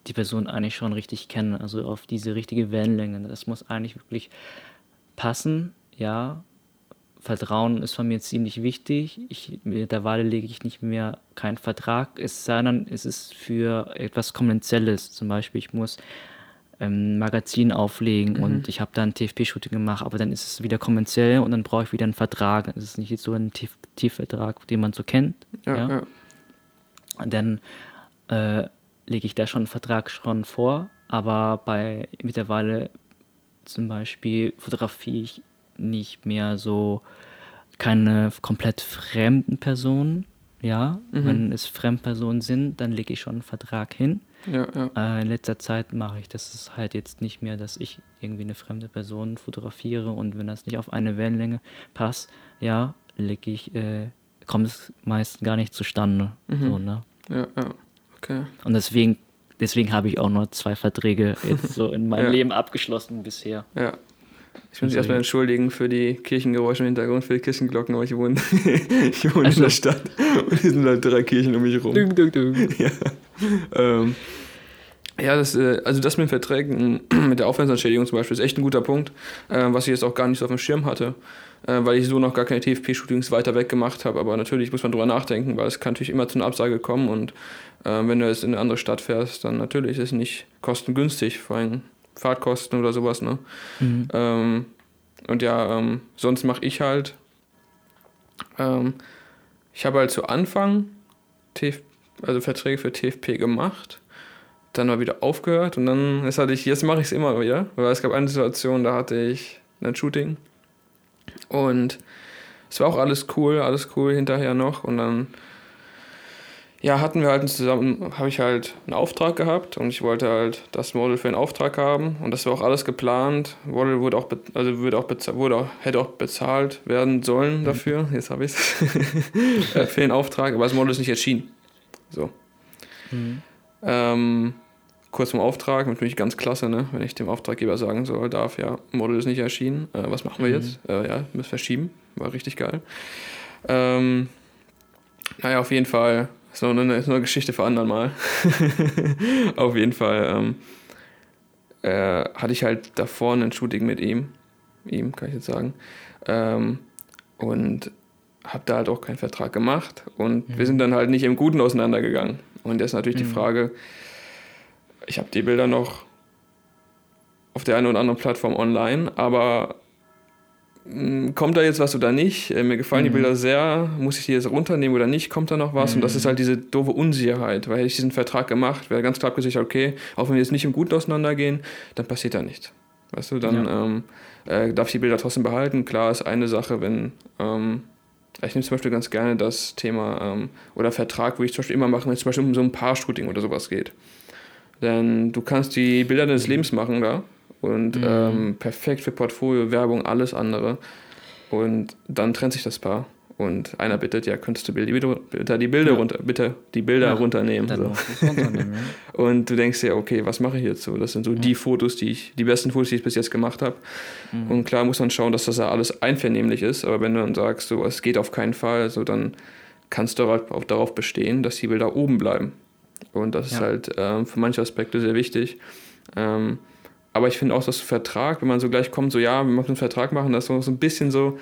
Speaker 2: die Person eigentlich schon richtig kenne, also auf diese richtige Wellenlänge. Das muss eigentlich wirklich passen, ja. Vertrauen ist von mir ziemlich wichtig. Ich, mittlerweile lege ich nicht mehr keinen Vertrag, es sei denn, es ist für etwas Kommerzielles. Zum Beispiel, ich muss ähm, ein Magazin auflegen und ich habe da ein TFP-Shooting gemacht, aber dann ist es wieder kommerziell und dann brauche ich wieder einen Vertrag. Es ist nicht so ein Tief- Tiefvertrag, den man so kennt.
Speaker 1: Ja,
Speaker 2: ja.
Speaker 1: ja.
Speaker 2: Und dann äh, lege ich da schon einen Vertrag schon vor, aber bei mittlerweile zum Beispiel fotografiere ich nicht mehr so keine komplett fremden Personen. Ja,
Speaker 1: Mhm.
Speaker 2: wenn es Fremdpersonen sind, dann lege ich schon einen Vertrag hin.
Speaker 1: ja, ja.
Speaker 2: Äh, in letzter Zeit mache ich das ist halt jetzt nicht mehr, dass ich irgendwie eine fremde Person fotografiere und wenn das nicht auf eine Wellenlänge passt, ja, lege ich, äh, kommt es meist gar nicht zustande.
Speaker 1: Mhm.
Speaker 2: So, ne?
Speaker 1: ja, ja. Okay.
Speaker 2: Und deswegen, deswegen habe ich auch nur zwei Verträge jetzt so in meinem
Speaker 1: Ja.
Speaker 2: Leben abgeschlossen bisher.
Speaker 1: Ja. Ich muss mich erstmal entschuldigen für die Kirchengeräusche im Hintergrund, für die Kirchenglocken, aber ich wohne, ich wohne
Speaker 2: Also-
Speaker 1: in der Stadt und hier sind halt drei Kirchen um mich rum.
Speaker 2: Ding, ding, ding.
Speaker 1: Ja. Ähm, Ja, das, äh, also das mit den Verträgen, mit der Aufwandsentschädigung zum Beispiel, ist echt ein guter Punkt, äh, was ich jetzt auch gar nicht so auf dem Schirm hatte, äh, weil ich so noch gar keine TFP-Shootings weiter weg gemacht habe. Aber natürlich muss man drüber nachdenken, weil es kann natürlich immer zu einer Absage kommen und wenn du jetzt in eine andere Stadt fährst, dann natürlich ist es nicht kostengünstig, vor allem Fahrtkosten oder sowas. Ne? Mhm. Ähm, und ja, ähm, sonst mache ich halt, ähm, ich habe halt zu Anfang TF, also Verträge für TFP gemacht dann mal wieder aufgehört und dann ist hatte ich, jetzt mache ich es immer wieder, weil es gab eine Situation, da hatte ich ein Shooting und es war auch alles cool, alles cool hinterher noch und dann ja, hatten wir halt zusammen, habe ich halt einen Auftrag gehabt und ich wollte halt das Model für einen Auftrag haben und das war auch alles geplant. Model wurde auch, also wurde auch bezahlt, wurde auch, hätte auch bezahlt werden sollen mhm. dafür. Jetzt habe ich es für den Auftrag, aber das Model ist nicht erschienen. So. Mhm. Ähm, kurz zum Auftrag, natürlich ganz klasse, ne? wenn ich dem Auftraggeber sagen soll, darf, ja, Model ist nicht erschienen, äh, was machen wir mhm. jetzt? Äh, ja, müssen verschieben, war richtig geil. Ähm, naja, auf jeden Fall, so eine, ist eine Geschichte für anderen Mal. auf jeden Fall ähm, äh, hatte ich halt davor ein Shooting mit ihm, ihm kann ich jetzt sagen, ähm, und habe da halt auch keinen Vertrag gemacht und mhm. wir sind dann halt nicht im Guten auseinandergegangen. Und jetzt natürlich mhm. die Frage, ich habe die Bilder noch auf der einen oder anderen Plattform online, aber kommt da jetzt was oder nicht? Äh, mir gefallen mhm. die Bilder sehr, muss ich die jetzt runternehmen oder nicht? Kommt da noch was? Mhm. Und das ist mhm. halt diese doofe Unsicherheit, weil hätte ich diesen Vertrag gemacht, wäre ganz klar gesichert, okay, auch wenn wir jetzt nicht im Guten auseinandergehen, dann passiert da nichts. Weißt du, dann ja. ähm, äh, darf ich die Bilder trotzdem behalten. Klar ist eine Sache, wenn ähm, ich nehme zum Beispiel ganz gerne das Thema ähm, oder Vertrag, wo ich zum Beispiel immer mache, wenn es zum Beispiel um so ein Paar-Shooting oder sowas geht. Denn du kannst die Bilder deines Lebens machen da und mhm. ähm, perfekt für Portfolio, Werbung, alles andere. Und dann trennt sich das Paar. Und einer bittet, ja, könntest du bitte die Bilder ja. runter, bitte die Bilder ja, runternehmen. So. runternehmen ja. Und du denkst dir, okay, was mache ich jetzt so? Das sind so die Fotos, die ich, die besten Fotos, die ich bis jetzt gemacht habe. Mhm. Und klar muss man schauen, dass das ja alles einvernehmlich ist. Aber wenn du dann sagst, so, es geht auf keinen Fall, so dann kannst du halt auch darauf bestehen, dass die Bilder oben bleiben. Und das ist halt ähm, für manche Aspekte sehr wichtig. Ähm, aber ich finde auch, dass Vertrag, wenn man so gleich kommt, so ja, wir müssen einen Vertrag machen, das ist so ein bisschen so,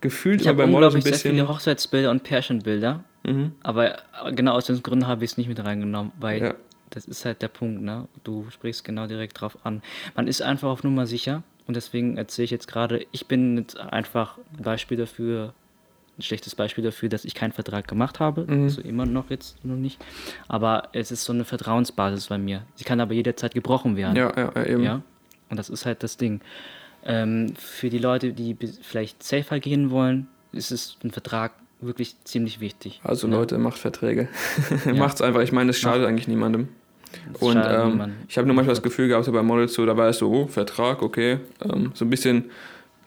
Speaker 1: gefühlt
Speaker 2: ich immer bei Model so ein bisschen. sehr viele Hochzeitsbilder und Pärchenbilder. Mhm. Aber genau aus den Gründen habe ich es nicht mit reingenommen, weil ja. das ist halt der Punkt, ne? Du sprichst genau direkt drauf an. Man ist einfach auf Nummer sicher und deswegen erzähle ich jetzt gerade, ich bin jetzt einfach ein Beispiel dafür, ein schlechtes Beispiel dafür, dass ich keinen Vertrag gemacht habe. Mhm. Also immer noch jetzt noch nicht. Aber es ist so eine Vertrauensbasis bei mir. Sie kann aber jederzeit gebrochen werden.
Speaker 1: Ja, ja, eben.
Speaker 2: Ja? Und das ist halt das Ding. Ähm, für die Leute, die vielleicht safer gehen wollen, ist es ein Vertrag wirklich ziemlich wichtig.
Speaker 1: Also ja. Leute, macht Verträge. ja. Macht's einfach. Ich meine, es schadet Macht. eigentlich niemandem. Das und ähm, ich habe nur manchmal das Gefühl gehabt, so bei Models so, da war es so, oh, Vertrag, okay. Ähm, so ein bisschen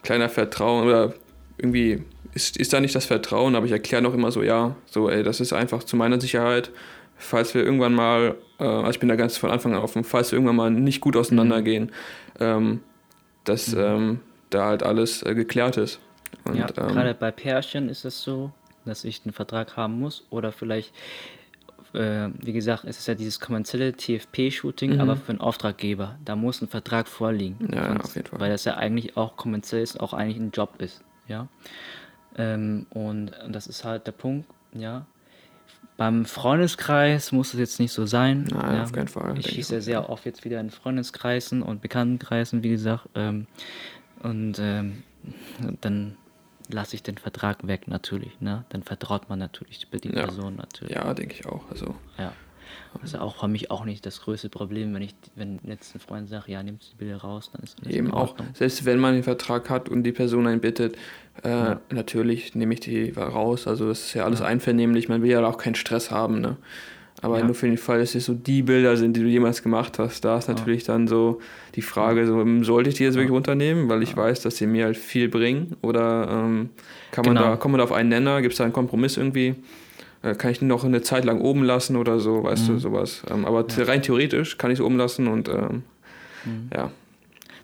Speaker 1: kleiner Vertrauen oder irgendwie ist, ist da nicht das Vertrauen, aber ich erkläre noch immer so, ja, so, ey, das ist einfach zu meiner Sicherheit. Falls wir irgendwann mal, äh, also ich bin da ganz von Anfang an offen, falls wir irgendwann mal nicht gut auseinandergehen, mhm. Ähm, dass mhm. ähm, da halt alles äh, geklärt ist.
Speaker 2: Und, ja, ähm, gerade bei Pärchen ist es so, dass ich einen Vertrag haben muss oder vielleicht, äh, wie gesagt, es ist ja dieses kommerzielle TFP-Shooting, mhm. aber für einen Auftraggeber, da muss ein Vertrag vorliegen.
Speaker 1: Ja, sonst, auf jeden Fall.
Speaker 2: Weil das ja eigentlich auch kommerziell ist, auch eigentlich ein Job ist, ja. Ähm, und das ist halt der Punkt, ja. Beim Freundeskreis muss es jetzt nicht so sein.
Speaker 1: Nein,
Speaker 2: ja.
Speaker 1: auf keinen Fall.
Speaker 2: Ich schieße ja sehr oft jetzt wieder in Freundeskreisen und Bekanntenkreisen, wie gesagt. Ähm, und ähm, dann lasse ich den Vertrag weg, natürlich. Ne? Dann vertraut man natürlich die
Speaker 1: ja.
Speaker 2: Person natürlich.
Speaker 1: Ja, denke ich auch. Also.
Speaker 2: Ja. Also auch für mich auch nicht das größte Problem, wenn ich, wenn jetzt ein Freund sagt, ja, nimmst die Bilder raus, dann ist
Speaker 1: das Eben auch, selbst wenn man den Vertrag hat und die Person einen bittet, äh, ja. natürlich nehme ich die raus. Also das ist ja alles ja. einvernehmlich, man will ja auch keinen Stress haben, ne? Aber ja. nur für den Fall, dass es so die Bilder sind, die du jemals gemacht hast, da ist natürlich dann so die Frage, so, hm, sollte ich die jetzt wirklich unternehmen, weil ich weiß, dass sie mir halt viel bringen? Oder ähm, kann man genau. da, kommt man da auf einen Nenner, gibt es da einen Kompromiss irgendwie? Äh, kann ich noch eine Zeit lang oben lassen oder so, weißt mhm. du, sowas. Ähm, aber ja. rein theoretisch kann ich es oben lassen und ähm, mhm. ja.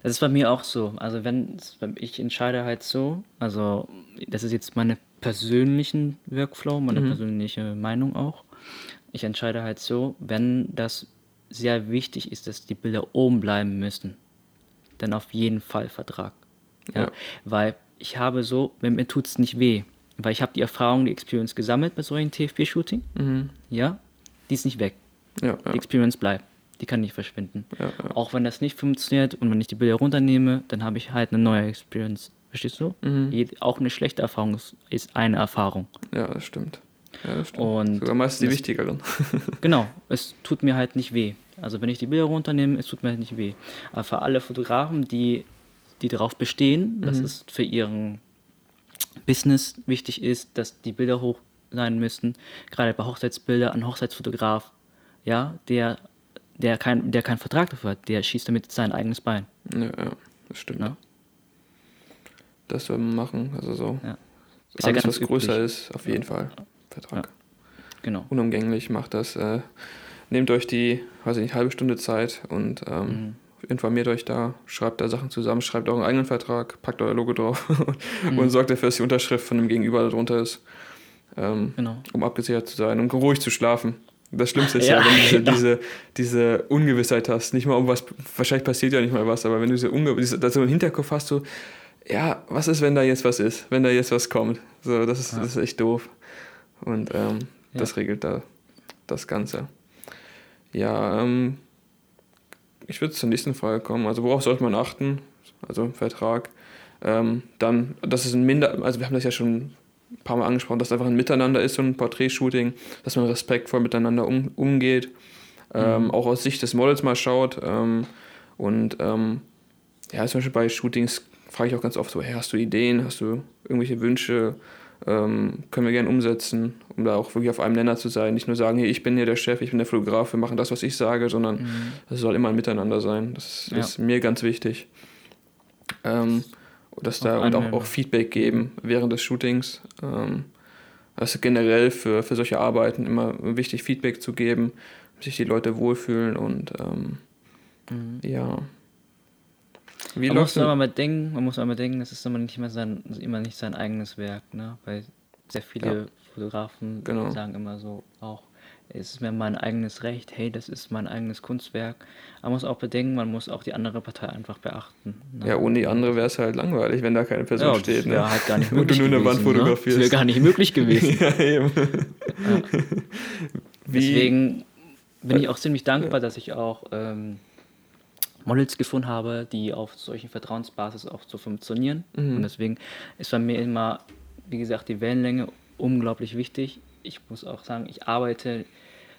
Speaker 2: Das ist bei mir auch so. Also wenn ich entscheide halt so, also das ist jetzt meine persönlichen Workflow, meine mhm. persönliche Meinung auch. Ich entscheide halt so, wenn das sehr wichtig ist, dass die Bilder oben bleiben müssen, dann auf jeden Fall Vertrag. Ja?
Speaker 1: Ja.
Speaker 2: Weil ich habe so, mir tut es nicht weh, weil ich habe die Erfahrung, die Experience gesammelt bei solchen TFP-Shooting. Ja, die ist nicht weg.
Speaker 1: Ja,
Speaker 2: Die
Speaker 1: ja,
Speaker 2: Experience bleibt. Die kann nicht verschwinden.
Speaker 1: ja.
Speaker 2: Auch wenn das nicht funktioniert und wenn ich die Bilder runternehme, dann habe ich halt eine neue Experience. Verstehst du? Jed- auch eine schlechte Erfahrung ist, ist eine Erfahrung.
Speaker 1: ja, das stimmt. Ja, das stimmt.
Speaker 2: Und
Speaker 1: Sogar meist die
Speaker 2: das-
Speaker 1: wichtigeren.
Speaker 2: Genau, es tut mir halt nicht weh. Also wenn ich die Bilder runternehme, es tut mir halt nicht weh. Aber für alle Fotografen, die, die darauf bestehen, dass es für ihren Business wichtig ist, dass die Bilder hoch sein müssen, gerade bei Hochzeitsbilder, ein Hochzeitsfotograf, ja, der, der, kein, der keinen Vertrag dafür hat, der schießt damit sein eigenes Bein.
Speaker 1: ja, ja, das stimmt.
Speaker 2: Ne?
Speaker 1: Das soll man machen. Also so.
Speaker 2: Ja. Ist ja
Speaker 1: Alles,
Speaker 2: ganz
Speaker 1: was größer
Speaker 2: üblich.
Speaker 1: ist, auf jeden Fall. Vertrag.
Speaker 2: Genau.
Speaker 1: Unumgänglich, macht das. Äh, nehmt euch die, weiß ich nicht, halbe Stunde Zeit und ähm,
Speaker 2: Mhm.
Speaker 1: Informiert euch da, schreibt da Sachen zusammen, schreibt euren eigenen Vertrag, packt euer Logo drauf
Speaker 2: Mhm.
Speaker 1: und sorgt dafür, dass die Unterschrift von dem Gegenüber darunter ist. Ähm,
Speaker 2: Genau.
Speaker 1: um abgesichert zu sein, um ruhig zu schlafen. Das Schlimmste ist ja,
Speaker 2: Ja,
Speaker 1: wenn du diese,
Speaker 2: genau.
Speaker 1: diese, diese Ungewissheit hast. Nicht mal um was, wahrscheinlich passiert ja nicht mal was, aber wenn du diese Ungewissheit, du im Hinterkopf hast, so, ja, was ist, wenn da jetzt was ist, wenn da jetzt was kommt. So, das ist, das ist echt doof. Und ähm, das regelt da das Ganze. Ja, ähm, ich würde zur nächsten Frage kommen. Also worauf sollte man achten? Also Vertrag. Ähm, dann, das ist ein Minder, also wir haben das ja schon ein paar Mal angesprochen, dass es einfach ein Miteinander ist, so ein Porträtshooting, dass man respektvoll miteinander um, umgeht, ähm, auch aus Sicht des Models mal schaut. Ähm, und ähm, ja, zum Beispiel bei Shootings frage ich auch ganz oft so, hey, hast du Ideen, hast du irgendwelche Wünsche, ähm, können wir gerne umsetzen, um da auch wirklich auf einem Nenner zu sein. Nicht nur sagen, hey, ich bin hier der Chef, ich bin der Fotograf, wir machen das, was ich sage, sondern es soll immer ein Miteinander sein. Das
Speaker 2: Ja.
Speaker 1: ist mir ganz wichtig. Ähm, dass da und auch, auch Feedback geben während des Shootings. Ähm, ist generell für, für solche Arbeiten immer wichtig, Feedback zu geben, sich die Leute wohlfühlen und ähm, ja. Wie
Speaker 2: man muss aber mal denken, man muss aber denken, das ist immer nicht mehr sein, immer nicht sein eigenes Werk, ne? Weil sehr viele
Speaker 1: Ja.
Speaker 2: Fotografen
Speaker 1: Genau.
Speaker 2: sagen immer so auch, es ist mir mein eigenes Recht, hey, das ist mein eigenes Kunstwerk. Man muss auch bedenken, man muss auch die andere Partei einfach beachten. Ne?
Speaker 1: Ja, ohne die andere wäre es halt langweilig, wenn da keine Person
Speaker 2: Ja,
Speaker 1: steht. ne?
Speaker 2: halt gar nicht
Speaker 1: Und du
Speaker 2: möglich
Speaker 1: nur eine Wand
Speaker 2: ne?
Speaker 1: fotografierst.
Speaker 2: Das wäre gar nicht möglich gewesen.
Speaker 1: ja, eben. Wie-
Speaker 2: Deswegen bin ich auch ziemlich dankbar, dass ich auch ähm, Models gefunden habe, die auf solchen Vertrauensbasis auch so funktionieren.
Speaker 1: Mhm.
Speaker 2: Und deswegen ist bei mir immer, wie gesagt, die Wellenlänge unglaublich wichtig. Ich muss auch sagen, ich arbeite,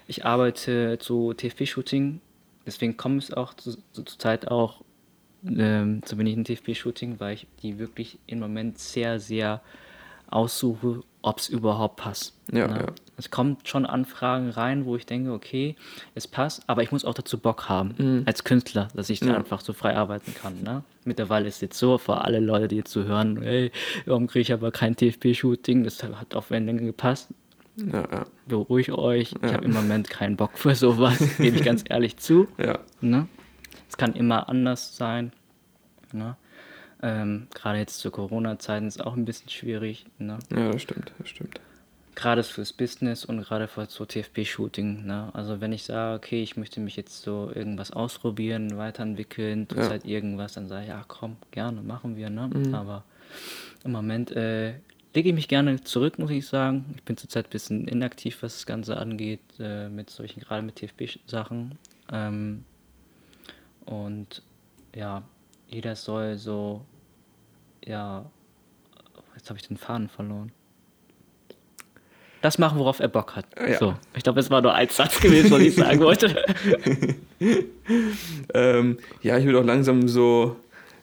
Speaker 2: ich arbeite zu TFP-Shooting, deswegen kommt es auch zu, zu, zur Zeit auch ähm, zu wenig in TFP-Shooting, weil ich die wirklich im Moment sehr, sehr aussuche, ob es überhaupt passt.
Speaker 1: Ja,
Speaker 2: Ne?
Speaker 1: ja.
Speaker 2: Es kommt schon Anfragen rein, wo ich denke, okay, es passt, aber ich muss auch dazu Bock haben,
Speaker 1: Mhm.
Speaker 2: als Künstler, dass ich dann
Speaker 1: Ja.
Speaker 2: einfach so frei arbeiten kann. Ne? Mittlerweile ist es jetzt so, für alle Leute, die jetzt so hören, hey, warum kriege ich aber kein TFP-Shooting? Das hat auf Wellenlänge gepasst.
Speaker 1: Ja, ja,
Speaker 2: Beruhigt euch, ich habe im Moment keinen Bock für sowas, gebe ich ganz ehrlich zu.
Speaker 1: ja.
Speaker 2: Ne? Es kann immer anders sein. Ne? Ähm, Gerade jetzt zu Corona-Zeiten ist auch ein bisschen schwierig. Ne?
Speaker 1: ja, das stimmt, das stimmt.
Speaker 2: Gerade fürs Business und gerade für so TFP-Shooting. Ne? Also wenn ich sage, okay, ich möchte mich jetzt so irgendwas ausprobieren, weiterentwickeln,
Speaker 1: Ja.
Speaker 2: halt irgendwas, dann sage ich, ja komm, gerne, machen wir. Ne?
Speaker 1: Mhm.
Speaker 2: Aber im Moment äh, lege ich mich gerne zurück, muss ich sagen. Ich bin zurzeit ein bisschen inaktiv, was das Ganze angeht, äh, mit solchen, gerade mit TFP-Sachen. Ähm, und ja, jeder soll so, ja, jetzt habe ich den Faden verloren. Das machen, worauf er Bock hat.
Speaker 1: Ja.
Speaker 2: So, ich glaube, es war nur ein Satz gewesen, was ich sagen wollte.
Speaker 1: Ähm, ja, ich würde auch langsam so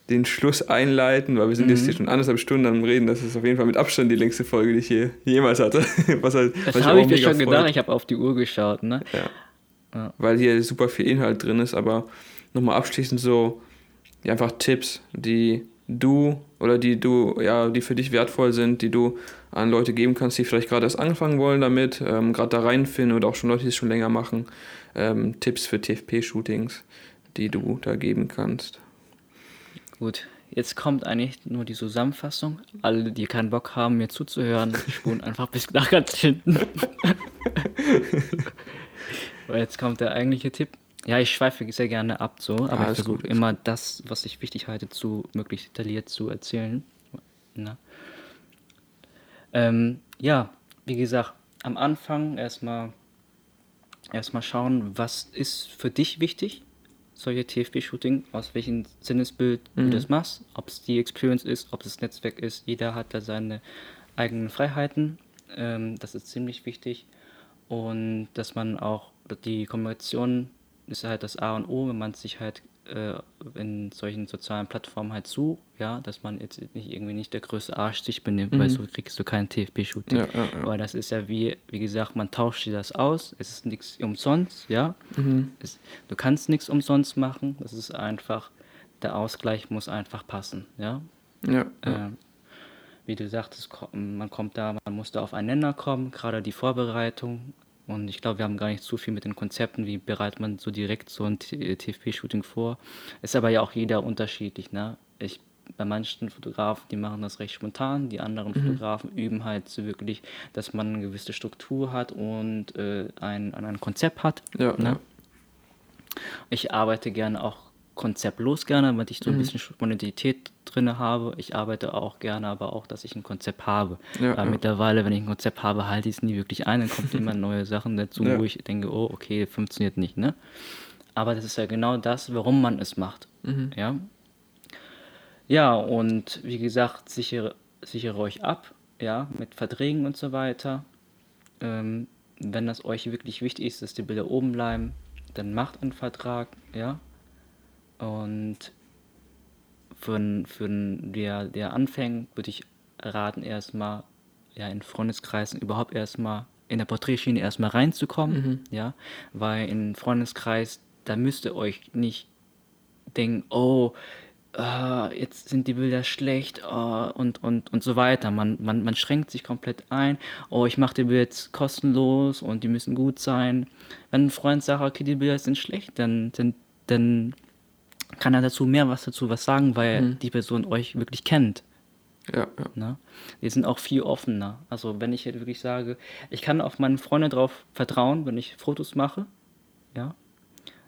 Speaker 1: den Schluss einleiten, weil wir sind
Speaker 2: Mhm.
Speaker 1: jetzt hier schon anderthalb Stunden am Reden. Das ist auf jeden Fall mit Abstand die längste Folge, die ich hier jemals hatte. Was halt,
Speaker 2: Das habe ich mir schon
Speaker 1: freut.
Speaker 2: gedacht. Ich habe auf die Uhr geschaut. Ne?
Speaker 1: Ja.
Speaker 2: Ja.
Speaker 1: Weil hier super viel Inhalt drin ist, aber nochmal abschließend so ja, einfach Tipps, die du oder die du, ja, die für dich wertvoll sind, die du an Leute geben kannst, die vielleicht gerade erst anfangen wollen damit, ähm, gerade da reinfinden oder auch schon Leute, die es schon länger machen. Ähm, Tipps für TFP-Shootings, die du da geben kannst.
Speaker 2: Gut, jetzt kommt eigentlich nur die Zusammenfassung. Alle, die keinen Bock haben, mir zuzuhören, spulen einfach bis nach ganz hinten. Jetzt kommt der eigentliche Tipp. Ja, ich schweife sehr gerne ab so, aber
Speaker 1: Ah,
Speaker 2: ich versuche immer das, was ich wichtig halte, zu möglichst detailliert zu erzählen. Ne? Ähm, ja, wie gesagt, am Anfang erstmal erstmal schauen, was ist für dich wichtig, solche TFB-Shooting, aus welchem Sinnesbild du
Speaker 1: Mhm.
Speaker 2: das machst, ob es die Experience ist, ob es das Netzwerk ist, jeder hat da seine eigenen Freiheiten, ähm, das ist ziemlich wichtig und dass man auch, die Kommunikation ist halt das A und O, wenn man sich halt äh, in solchen sozialen Plattformen halt sucht, ja, dass man jetzt nicht irgendwie nicht der größte Arsch sich benimmt, weil so kriegst du kein TFB-Shooting.
Speaker 1: Ja, ja, ja.
Speaker 2: Weil das ist ja wie, wie gesagt, man tauscht dir das aus, es ist nichts umsonst, ja.
Speaker 1: Mhm.
Speaker 2: Es, du kannst nichts umsonst machen, das ist einfach, der Ausgleich muss einfach passen, ja.
Speaker 1: Ja.
Speaker 2: Ähm, wie du sagtest, man kommt da, man muss da auf einen Nenner kommen, gerade die Vorbereitung. Und ich glaube, wir haben gar nicht zu viel mit den Konzepten, wie bereitet man so direkt so ein TFP-Shooting vor. Ist aber ja auch jeder unterschiedlich, ne? Ich, bei manchen Fotografen, die machen das recht spontan, die anderen Fotografen üben halt so wirklich, dass man eine gewisse Struktur hat und äh, ein, ein Konzept hat.
Speaker 1: Ja,
Speaker 2: ne?
Speaker 1: ja.
Speaker 2: Ich arbeite gerne auch konzeptlos gerne, damit ich so ein bisschen Spontanität drin habe. Ich arbeite auch gerne, aber auch, dass ich ein Konzept habe.
Speaker 1: Ja,
Speaker 2: Weil
Speaker 1: ja.
Speaker 2: mittlerweile, wenn ich ein Konzept habe, halte ich es nie wirklich ein. Dann kommt immer neue Sachen dazu,
Speaker 1: Ja.
Speaker 2: wo ich denke, oh, okay, funktioniert nicht. Ne? Aber das ist ja genau das, warum man es macht.
Speaker 1: Mhm.
Speaker 2: Ja? ja, und wie gesagt, sichere, sichere euch ab, ja, mit Verträgen und so weiter. Ähm, wenn das euch wirklich wichtig ist, dass die Bilder oben bleiben, dann macht einen Vertrag, ja. Und für, für der, der anfängt, würde ich raten, erstmal ja, in Freundeskreisen überhaupt erstmal in der Porträtschiene erstmal reinzukommen, ja, weil in Freundeskreis, da müsst ihr euch nicht denken, oh, äh, jetzt sind die Bilder schlecht äh, und, und, und so weiter. Man, man, man schränkt sich komplett ein. Oh, ich mache die Bilder jetzt kostenlos und die müssen gut sein. Wenn ein Freund sagt, okay, die Bilder sind schlecht, dann, dann, dann kann er dazu mehr was dazu was sagen, weil die Person euch wirklich kennt.
Speaker 1: ja, ja.
Speaker 2: Ne? Die sind auch viel offener. Also wenn ich jetzt wirklich sage, ich kann auf meine Freunde darauf vertrauen, wenn ich Fotos mache, ja,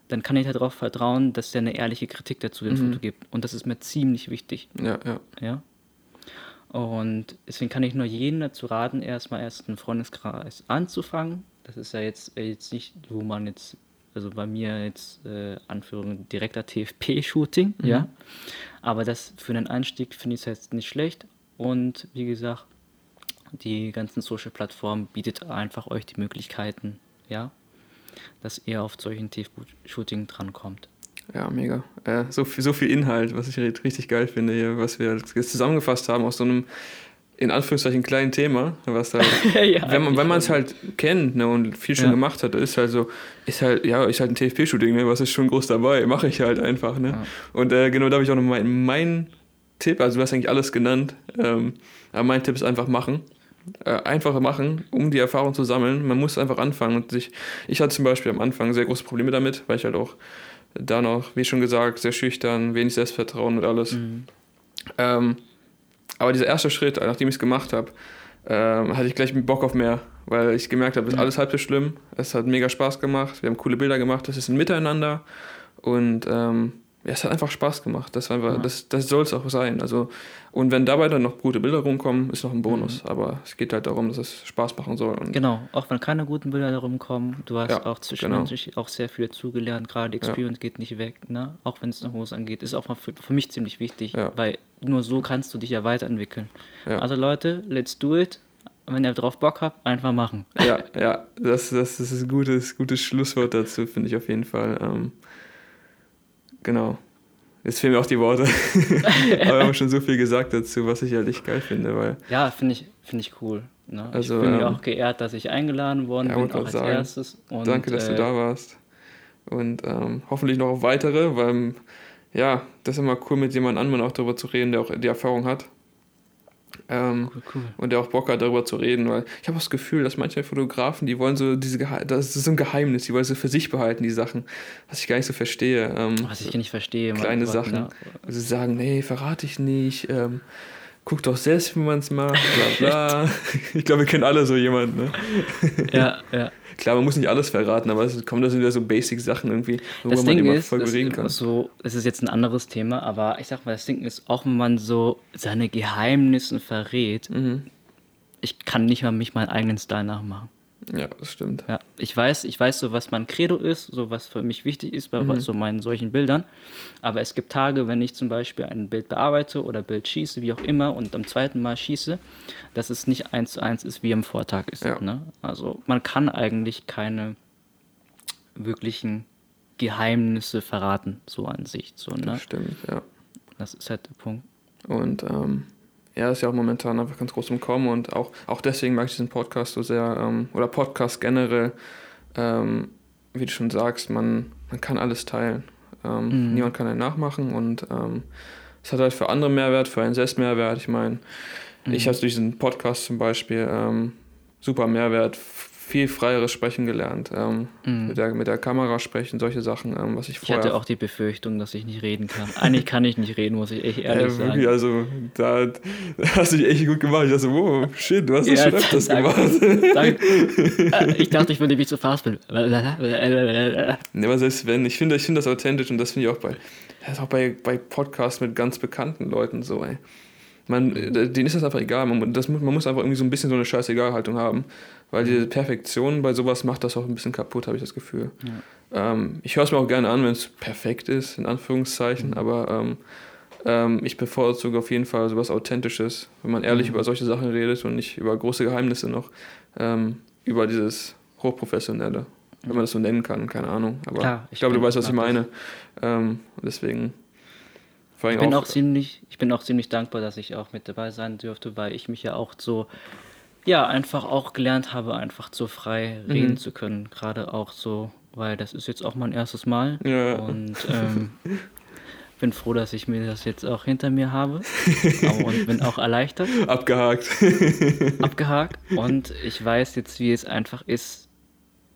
Speaker 2: dann kann ich darauf vertrauen, dass der eine ehrliche Kritik dazu dem Foto gibt. Und das ist mir ziemlich wichtig.
Speaker 1: ja, ja.
Speaker 2: Ja. Und deswegen kann ich nur jeden dazu raten, erstmal erst einen Freundeskreis anzufangen. Das ist ja jetzt, jetzt nicht, wo man jetzt, also bei mir jetzt, äh, Anführung, direkter TFP-Shooting, ja. Aber das für einen Einstieg finde ich jetzt nicht schlecht. Und wie gesagt, die ganzen Social-Plattformen bietet einfach euch die Möglichkeiten, ja, dass ihr auf solchen TFP-Shooting drankommt.
Speaker 1: Ja, mega. Äh, so, viel, so viel Inhalt, was ich ri- richtig geil finde hier, was wir jetzt zusammengefasst haben aus so einem, in Anführungszeichen, kleinen Thema, was halt,
Speaker 2: Ja,
Speaker 1: wenn man wenn man es halt kennt ne, und viel schon
Speaker 2: Ja.
Speaker 1: gemacht hat, ist halt so, ist halt, ja, ist halt ein TFP-Shooting, ne, was ist schon groß dabei, mache ich halt einfach, ne.
Speaker 2: Ja.
Speaker 1: Und äh, genau da habe ich auch noch mein, mein Tipp, also du hast eigentlich alles genannt, ähm, aber mein Tipp ist einfach machen. Äh, einfach machen, um die Erfahrung zu sammeln. Man muss einfach anfangen und sich. Ich hatte zum Beispiel am Anfang sehr große Probleme damit, weil ich halt auch da noch, wie schon gesagt, sehr schüchtern, wenig Selbstvertrauen und alles.
Speaker 2: Mhm.
Speaker 1: Ähm, aber dieser erste Schritt, nachdem ich es gemacht habe, ähm, hatte ich gleich Bock auf mehr, weil ich gemerkt habe, es ist alles halb so schlimm. Es hat mega Spaß gemacht, wir haben coole Bilder gemacht, das ist ein Miteinander. Und ähm, ja, es hat einfach Spaß gemacht. Das, einfach,
Speaker 2: Ja.
Speaker 1: das, das soll es auch sein. Also, und wenn dabei dann noch gute Bilder rumkommen, ist noch ein Bonus. Aber es geht halt darum, dass es Spaß machen soll.
Speaker 2: Genau, auch wenn keine guten Bilder darum kommen, du hast
Speaker 1: Ja,
Speaker 2: auch zwischenmenschlich auch sehr viel dazugelernt, gerade die
Speaker 1: Ja.
Speaker 2: Experience geht nicht weg, ne? Auch wenn es nach Hose angeht, ist auch für, für mich ziemlich wichtig,
Speaker 1: Ja.
Speaker 2: weil nur so kannst du dich ja weiterentwickeln.
Speaker 1: Ja.
Speaker 2: Also Leute, let's do it. Wenn ihr drauf Bock habt, einfach machen.
Speaker 1: ja, ja, das, das, das ist ein gutes, gutes Schlusswort dazu, finde ich auf jeden Fall. Ähm, genau. Jetzt fehlen mir auch die Worte. Aber wir haben schon so viel gesagt dazu, was ich halt echt geil finde, weil
Speaker 2: Ja, finde ich, finde ich cool. Ne?
Speaker 1: Also,
Speaker 2: ich bin ja
Speaker 1: ähm,
Speaker 2: auch geehrt, dass ich eingeladen worden
Speaker 1: ja,
Speaker 2: bin, auch als
Speaker 1: sagen.
Speaker 2: erstes. Und,
Speaker 1: danke, dass du
Speaker 2: äh,
Speaker 1: da warst. Und ähm, hoffentlich noch auf weitere, weil ja, das ist immer cool, mit jemandem anderen auch darüber zu reden, der auch die Erfahrung hat. Ähm,
Speaker 2: Cool, cool.
Speaker 1: und der auch Bock hat, darüber zu reden, weil ich habe das Gefühl, dass manche Fotografen, die wollen so diese Gehe das ist so ein Geheimnis, die wollen so für sich behalten, die Sachen, was ich gar nicht so verstehe. Ähm,
Speaker 2: Was ich nicht verstehe.
Speaker 1: kleine Sachen.
Speaker 2: ne?
Speaker 1: Also sie sagen, nee, verrate ich nicht, ähm, guck doch selbst, wie man es macht, bla bla. ich glaube, wir kennen alle so jemanden, ne?
Speaker 2: Ja, ja.
Speaker 1: Klar, man muss nicht alles verraten, aber es kommen da sind wieder so Basic-Sachen irgendwie, worüber
Speaker 2: Das
Speaker 1: man
Speaker 2: Ding
Speaker 1: immer
Speaker 2: ist,
Speaker 1: voll
Speaker 2: das,
Speaker 1: reden kann.
Speaker 2: so, das ist jetzt ein anderes Thema, aber ich sag mal, das Ding ist, auch wenn man so seine Geheimnisse verrät,
Speaker 1: Mhm.
Speaker 2: ich kann nicht mal mich meinen eigenen Style nachmachen.
Speaker 1: Ja, das stimmt.
Speaker 2: Ja, ich weiß, ich weiß so, was mein Credo ist, so was für mich wichtig ist bei
Speaker 1: Mhm.
Speaker 2: so meinen solchen Bildern. Aber es gibt Tage, wenn ich zum Beispiel ein Bild bearbeite oder Bild schieße, wie auch immer, und am zweiten Mal schieße, dass es nicht eins zu eins ist, wie am Vortag ist.
Speaker 1: Ja.
Speaker 2: Ne? Also man kann eigentlich keine wirklichen Geheimnisse verraten, so an sich. So, ne?
Speaker 1: Das stimmt, ja.
Speaker 2: Das ist halt der Punkt.
Speaker 1: Und ähm, ja, ist ja auch momentan einfach ganz groß im Kommen und auch, auch deswegen mag ich diesen Podcast so sehr, ähm, oder Podcast generell, ähm, wie du schon sagst, man, man kann alles teilen. Ähm,
Speaker 2: Mhm.
Speaker 1: Niemand kann einen nachmachen und ähm, es hat halt für andere Mehrwert, für einen selbst Mehrwert. Ich meine, ich
Speaker 2: Mhm.
Speaker 1: habe durch diesen Podcast zum Beispiel ähm, super Mehrwert, viel freieres Sprechen gelernt, ähm,
Speaker 2: Mhm.
Speaker 1: mit, der, mit der Kamera sprechen, solche Sachen, ähm, was ich
Speaker 2: Ich
Speaker 1: vorher...
Speaker 2: hatte auch die Befürchtung, dass ich nicht reden kann. Eigentlich kann ich nicht reden, muss ich echt ehrlich
Speaker 1: Ja,
Speaker 2: sagen.
Speaker 1: also da, da hast du dich echt gut gemacht. Ich dachte, so, wow, shit, du hast das
Speaker 2: Ja,
Speaker 1: schon öfters
Speaker 2: danke.
Speaker 1: gemacht.
Speaker 2: Danke. Äh, Ich dachte, ich würde mich zu fast bin.
Speaker 1: Nee, aber selbst wenn, ich finde ich finde das authentisch und das finde ich auch bei, das auch bei, bei Podcasts mit ganz bekannten Leuten so, ey. Man, äh, denen ist das einfach egal. Man, das, muss- man muss einfach irgendwie so ein bisschen so eine Scheißegal-Haltung haben. Weil diese Perfektion bei sowas macht das auch ein bisschen kaputt, habe ich das Gefühl. Ähm, ich höre es mir auch gerne an, wenn es perfekt ist, in Anführungszeichen, aber ähm, ähm, ich bevorzuge auf jeden Fall sowas Authentisches, wenn man ehrlich
Speaker 2: Mhm.
Speaker 1: über solche Sachen redet und nicht über große Geheimnisse noch, ähm, über dieses Hochprofessionelle, wenn man das so nennen kann, keine Ahnung. Aber
Speaker 2: Klar,
Speaker 1: ich
Speaker 2: ich
Speaker 1: glaube, du weißt, was ich meine. Ähm, deswegen, vor
Speaker 2: Ich
Speaker 1: allem
Speaker 2: bin auch ziemlich, ich bin auch ziemlich dankbar, dass ich auch mit dabei sein durfte, weil ich mich ja auch so, ja, einfach auch gelernt habe, einfach so frei reden
Speaker 1: Mhm.
Speaker 2: zu können. Gerade auch so, weil das ist jetzt auch mein erstes Mal.
Speaker 1: Ja.
Speaker 2: Und ähm, bin froh, dass ich mir das jetzt auch hinter mir habe. und bin auch erleichtert.
Speaker 1: abgehakt.
Speaker 2: abgehakt und ich weiß jetzt, wie es einfach ist,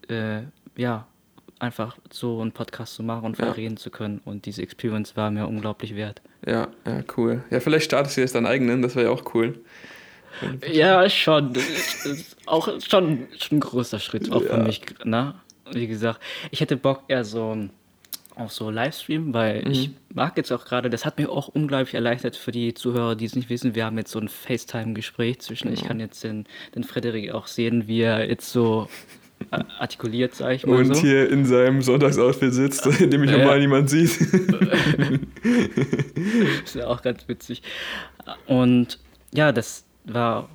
Speaker 2: äh, ja, einfach so einen Podcast zu machen und frei
Speaker 1: Ja.
Speaker 2: reden zu können. Und diese Experience war mir unglaublich wert.
Speaker 1: ja, ja, cool. Ja, vielleicht startest du jetzt deinen eigenen, das wäre ja auch cool.
Speaker 2: Ja, schon. Das ist auch schon, schon ein großer Schritt, auch für
Speaker 1: Ja.
Speaker 2: mich. Ne? Wie gesagt, ich hätte Bock eher so auf so Livestream, weil
Speaker 1: Mhm.
Speaker 2: ich mag jetzt auch gerade, das hat mir auch unglaublich erleichtert für die Zuhörer, die es nicht wissen. Wir haben jetzt so ein FaceTime-Gespräch zwischen, ich
Speaker 1: Genau.
Speaker 2: kann jetzt den, den Frederik auch sehen, wie er jetzt so äh, artikuliert, sag ich mal
Speaker 1: Und
Speaker 2: so.
Speaker 1: hier in seinem Sonntagsoutfit sitzt, in dem mich
Speaker 2: Ja.
Speaker 1: normal niemand sieht.
Speaker 2: ist ja auch ganz witzig. Und ja, das war,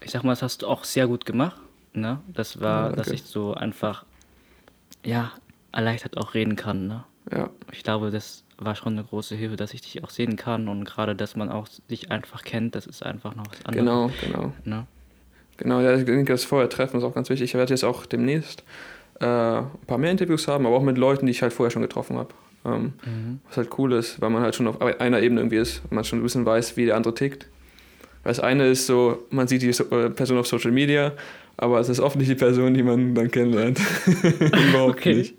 Speaker 2: ich sag mal, das hast du auch sehr gut gemacht. Ne? Das war,
Speaker 1: Ja,
Speaker 2: dass ich so einfach, ja, erleichtert auch reden kann. Ne?
Speaker 1: ja,
Speaker 2: Ich glaube, das war schon eine große Hilfe, dass ich dich auch sehen kann und gerade, dass man auch dich einfach kennt, das ist einfach noch was anderes.
Speaker 1: genau, genau.
Speaker 2: Ne?
Speaker 1: Genau, ja, ich denke, das Vorher-Treffen ist auch ganz wichtig. Ich werde jetzt auch demnächst äh, ein paar mehr Interviews haben, aber auch mit Leuten, die ich halt vorher schon getroffen habe. Ähm,
Speaker 2: Mhm.
Speaker 1: Was halt cool ist, weil man halt schon auf einer Ebene irgendwie ist und man schon ein bisschen weiß, wie der andere tickt. Das eine ist so, man sieht die äh, Person auf Social Media, aber es ist oft nicht die Person, die man dann kennenlernt. Überhaupt
Speaker 2: Okay.
Speaker 1: nicht.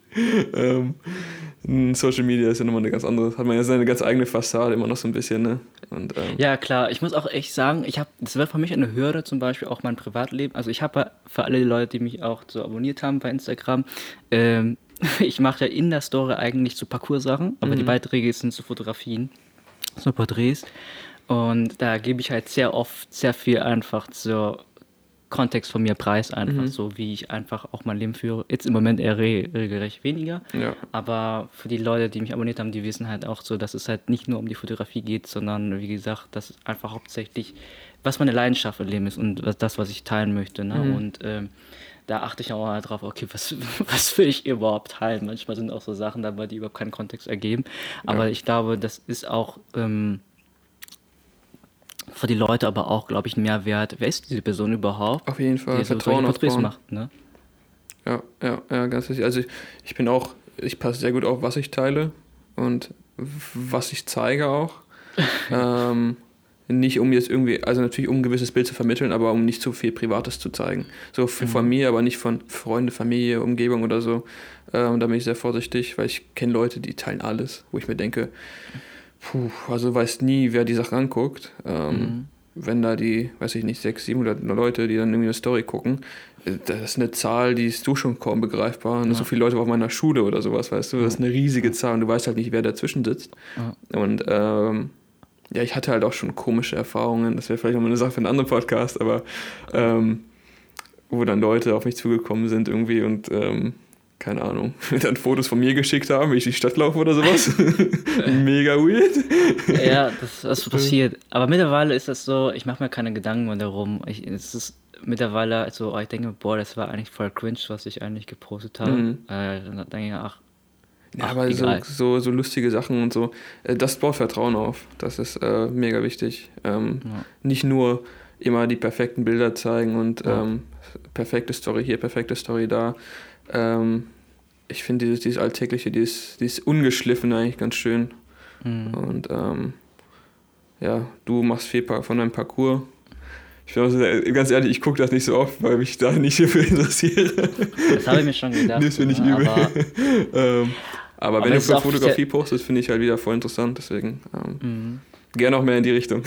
Speaker 1: Ähm, Social Media ist ja nochmal eine ganz andere, hat man ja seine ganz eigene Fassade immer noch so ein bisschen, ne? Und, ähm,
Speaker 2: Ja, klar. Ich muss auch echt sagen, ich habe, das war für mich eine Hürde, zum Beispiel auch mein Privatleben. Also ich habe für alle Leute, die mich auch so abonniert haben bei Instagram, ähm, ich mache ja in der Story eigentlich so Parcours-Sachen, aber die Beiträge sind so Fotografien, so Porträts. Und da gebe ich halt sehr oft sehr viel einfach zur Kontext von mir preis, einfach so, wie ich einfach auch mein Leben führe. Jetzt im Moment eher re regelrecht weniger.
Speaker 1: Ja.
Speaker 2: Aber für die Leute, die mich abonniert haben, die wissen halt auch so, dass es halt nicht nur um die Fotografie geht, sondern wie gesagt, dass es einfach hauptsächlich, was meine Leidenschaft im Leben ist und das, was ich teilen möchte. Ne? Und ähm, da achte ich auch halt drauf, okay, was, was will ich überhaupt teilen? Manchmal sind auch so Sachen dabei, die überhaupt keinen Kontext ergeben. Aber ich glaube, das ist auch ähm, für die Leute aber auch, glaube ich, ein Mehrwert. Wer ist diese Person überhaupt?
Speaker 1: Auf jeden Fall.
Speaker 2: die so
Speaker 1: Vertrauen
Speaker 2: Porträts
Speaker 1: aufbauen.
Speaker 2: macht, ne?
Speaker 1: Ja, ja, ja, ganz wichtig. Also ich, ich bin auch, ich passe sehr gut auf, was ich teile und was ich zeige auch. ähm, nicht um jetzt irgendwie, also natürlich um ein gewisses Bild zu vermitteln, aber um nicht zu viel Privates zu zeigen. So für, von mir, aber nicht von Freunde, Familie, Umgebung oder so. Ähm, da bin ich sehr vorsichtig, weil ich kenne Leute, die teilen alles, wo ich mir denke, puh, also weiß nie, wer die Sache anguckt. Ähm, wenn da die, weiß ich nicht, 600, 700 Leute, die dann irgendwie eine Story gucken, äh, das ist eine Zahl, die ist du schon kaum begreifbar. Und
Speaker 2: Ja.
Speaker 1: so viele Leute auf meiner Schule oder sowas, weißt du, das ist eine riesige Zahl und du weißt halt nicht, wer dazwischen sitzt.
Speaker 2: Ja.
Speaker 1: Und ähm, ja, ich hatte halt auch schon komische Erfahrungen, das wäre vielleicht nochmal eine Sache für einen anderen Podcast, aber ähm, wo dann Leute auf mich zugekommen sind irgendwie und ähm, keine Ahnung, dann Fotos von mir geschickt haben, wie ich die Stadt laufe oder sowas. Mega weird.
Speaker 2: Ja, das, das passiert. Aber mittlerweile ist das so, ich mache mir keine Gedanken mehr darum. Ich, es ist mittlerweile so, oh, ich denke, boah, das war eigentlich voll cringe, was ich eigentlich gepostet habe.
Speaker 1: Mhm.
Speaker 2: Äh, dann denke ich, ach,
Speaker 1: Ja,
Speaker 2: Ach,
Speaker 1: aber so,
Speaker 2: egal.
Speaker 1: so, so lustige Sachen und so, äh, das baut Vertrauen auf. Das ist äh, mega wichtig. Ähm,
Speaker 2: Ja.
Speaker 1: Nicht nur immer die perfekten Bilder zeigen und
Speaker 2: Ja.
Speaker 1: ähm, perfekte Story hier, perfekte Story da. Ähm, ich finde dieses, dieses Alltägliche, dieses, dieses Ungeschliffene eigentlich ganz schön.
Speaker 2: mhm.
Speaker 1: Und ähm, ja, du machst viel von deinem Parcours. Ich bin auch sehr, ganz ehrlich, ich gucke das nicht so oft, weil mich da nicht dafür interessiere.
Speaker 2: das habe ich mir schon gedacht.
Speaker 1: Das finde ich
Speaker 2: ne,
Speaker 1: übel.
Speaker 2: Aber,
Speaker 1: ähm, aber,
Speaker 2: Aber
Speaker 1: wenn du für Fotografie postest, finde ich halt wieder voll interessant. Deswegen ähm,
Speaker 2: mhm.
Speaker 1: gerne auch mehr in die Richtung.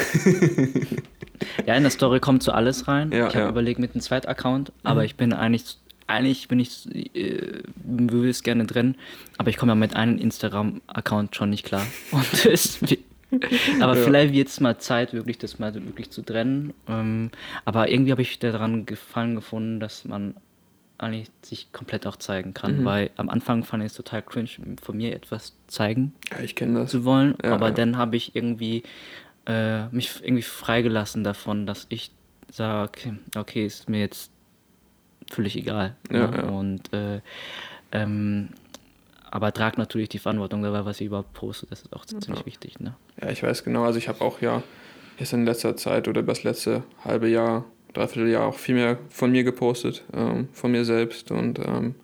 Speaker 2: Ja, in der Story kommt so alles rein.
Speaker 1: Ja,
Speaker 2: ich habe
Speaker 1: ja.
Speaker 2: überlegt mit einem Zweitaccount, aber
Speaker 1: Mhm.
Speaker 2: ich bin eigentlich, eigentlich bin ich, äh, will es gerne drin, aber ich komme ja mit einem Instagram-Account schon nicht klar. Und aber
Speaker 1: Ja.
Speaker 2: vielleicht wird es mal Zeit, wirklich das mal wirklich zu trennen. Ähm, aber irgendwie habe ich daran gefallen gefunden, dass man eigentlich sich komplett auch zeigen kann,
Speaker 1: Mhm.
Speaker 2: weil am Anfang fand ich es total cringe, von mir etwas zeigen
Speaker 1: Ja,
Speaker 2: zu wollen,
Speaker 1: Ja,
Speaker 2: aber dann habe ich irgendwie äh, mich irgendwie freigelassen davon, dass ich sage, okay, okay, ist mir jetzt völlig egal.
Speaker 1: Ja,
Speaker 2: ne?
Speaker 1: ja.
Speaker 2: Und äh, ähm, aber tragt natürlich die Verantwortung dabei, was ich überhaupt poste. Das ist auch ziemlich wichtig. Ne?
Speaker 1: Ja, ich weiß genau. Also ich habe auch ja jetzt in letzter Zeit oder das letzte halbe Jahr, dreiviertel Jahr auch viel mehr von mir gepostet, ähm, von mir selbst und ähm,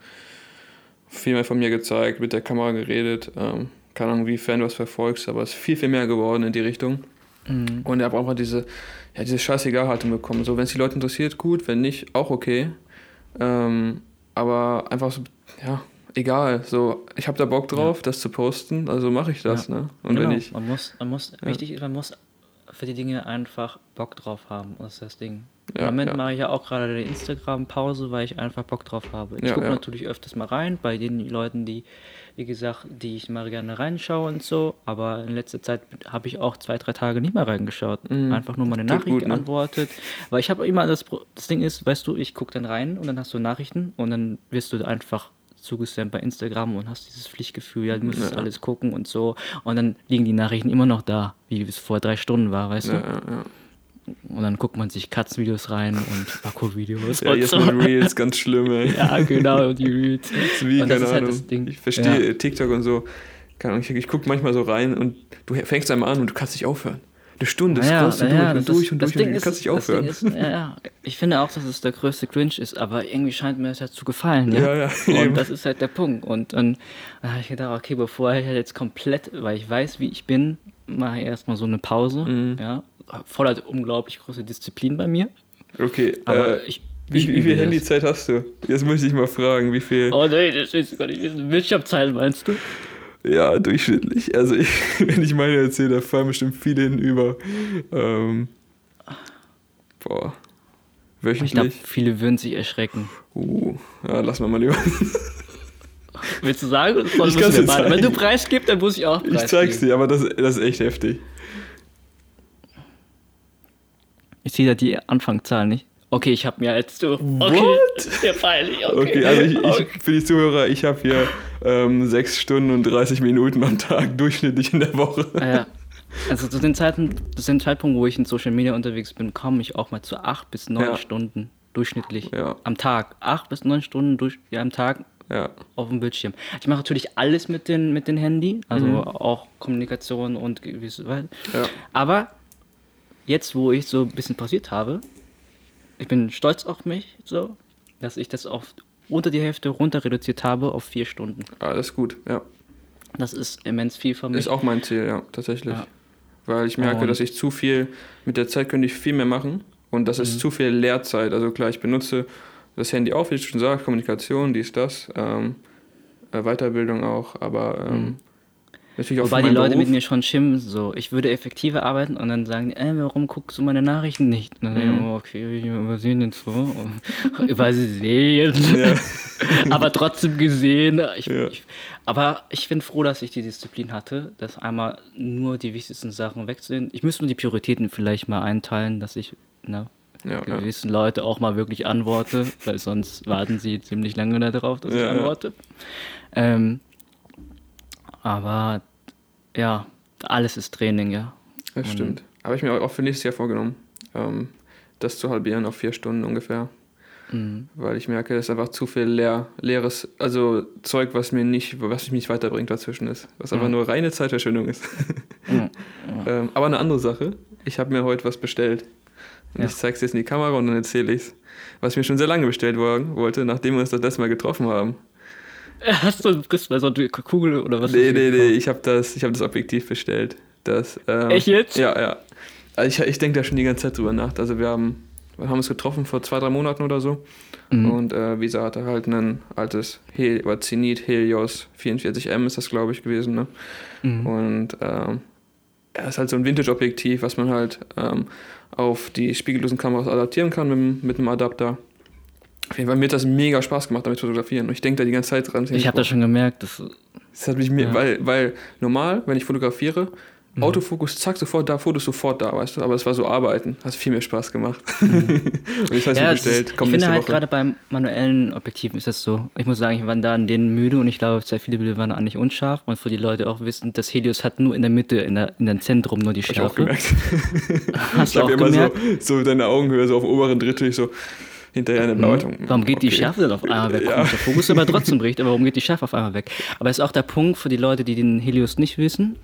Speaker 1: viel mehr von mir gezeigt, mit der Kamera geredet. Ähm, keine Ahnung, wiefern du was verfolgst, aber es ist viel, viel mehr geworden in die Richtung.
Speaker 2: Mhm.
Speaker 1: Und er hat einfach diese, ja, diese Scheißegal-Haltung bekommen. So, wenn es die Leute interessiert, gut, wenn nicht, auch okay. Ähm, aber einfach so, ja, egal. So, ich habe da Bock drauf, das zu posten, also mache ich das,
Speaker 2: Ja.
Speaker 1: ne? Und
Speaker 2: genau.
Speaker 1: wenn ich.
Speaker 2: Man muss, man muss, wichtig ist, man muss für die Dinge einfach Bock drauf haben. Das ist das Ding.
Speaker 1: Ja,
Speaker 2: Im Moment
Speaker 1: ja.
Speaker 2: mache ich ja auch gerade eine Instagram-Pause, weil ich einfach Bock drauf habe. Ich
Speaker 1: Ja,
Speaker 2: gucke
Speaker 1: ja.
Speaker 2: natürlich öfters mal rein bei den Leuten, die, wie gesagt, die ich mal gerne reinschaue und so. Aber in letzter Zeit habe ich auch zwei, drei Tage nicht mehr reingeschaut.
Speaker 1: Mhm.
Speaker 2: Einfach nur meine Nachricht
Speaker 1: gut, ne?
Speaker 2: geantwortet. Weil ich habe immer das, das Ding ist, weißt du, ich gucke dann rein und dann hast du Nachrichten und dann wirst du einfach zugesendet bei Instagram und hast dieses Pflichtgefühl, ja, du musst
Speaker 1: Ja.
Speaker 2: alles gucken und so. Und dann liegen die Nachrichten immer noch da, wie es vor drei Stunden war, weißt
Speaker 1: Ja,
Speaker 2: du?
Speaker 1: ja, ja.
Speaker 2: Und dann guckt man sich Katzenvideos rein und Parkour-Videos
Speaker 1: ja
Speaker 2: und
Speaker 1: jetzt
Speaker 2: so.
Speaker 1: mit Reels, ganz schlimm, ey.
Speaker 2: Ja, genau, die Reels.
Speaker 1: Das ist wie,
Speaker 2: Und das
Speaker 1: keine
Speaker 2: ist halt
Speaker 1: Ahnung.
Speaker 2: das Ding.
Speaker 1: Ich verstehe
Speaker 2: Ja.
Speaker 1: TikTok und so. Keine Ahnung, ich, ich gucke manchmal so rein und du fängst einmal an und du kannst nicht aufhören. Eine Stunde
Speaker 2: Naja,
Speaker 1: scrollst du
Speaker 2: naja,
Speaker 1: durch und durch
Speaker 2: ist-
Speaker 1: und durch und du kannst nicht aufhören.
Speaker 2: Ist, ja, ja, ich finde auch, dass es der größte Cringe ist, aber irgendwie scheint mir das ja zu gefallen. Ja,
Speaker 1: Ja, ja.
Speaker 2: Und das ist halt der Punkt. Und dann habe ich gedacht, okay, bevor ich halt jetzt komplett, weil ich weiß, wie ich bin, mache ich erstmal so eine Pause.
Speaker 1: Mhm.
Speaker 2: Ja, fordert unglaublich große Disziplin bei mir.
Speaker 1: Okay,
Speaker 2: Aber
Speaker 1: äh,
Speaker 2: ich.
Speaker 1: wie, wie viel. Handyzeit hast du? Jetzt möchte ich mal fragen, wie viel.
Speaker 2: Oh nee, das du gar nicht. Bildschirmzeit meinst du?
Speaker 1: Ja, durchschnittlich. Also ich, wenn ich meine erzähle, da fallen bestimmt viele hinüber. Ähm, boah.
Speaker 2: Ich glaube,
Speaker 1: Wöchentlich?
Speaker 2: viele würden sich erschrecken.
Speaker 1: Uh, ja, lass mal mal lieber.
Speaker 2: Willst du sagen?
Speaker 1: Ich kann's dir?
Speaker 2: Wenn du. Preis gibst, dann muss ich auch Preis
Speaker 1: Ich zeig's
Speaker 2: geben.
Speaker 1: dir, aber das, das ist echt heftig.
Speaker 2: Ich sehe da die Anfangszahl nicht. Okay, ich habe mehr als du. Okay.
Speaker 1: What?
Speaker 2: Ist ja peinlich. Okay,
Speaker 1: Okay, also ich,
Speaker 2: Okay.
Speaker 1: ich, für die Zuhörer, ich habe hier ähm, 6 Stunden und 30 Minuten am Tag durchschnittlich in der Woche.
Speaker 2: Ah, ja. Also zu dem, Zeitpunkt, zu dem Zeitpunkt, wo ich in Social Media unterwegs bin, komme ich auch mal zu acht bis neun
Speaker 1: Ja.
Speaker 2: Stunden durchschnittlich
Speaker 1: Ja.
Speaker 2: am Tag. Acht bis neun Stunden durch, ja, am Tag
Speaker 1: Ja,
Speaker 2: auf dem Bildschirm. Ich mache natürlich alles mit den, mit den Handy, also
Speaker 1: Mhm.
Speaker 2: auch Kommunikation und gewisse
Speaker 1: ja.
Speaker 2: Aber jetzt, wo ich so ein bisschen pausiert habe, ich bin stolz auf mich, so, dass ich das auf unter die Hälfte runter reduziert habe auf vier Stunden.
Speaker 1: Alles gut, ja.
Speaker 2: Das ist immens viel für mich.
Speaker 1: Ist auch mein Ziel, ja, tatsächlich.
Speaker 2: Ja.
Speaker 1: Weil ich merke,
Speaker 2: Und-
Speaker 1: dass ich zu viel, mit der Zeit könnte ich viel mehr machen und das
Speaker 2: Mhm.
Speaker 1: ist zu viel Lehrzeit. Also klar, ich benutze das Handy auch, wie du schon sagst, Kommunikation, dies, das, ähm, äh, Weiterbildung auch, aber ähm,
Speaker 2: Mhm.
Speaker 1: Natürlich
Speaker 2: Wobei die Leute mit
Speaker 1: Beruf.
Speaker 2: mir schon schimpfen, so, ich würde effektiver arbeiten und dann sagen, die, äh, warum guckst du meine Nachrichten nicht? Und dann denke ich,
Speaker 1: Mhm.
Speaker 2: oh, okay, ich den so. Und Übersehen.
Speaker 1: Ja.
Speaker 2: aber trotzdem gesehen. Ich,
Speaker 1: Ja.
Speaker 2: ich, aber ich bin froh, dass ich die Disziplin hatte, dass einmal nur die wichtigsten Sachen wegzunehmen. Ich müsste nur die Prioritäten vielleicht mal einteilen, dass ich ne,
Speaker 1: Ja, ja.
Speaker 2: gewissen Leute auch mal wirklich antworte, weil sonst warten sie ziemlich lange darauf, dass ich
Speaker 1: Ja, ja.
Speaker 2: antworte. Ähm, aber ja, alles ist Training, ja.
Speaker 1: Das
Speaker 2: Und-
Speaker 1: stimmt. Habe ich mir auch für nächstes Jahr vorgenommen, ähm, das zu halbieren auf vier Stunden ungefähr.
Speaker 2: Mhm.
Speaker 1: Weil ich merke, es ist einfach zu viel leer, leeres, also Zeug, was mir nicht, was mich nicht weiterbringt dazwischen ist. Was einfach
Speaker 2: Mhm.
Speaker 1: nur reine Zeitverschwendung ist.
Speaker 2: Mhm.
Speaker 1: ähm, aber eine andere Sache, ich habe mir heute was bestellt. Und
Speaker 2: Ja.
Speaker 1: ich zeige es jetzt in die Kamera und dann erzähle ich es. Was ich mir schon sehr lange bestellt worden- wollte, nachdem wir uns das letzte Mal getroffen haben.
Speaker 2: Hast du kriegst du so eine Kugel oder was?
Speaker 1: Nee, nee, nee, ich habe das, ich hab das Objektiv bestellt. Das, ähm,
Speaker 2: Echt jetzt?
Speaker 1: Ja, ja. Also ich, ich denke da schon die ganze Zeit drüber nach. Also wir haben, wir haben uns getroffen vor zwei, drei Monaten oder so.
Speaker 2: Mhm.
Speaker 1: Und äh, Visa hatte halt ein altes Hel oder Zenit Helios 44M ist das, glaube ich, gewesen. Ne?
Speaker 2: Mhm.
Speaker 1: Und ähm, ja, ist halt so ein Vintage-Objektiv, was man halt ähm, auf die spiegellosen Kameras adaptieren kann mit, mit einem Adapter. Auf jeden Fall mir hat das mega Spaß gemacht, damit zu fotografieren. Und ich denke da die ganze Zeit dran.
Speaker 2: Ich habe das schon gemerkt, dass
Speaker 1: Das hat mich mir,
Speaker 2: Ja.
Speaker 1: weil, weil normal, wenn ich fotografiere,
Speaker 2: Mhm.
Speaker 1: Autofokus, zack, sofort da, Fotos sofort da, weißt du. Aber es war so Arbeiten, hat viel mehr Spaß gemacht.
Speaker 2: Mhm.
Speaker 1: und ich weiß
Speaker 2: ja,
Speaker 1: nicht
Speaker 2: es
Speaker 1: bestellt,
Speaker 2: ist, ich finde halt gerade beim manuellen Objektiven ist das so. Ich muss sagen, ich war da in denen müde und ich glaube, sehr viele Bilder waren eigentlich unscharf und für die Leute auch wissen, das Helios hat nur in der Mitte, in, der, in dem Zentrum nur die
Speaker 1: Hab ich auch
Speaker 2: Schärfe.
Speaker 1: gemerkt.
Speaker 2: Hast
Speaker 1: ich
Speaker 2: du auch
Speaker 1: habe immer
Speaker 2: gemerkt?
Speaker 1: so, so deine Augenhöhe, so auf oberen Drittel, ich so hinterher eine.
Speaker 2: Mhm. Warum geht die
Speaker 1: Okay.
Speaker 2: Schärfe dann auf einmal weg?
Speaker 1: Ja.
Speaker 2: Der Fokus aber trotzdem bricht, aber warum geht die Schärfe auf einmal weg? Aber ist auch der Punkt für die Leute, die den Helios nicht wissen.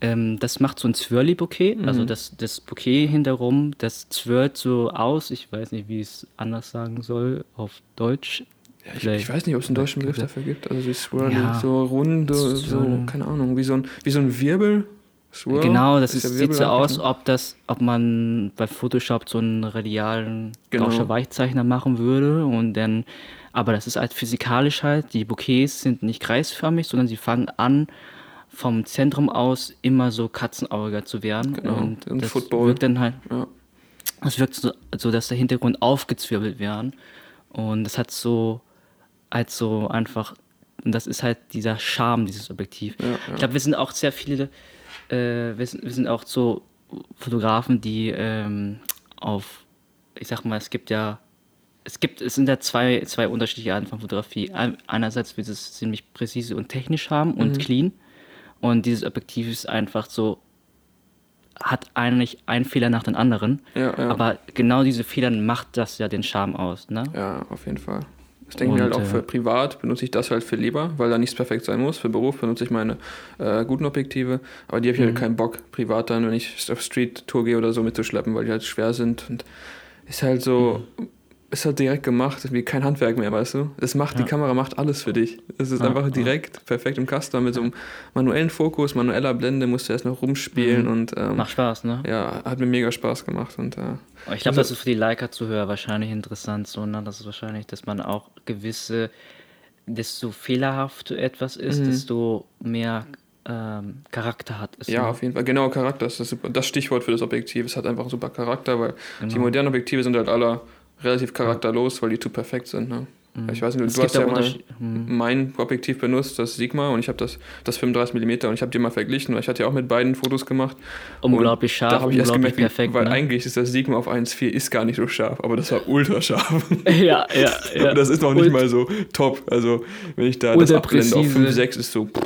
Speaker 2: Ähm, das macht so ein Zwirli-Bouquet,
Speaker 1: Mhm.
Speaker 2: also das, das Bouquet hinterrum, das zwirlt so aus. Ich weiß nicht, wie ich es anders sagen soll auf Deutsch.
Speaker 1: Ja, ich, ich weiß nicht, ob es einen deutschen Begriff dafür gibt. Also wie Swirly,
Speaker 2: Ja.
Speaker 1: so rund, so, so, keine Ahnung, wie so ein, wie so ein Wirbel. Swirl,
Speaker 2: Genau, das ist, sieht so aus,
Speaker 1: ne?
Speaker 2: ob das, ob man bei Photoshop so einen radialen
Speaker 1: Genau.
Speaker 2: Gauscher Weichzeichner machen würde und dann, aber das ist halt physikalisch halt, die Bouquets sind nicht kreisförmig, sondern sie fangen an vom Zentrum aus immer so katzenauger zu werden
Speaker 1: Genau,
Speaker 2: und
Speaker 1: ein
Speaker 2: das
Speaker 1: Football.
Speaker 2: wirkt dann halt,
Speaker 1: Ja.
Speaker 2: wirkt so, so, dass der Hintergrund aufgezwirbelt werden und das hat so, halt so einfach, und das ist halt dieser Charme dieses Objektiv.
Speaker 1: Ja, ja.
Speaker 2: Ich glaube, wir sind auch sehr viele, äh, wir, sind, wir sind auch so Fotografen, die ähm, auf, ich sag mal, es gibt ja, es gibt, es sind ja zwei, zwei unterschiedliche Arten von Fotografie. Ein- Einerseits will es ziemlich präzise und technisch haben und clean. Und dieses Objektiv ist einfach so, hat eigentlich einen Fehler nach dem anderen.
Speaker 1: Ja, ja.
Speaker 2: Aber genau diese Fehler macht das ja den Charme aus. Ne?
Speaker 1: Ja, auf jeden Fall. Das denke ich mir halt auch
Speaker 2: äh,
Speaker 1: für privat benutze ich das halt viel lieber, weil da nichts perfekt sein muss. Für Beruf benutze ich meine äh, guten Objektive, aber die habe ich
Speaker 2: Mhm.
Speaker 1: halt keinen Bock, privat dann, wenn ich auf Street-Tour gehe oder so mitzuschleppen, weil die halt schwer sind und ist halt so,
Speaker 2: Mhm.
Speaker 1: Ist halt direkt gemacht, wie kein Handwerk mehr, weißt du? Das macht, die
Speaker 2: Ja.
Speaker 1: Kamera macht alles für dich. Es ist
Speaker 2: Ja,
Speaker 1: einfach
Speaker 2: ja.
Speaker 1: direkt, perfekt im Custom mit so einem manuellen Fokus, manueller Blende, musst du erst noch rumspielen
Speaker 2: Mhm.
Speaker 1: und ähm,
Speaker 2: Macht Spaß, ne?
Speaker 1: ja, hat mir mega Spaß gemacht und äh,
Speaker 2: Ich glaube,
Speaker 1: Also-
Speaker 2: das ist für die Leica-Zuhörer wahrscheinlich interessant, so, ne? Das ist wahrscheinlich, dass man auch gewisse, desto fehlerhaft etwas ist,
Speaker 1: Mhm.
Speaker 2: desto mehr ähm, Charakter hat es.
Speaker 1: Ja,
Speaker 2: ne?
Speaker 1: auf jeden Fall. Genau, Charakter ist das, super- das Stichwort für das Objektiv. Es hat einfach super Charakter, weil die
Speaker 2: Genau.
Speaker 1: modernen Objektive sind halt alle relativ charakterlos, weil die zu perfekt sind. Ne? Ich weiß nicht,
Speaker 2: Mhm. Es
Speaker 1: du hast ja mal
Speaker 2: Mhm.
Speaker 1: mein Objektiv benutzt, das Sigma, und ich habe das, das 35 mm und ich habe die mal verglichen, weil ich hatte ja auch mit beiden Fotos gemacht.
Speaker 2: Unglaublich
Speaker 1: Und
Speaker 2: scharf,
Speaker 1: Da habe ich erst gemerkt,
Speaker 2: perfekt.
Speaker 1: weil
Speaker 2: ne?
Speaker 1: eigentlich ist das Sigma auf 1.4 ist gar nicht so scharf, aber das war ultra scharf.
Speaker 2: ja, ja, ja.
Speaker 1: das ist noch nicht
Speaker 2: Und-
Speaker 1: mal so top. Also, wenn ich da das abblende auf
Speaker 2: präzise.
Speaker 1: 5.6 ist so,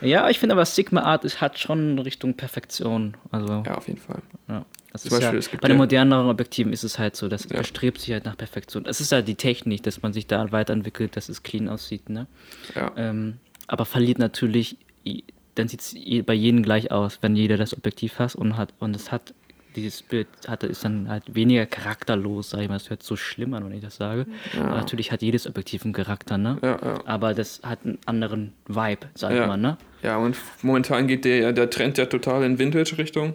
Speaker 2: Ja, ich finde aber Sigma Art ist, hat schon Richtung Perfektion. Also,
Speaker 1: ja, auf jeden Fall.
Speaker 2: ja. Das
Speaker 1: Zum
Speaker 2: ist
Speaker 1: Beispiel,
Speaker 2: ja, bei den
Speaker 1: ja-
Speaker 2: moderneren Objektiven ist es halt so, das
Speaker 1: Ja.
Speaker 2: bestrebt sich halt nach Perfektion. Es ist halt die Technik, dass man sich da weiterentwickelt, dass es clean aussieht. Ne?
Speaker 1: Ja.
Speaker 2: Ähm, aber verliert natürlich, dann sieht es bei jedem gleich aus, wenn jeder das Objektiv hat und hat und es hat dieses Bild hatte ist dann halt weniger charakterlos, sag ich mal. Es hört so schlimm an, wenn ich das sage. Aber natürlich hat jedes Objektiv einen Charakter, ne?
Speaker 1: Ja, ja.
Speaker 2: Aber das hat einen anderen Vibe, sagt
Speaker 1: Ja.
Speaker 2: man, ne?
Speaker 1: Ja, und momentan geht der, der Trend ja total in Vintage-Richtung.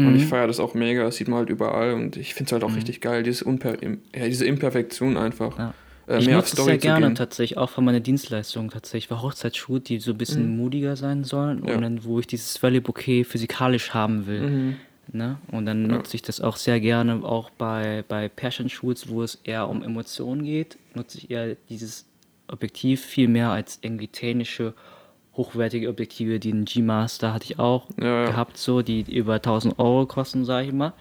Speaker 2: Mhm.
Speaker 1: Und ich feiere das auch mega, das sieht man halt überall und ich finde es halt auch richtig geil, diese, Unper ja, diese Imperfektion einfach.
Speaker 2: Ja.
Speaker 1: äh,
Speaker 2: ich nutze es sehr gerne
Speaker 1: gehen.
Speaker 2: tatsächlich, auch für meine Dienstleistungen tatsächlich, für Hochzeitsshoot, die so ein bisschen mutiger sein sollen
Speaker 1: Ja.
Speaker 2: und dann, wo ich dieses Valley Bouquet physikalisch haben will.
Speaker 1: Mhm.
Speaker 2: Ne? Und dann nutze ich das auch sehr gerne, auch bei, bei Pärchenshoots, wo es eher um Emotionen geht, nutze ich eher dieses Objektiv viel mehr als irgendwie technische, hochwertige Objektive. Den G-Master hatte ich auch
Speaker 1: Ja, ja.
Speaker 2: gehabt, so, die über 1000 Euro kosten, sage ich mal.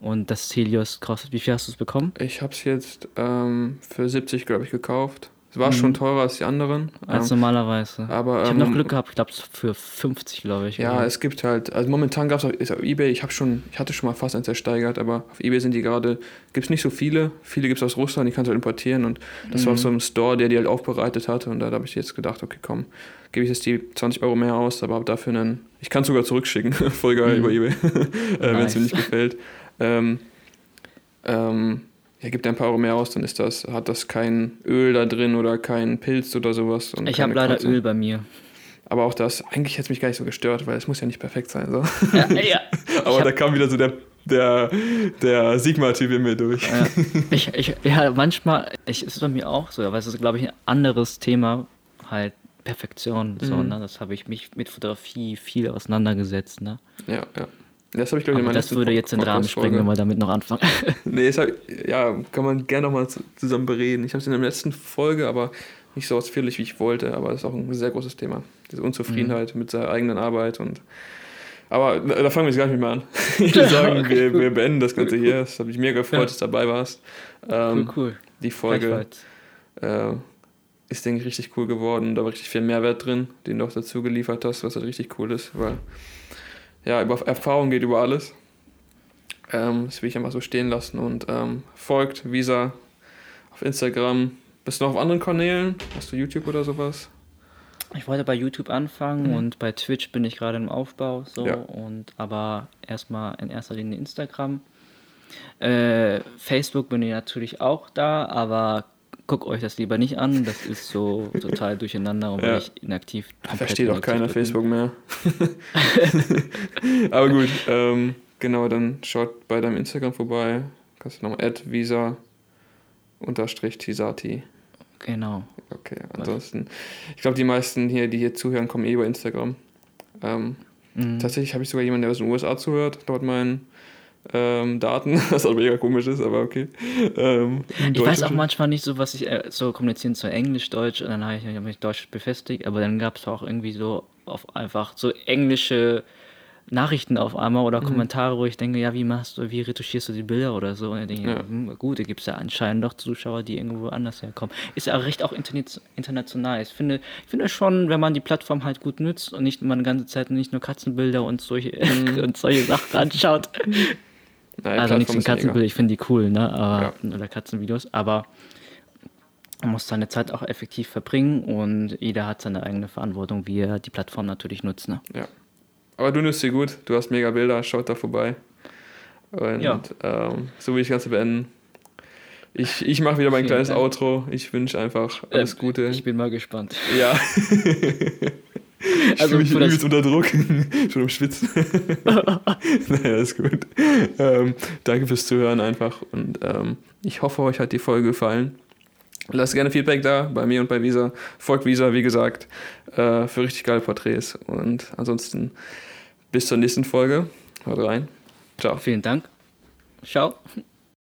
Speaker 2: Und das Helios kostet, wie viel hast du es bekommen?
Speaker 1: Ich habe es jetzt ähm, für 70, glaube ich, gekauft. Es war schon teurer als die anderen.
Speaker 2: Mhm. Als
Speaker 1: ähm,
Speaker 2: normalerweise.
Speaker 1: aber,
Speaker 2: ich habe noch
Speaker 1: ähm,
Speaker 2: Glück gehabt, ich glaube für 50, glaube ich.
Speaker 1: Ja,
Speaker 2: oder?
Speaker 1: es gibt halt, also momentan gab es auf, auf Ebay, ich habe schon, ich hatte schon mal fast eins ersteigert, aber auf Ebay sind die gerade, gibt es nicht so viele. Viele gibt es aus Russland, die kannst du halt importieren und das
Speaker 2: Mhm.
Speaker 1: war so einem Store, der die halt aufbereitet hatte und da habe ich jetzt gedacht, okay, komm, gebe ich jetzt die 20 Euro mehr aus, aber habe dafür einen, ich kann es sogar zurückschicken, voll geil
Speaker 2: Mhm.
Speaker 1: über Ebay, äh, wenn es mir nicht gefällt. Ähm, ähm, ja, gibt ein paar Euro mehr aus, dann ist das, hat das kein Öl da drin oder kein Pilz oder sowas.
Speaker 2: ich habe leider
Speaker 1: Kreuzung.
Speaker 2: Öl bei mir.
Speaker 1: Aber auch das, eigentlich hätte es mich gar nicht so gestört, weil es muss ja nicht perfekt sein. So.
Speaker 2: ja, ja.
Speaker 1: Aber da kam wieder so der, der, der Sigma-Typ in mir durch.
Speaker 2: Ja, ich, ich, ja, manchmal, ich, ist bei mir auch so, aber es ist, glaube ich, ein anderes Thema, halt Perfektion. So,
Speaker 1: Mhm.
Speaker 2: ne? Das habe ich mich mit Fotografie viel auseinandergesetzt. Ne?
Speaker 1: Ja, ja. Das habe ich, glaube ich, in meiner
Speaker 2: das würde jetzt den Rahmen sprengen, wenn wir damit noch anfangen.
Speaker 1: Nee, das hab, ja, kann man gerne nochmal zusammen bereden. Ich habe es in der letzten Folge, aber nicht so ausführlich, wie ich wollte. Aber es ist auch ein sehr großes Thema. Diese Unzufriedenheit mit seiner eigenen Arbeit und. Aber da da fangen wir jetzt gar nicht mehr an. Ich würde sagen, wir, wir beenden das Ganze hier. Es hat mich mega gefreut,
Speaker 2: Ja.
Speaker 1: dass du dabei warst.
Speaker 2: cool,
Speaker 1: Ähm,
Speaker 2: cool.
Speaker 1: Die Folge äh, ist, denke ich, richtig cool geworden. Da war richtig viel Mehrwert drin, den du auch dazu geliefert hast, was halt richtig cool ist, weil ja, über Erfahrung geht über alles. Ähm, das will ich einfach so stehen lassen und ähm, folgt Visa auf Instagram. Bist du noch auf anderen Kanälen? Hast du YouTube oder sowas?
Speaker 2: Ich wollte bei YouTube anfangen
Speaker 1: Mhm.
Speaker 2: und bei Twitch bin ich gerade im Aufbau, so
Speaker 1: Ja.
Speaker 2: und aber erstmal in erster Linie Instagram. Äh, Facebook bin ich natürlich auch da, aber guckt euch das lieber nicht an. Das ist so total durcheinander und
Speaker 1: Ja.
Speaker 2: ich inaktiv.
Speaker 1: Versteht auch keiner. Facebook mehr. Aber gut, ähm, genau, dann schaut bei deinem Instagram vorbei. Kannst du nochmal add visa unterstrich tisati.
Speaker 2: Genau.
Speaker 1: Okay, ansonsten, ich glaube, die meisten hier, die hier zuhören, kommen eh über Instagram. Ähm,
Speaker 2: Mhm.
Speaker 1: Tatsächlich habe ich sogar jemanden, der aus den USA zuhört, dort meinen ähm, Daten, was aber mega komisch ist, aber okay. Ähm,
Speaker 2: Ich weiß auch manchmal nicht so, was ich äh, so kommunizieren soll, Englisch, Deutsch, und dann habe ich mich Deutsch befestigt, aber dann gab es auch irgendwie so auf einfach so englische Nachrichten auf einmal
Speaker 1: Mhm.
Speaker 2: oder Kommentare, wo ich denke, ja, wie machst du, wie retuschierst du die Bilder oder so? Und dann denke ich,
Speaker 1: Ja.
Speaker 2: hm, gut, da gibt es ja anscheinend doch Zuschauer, die irgendwo anders herkommen. Ist ja recht auch interna- international. Ich finde, ich finde schon, wenn man die Plattform halt gut nutzt und nicht immer die ganze Zeit nicht nur Katzenbilder und solche, und solche Sachen anschaut,
Speaker 1: Naja,
Speaker 2: also nichts
Speaker 1: mega.
Speaker 2: Katzenbilder, ich finde die cool, ne? Aber, Oder Katzenvideos, aber man muss seine Zeit auch effektiv verbringen und jeder hat seine eigene Verantwortung, wie er die Plattform natürlich nutzt. Ne?
Speaker 1: Ja. Aber du nutzt sie gut, du hast mega Bilder, schaut da vorbei. Und
Speaker 2: Ja.
Speaker 1: ähm, so will ich das Ganze beenden. Ich, ich mache wieder mein
Speaker 2: Vielen
Speaker 1: kleines
Speaker 2: Dank.
Speaker 1: Outro. Ich wünsche einfach alles
Speaker 2: Ähm,
Speaker 1: Gute.
Speaker 2: Ich bin mal gespannt.
Speaker 1: ja. ich
Speaker 2: Also
Speaker 1: fühle mich übelst unter Druck. Schon im Schwitzen. naja, ist gut. Ähm, danke fürs Zuhören einfach. Und ähm, ich hoffe, euch hat die Folge gefallen. Lasst gerne Feedback da bei mir und bei Visa. Folgt Visa, wie gesagt, äh, für richtig geile Porträts. Und ansonsten bis zur nächsten Folge. Haut rein. Ciao.
Speaker 2: Vielen Dank. Ciao.